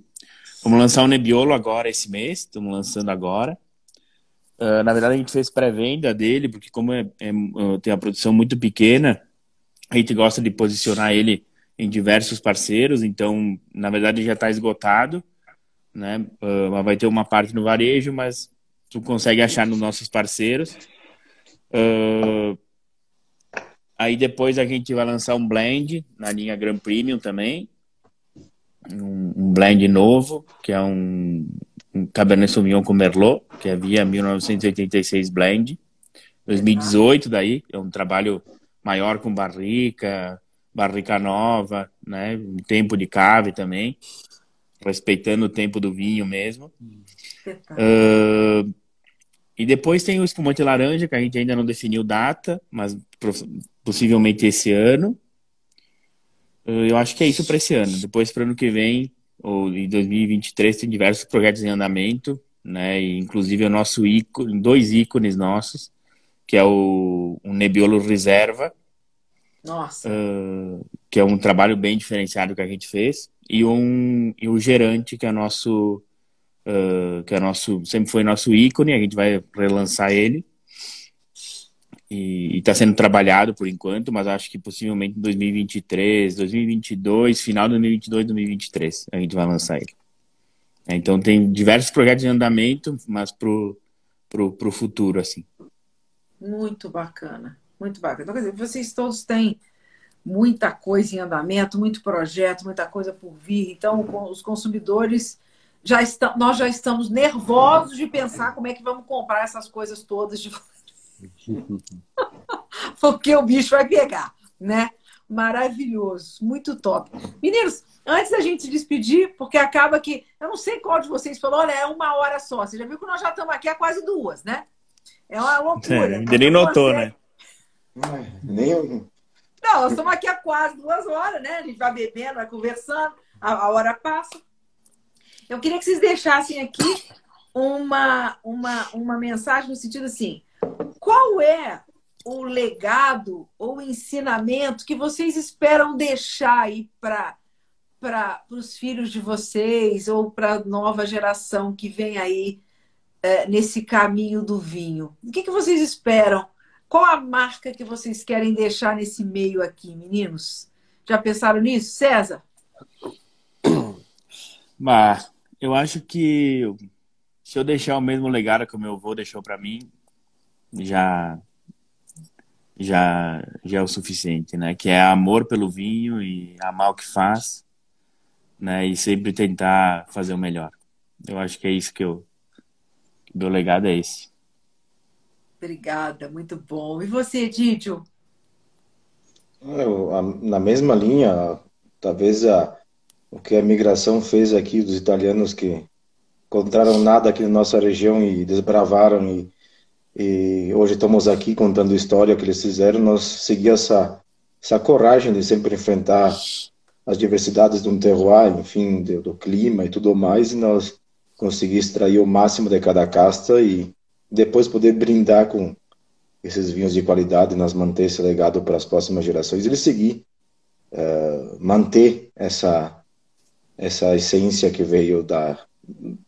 Vamos lançar o Nebbiolo agora esse mês, estamos lançando agora. Uh, na verdade, a gente fez pré-venda dele, porque como é, é, tem a produção muito pequena, a gente gosta de posicionar ele em diversos parceiros, então, na verdade, já está esgotado, né? Uh, vai ter uma parte no varejo, mas tu consegue achar nos nossos parceiros. Uh, Aí depois a gente vai lançar um blend na linha Grand Premium também. Um, um blend novo, que é um, um Cabernet Sauvignon com Merlot, que é via 1986 blend. 2018 daí, é um trabalho maior com barrica, barrica nova, né? Um tempo de cave também, respeitando o tempo do vinho mesmo. Uh, e depois tem o espumante laranja, que a gente ainda não definiu data, mas possivelmente esse ano. Eh, eu acho que é isso para esse ano. Depois, para o ano que vem, ou em 2023, tem diversos projetos em andamento, né? E, inclusive o nosso ícone, dois ícones nossos, que é o, o Nebbiolo Reserva. Nossa. Uh, que é um trabalho bem diferenciado que a gente fez. E, um, e o Gerante, que é nosso. Uh, que é nosso, sempre foi nosso ícone, a gente vai relançar ele e está sendo trabalhado por enquanto, mas acho que possivelmente em 2023, 2022, final de 2022, 2023, a gente vai lançar ele. É, então tem diversos projetos em andamento, mas pro, pro, pro futuro, assim. Muito bacana, muito bacana. Então, quer dizer, vocês todos têm muita coisa em andamento, muito projeto, muita coisa por vir. Então, os consumidores já estão, nós já estamos nervosos de pensar como é que vamos comprar essas coisas todas de (laughs) Porque o bicho vai pegar, né? Maravilhoso, muito top. Meninos, antes da gente se despedir, porque acaba que. Eu não sei qual de vocês falou, olha, é uma hora só. Você já viu que nós já estamos aqui há quase duas, né? É uma loucura. É, ainda nem notou, consegue... né? Nem. Não, nós estamos aqui há quase duas horas, né? A gente vai bebendo, vai conversando, a, a hora passa. Eu queria que vocês deixassem aqui uma, uma, uma mensagem no sentido assim: qual é o legado ou ensinamento que vocês esperam deixar aí para para os filhos de vocês ou para a nova geração que vem aí é, nesse caminho do vinho? O que, que vocês esperam? Qual a marca que vocês querem deixar nesse meio aqui, meninos? Já pensaram nisso? César? (coughs) Bah, eu acho que se eu deixar o mesmo legado que o meu avô deixou para mim, já já já é o suficiente, né? Que é amor pelo vinho e amar o que faz, né? E sempre tentar fazer o melhor. Eu acho que é isso que eu meu legado é esse. Obrigada, muito bom. E você, Didio? Na mesma linha, talvez a, o que a migração fez aqui dos italianos que encontraram nada aqui na nossa região e desbravaram e e hoje estamos aqui contando a história que eles fizeram. Nós seguimos essa, essa coragem de sempre enfrentar as diversidades de um terroir, enfim, do, do clima e tudo mais, e nós conseguimos extrair o máximo de cada casta e depois poder brindar com esses vinhos de qualidade, nós manter esse legado para as próximas gerações. Ele seguir, uh, manter essa essa essência que veio da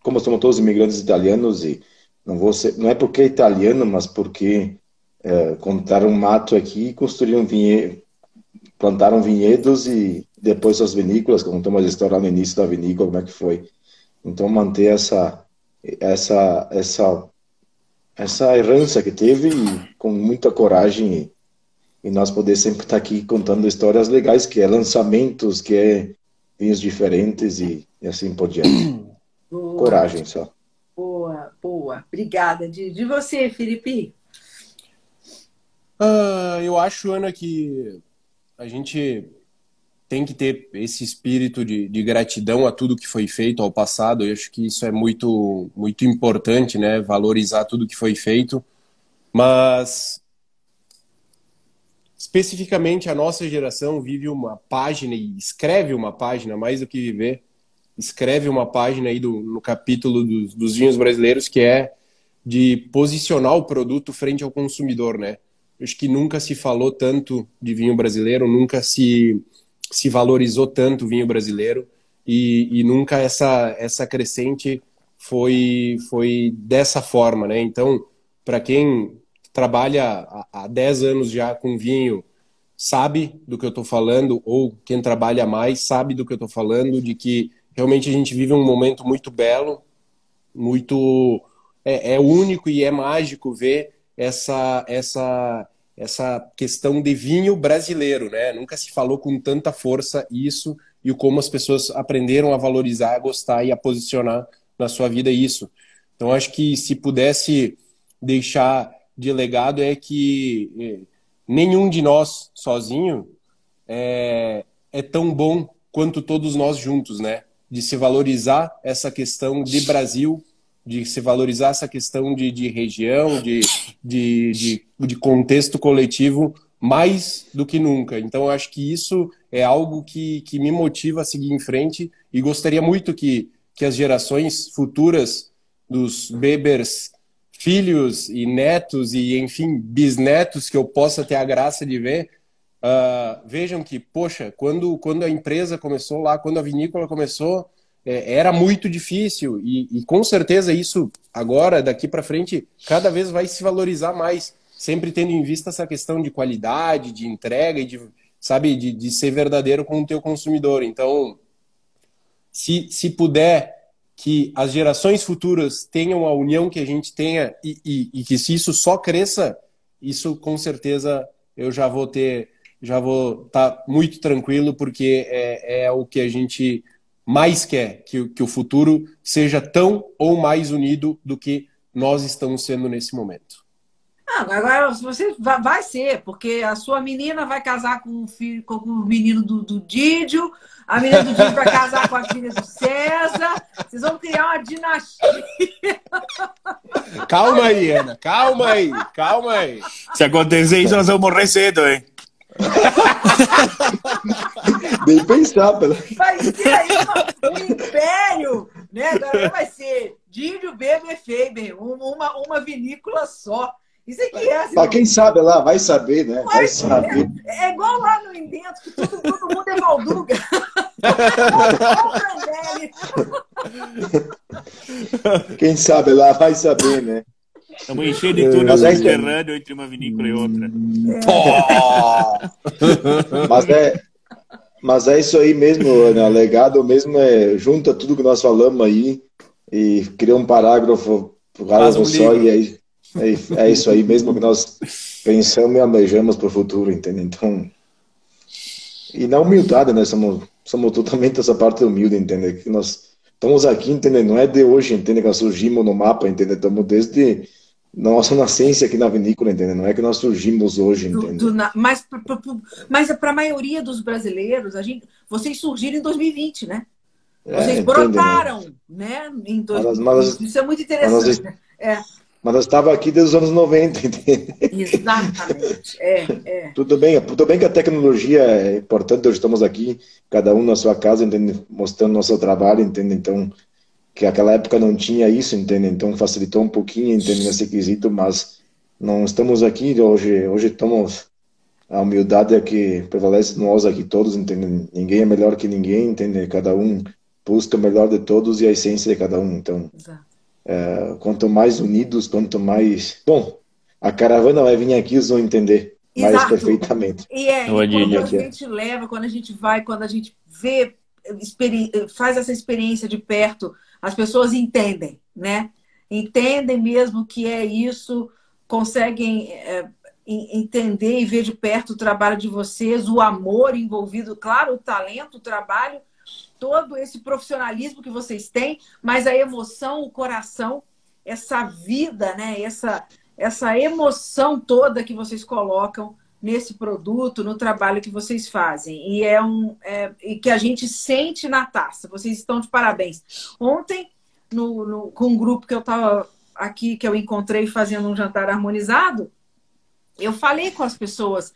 como somos todos imigrantes italianos e não vou ser, não é porque é italiano, mas porque é, compraram um mato aqui e construíram vinhe... plantaram vinhedos e depois as vinícolas, contamos a história no início da vinícola, como é que foi. Então manter essa essa essa essa herança que teve e, com muita coragem e, e, nós poder sempre estar aqui contando histórias legais, que é lançamentos, que é vinhos diferentes e, e assim por diante. (coughs) Coragem só. Boa, boa. Obrigada. De, de você, Felipe? Uh, eu acho, Ana, que a gente tem que ter esse espírito de, de, gratidão a tudo que foi feito ao passado. Eu acho que isso é muito, muito importante, né? Valorizar tudo que foi feito. Mas, especificamente, a nossa geração vive uma página e escreve uma página, mais do que viver, escreve uma página aí do, no capítulo dos, dos vinhos brasileiros que é de posicionar o produto frente ao consumidor, né? Acho que nunca se falou tanto de vinho brasileiro, nunca se se valorizou tanto o vinho brasileiro e, e nunca essa, essa crescente foi, foi dessa forma, né? Então, para quem trabalha há 10 anos já com vinho, sabe do que eu estou falando, ou quem trabalha mais sabe do que eu estou falando, de que realmente a gente vive um momento muito belo, muito é, é único e é mágico ver essa essa essa questão de vinho brasileiro, né? Nunca se falou com tanta força isso e como as pessoas aprenderam a valorizar, a gostar e a posicionar na sua vida isso. Então acho que se pudesse deixar de legado é que eh, nenhum de nós sozinho é, é tão bom quanto todos nós juntos, né? De se valorizar essa questão de Brasil de se valorizar essa questão de, de região, de, de, de, de, contexto coletivo mais do que nunca. Então, eu acho que isso é algo que, que me motiva a seguir em frente e gostaria muito que, que as gerações futuras dos Bebers, filhos e netos e, enfim, bisnetos que eu possa ter a graça de ver, uh, vejam que, poxa, quando, quando a empresa começou lá, quando a vinícola começou, é, era muito difícil e, e, com certeza isso agora daqui para frente cada vez vai se valorizar mais, sempre tendo em vista essa questão de qualidade, de entrega e de sabe de, de ser verdadeiro com o teu consumidor. Então, se, se puder que as gerações futuras tenham a união que a gente tenha e, e, e que se isso só cresça, isso com certeza eu já vou ter, já vou estar tá muito tranquilo porque é, é o que a gente mais quer que, que o futuro seja tão ou mais unido do que nós estamos sendo nesse momento. Ah, agora você vai ser, porque a sua menina vai casar com o filho, com o menino do, do Didio, a menina do Didio vai casar com a filha do César. Vocês vão criar uma dinastia. Calma aí, Ana, calma aí, calma aí. Se acontecer isso, nós vamos morrer cedo, hein? Nem pensar. Pela... Vai ser aí um império, né? Agora vai ser Dílio Beber Faber, uma, uma vinícola só. Isso aqui é assim. Pra quem sabe lá, vai saber, né? Vai, saber. É, é, igual lá no Indento, que todo, (laughs) todo mundo é Valduga. quem sabe lá vai saber, né? Estamos enchendo de túnel subterrâneo é... entre uma vinícola e outra. É. Mas é, mas é isso aí mesmo, Ana. Legado mesmo é junta tudo que nós falamos aí e cria um parágrafo parágrafo um só livro. e é, é, é, isso aí mesmo que nós pensamos e almejamos para o futuro, entende? Então, e na humildade, né? Somos, somos totalmente essa parte humilde, entende? Que nós estamos aqui, entende? Não é de hoje, entende? Que nós surgimos no mapa, entende? Estamos desde nossa nascência aqui na vinícola, entende? Não é que nós surgimos hoje, entende? Do, do, mas para a maioria dos brasileiros, a gente, vocês surgiram em 2020, né? É, vocês brotaram, né? Em 2020. Mas, Isso é muito interessante. Mas, é. mas nós estávamos aqui desde os anos 90, entende? Exatamente. É, é. Tudo bem, tudo bem que a tecnologia é importante, hoje estamos aqui, cada um na sua casa, entende? Mostrando nosso trabalho, entende? Então, que aquela época não tinha isso, entende? Então facilitou um pouquinho, entende, nesse quesito, mas não estamos aqui hoje, hoje estamos a humildade é que prevalece nós aqui todos, entende? Ninguém é melhor que ninguém, entende? Cada um busca o melhor de todos e a essência de cada um. Então, é, quanto mais unidos, quanto mais, bom, a caravana vai vir aqui, eles vão entender mais Exato. perfeitamente. E é, e quando a gente leva, quando a gente vai, quando a gente vê, faz essa experiência de perto, as pessoas entendem, né? Entendem mesmo que é isso, conseguem é, en- entender e ver de perto o trabalho de vocês, o amor envolvido, claro, o talento, o trabalho, todo esse profissionalismo que vocês têm, mas a emoção, o coração, essa vida, né? Essa, essa emoção toda que vocês colocam nesse produto, no trabalho que vocês fazem. E é um é, e que a gente sente na taça. Vocês estão de parabéns. Ontem, no, no- com um grupo que eu estava aqui, que eu encontrei fazendo um jantar harmonizado, eu falei com as pessoas.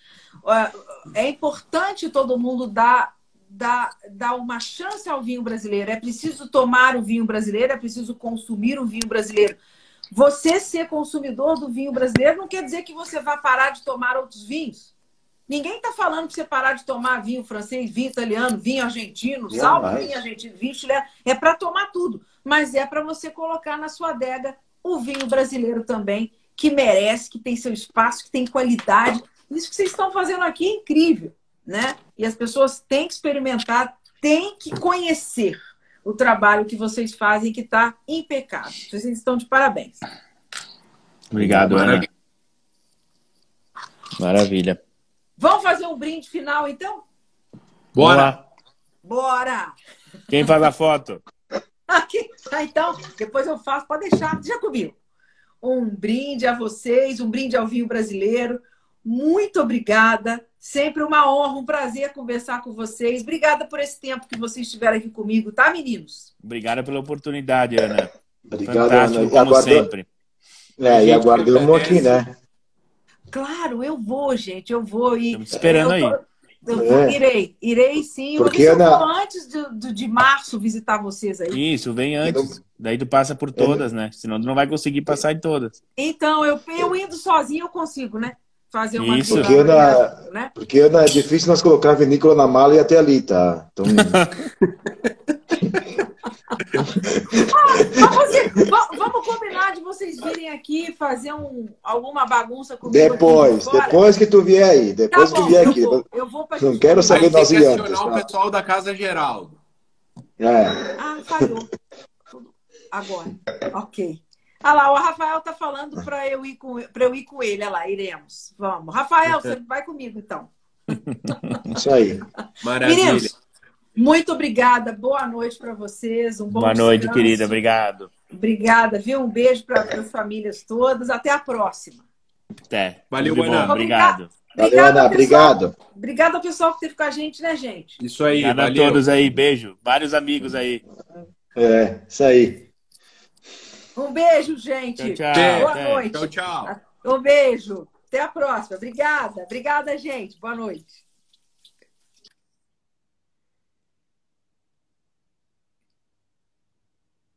É importante todo mundo dar, dar, dar uma chance ao vinho brasileiro. É preciso tomar o vinho brasileiro, é preciso consumir o vinho brasileiro. Você ser consumidor do vinho brasileiro não quer dizer que você vai parar de tomar outros vinhos. Ninguém está falando para você parar de tomar vinho francês, vinho italiano, vinho argentino, salvo Jamais. vinho argentino, vinho chileno. É para tomar tudo. Mas é para você colocar na sua adega o vinho brasileiro também, que merece, que tem seu espaço, que tem qualidade. Isso que vocês estão fazendo aqui é incrível, né? E as pessoas têm que experimentar, têm que conhecer o trabalho que vocês fazem, que está impecável. Vocês estão de parabéns. Obrigado, Ana. Maravilha. Vamos fazer um brinde final, então? Bora! Bora! Quem faz a foto? (laughs) Aqui. Ah, então, depois eu faço, pode deixar, já comigo. Um brinde a vocês, um brinde ao vinho brasileiro. Muito obrigada. Sempre uma honra, um prazer conversar com vocês. Obrigada por esse tempo que vocês estiveram aqui comigo, tá, meninos? Obrigado pela oportunidade, Ana. Obrigado, Fantástico, Ana. Como sempre. é, e aguardamos aqui, né? Claro, eu vou, gente, eu vou. E Estamos esperando eu tô- aí. Eu vou, É. irei, irei sim. Eu vou Porque, eu Ana- vou antes de, de, de março visitar vocês aí. Isso, vem antes. Daí tu passa por todas, né? Senão tu não vai conseguir passar em todas. Então, eu, eu indo sozinho, eu consigo, né? Fazer uma Isso. Porque, Ana- né? Porque Ana, é difícil nós colocar a vinícola na mala e até ali, tá? Então, (laughs) Mas você- va- vamos combinar de vocês virem aqui fazer um, alguma bagunça comigo. depois, depois que tu vier aí, Tá depois que bom, vier eu aqui. vou, eu vou pra Não gente- quero saber nós que antes, o tá? pessoal da Casa Geraldo. É. Ah, falhou. Agora. Ok. Ah lá, o Rafael tá falando para eu ir com para eu ir com ele. Olha lá, iremos. Vamos. Rafael, você vai comigo então. (laughs) Isso aí. Maravilha. Meninos, muito obrigada. Boa noite para vocês. Um bom Boa noite, descanso. querida. Obrigado. Obrigada, viu? Um beijo para as famílias todas. Até a próxima. Até. Valeu, Ana. Obrigado. Valeu, Ana. Obrigado. Obrigada ao pessoal que esteve com a gente, né, gente? Isso aí, Obrigado a valeu. todos aí. Beijo. Vários amigos aí. É, isso aí. Um beijo, gente. Tchau, tchau. Boa Até. noite. Tchau, tchau. Um beijo. Até a próxima. Obrigada. Obrigada, gente. Boa noite.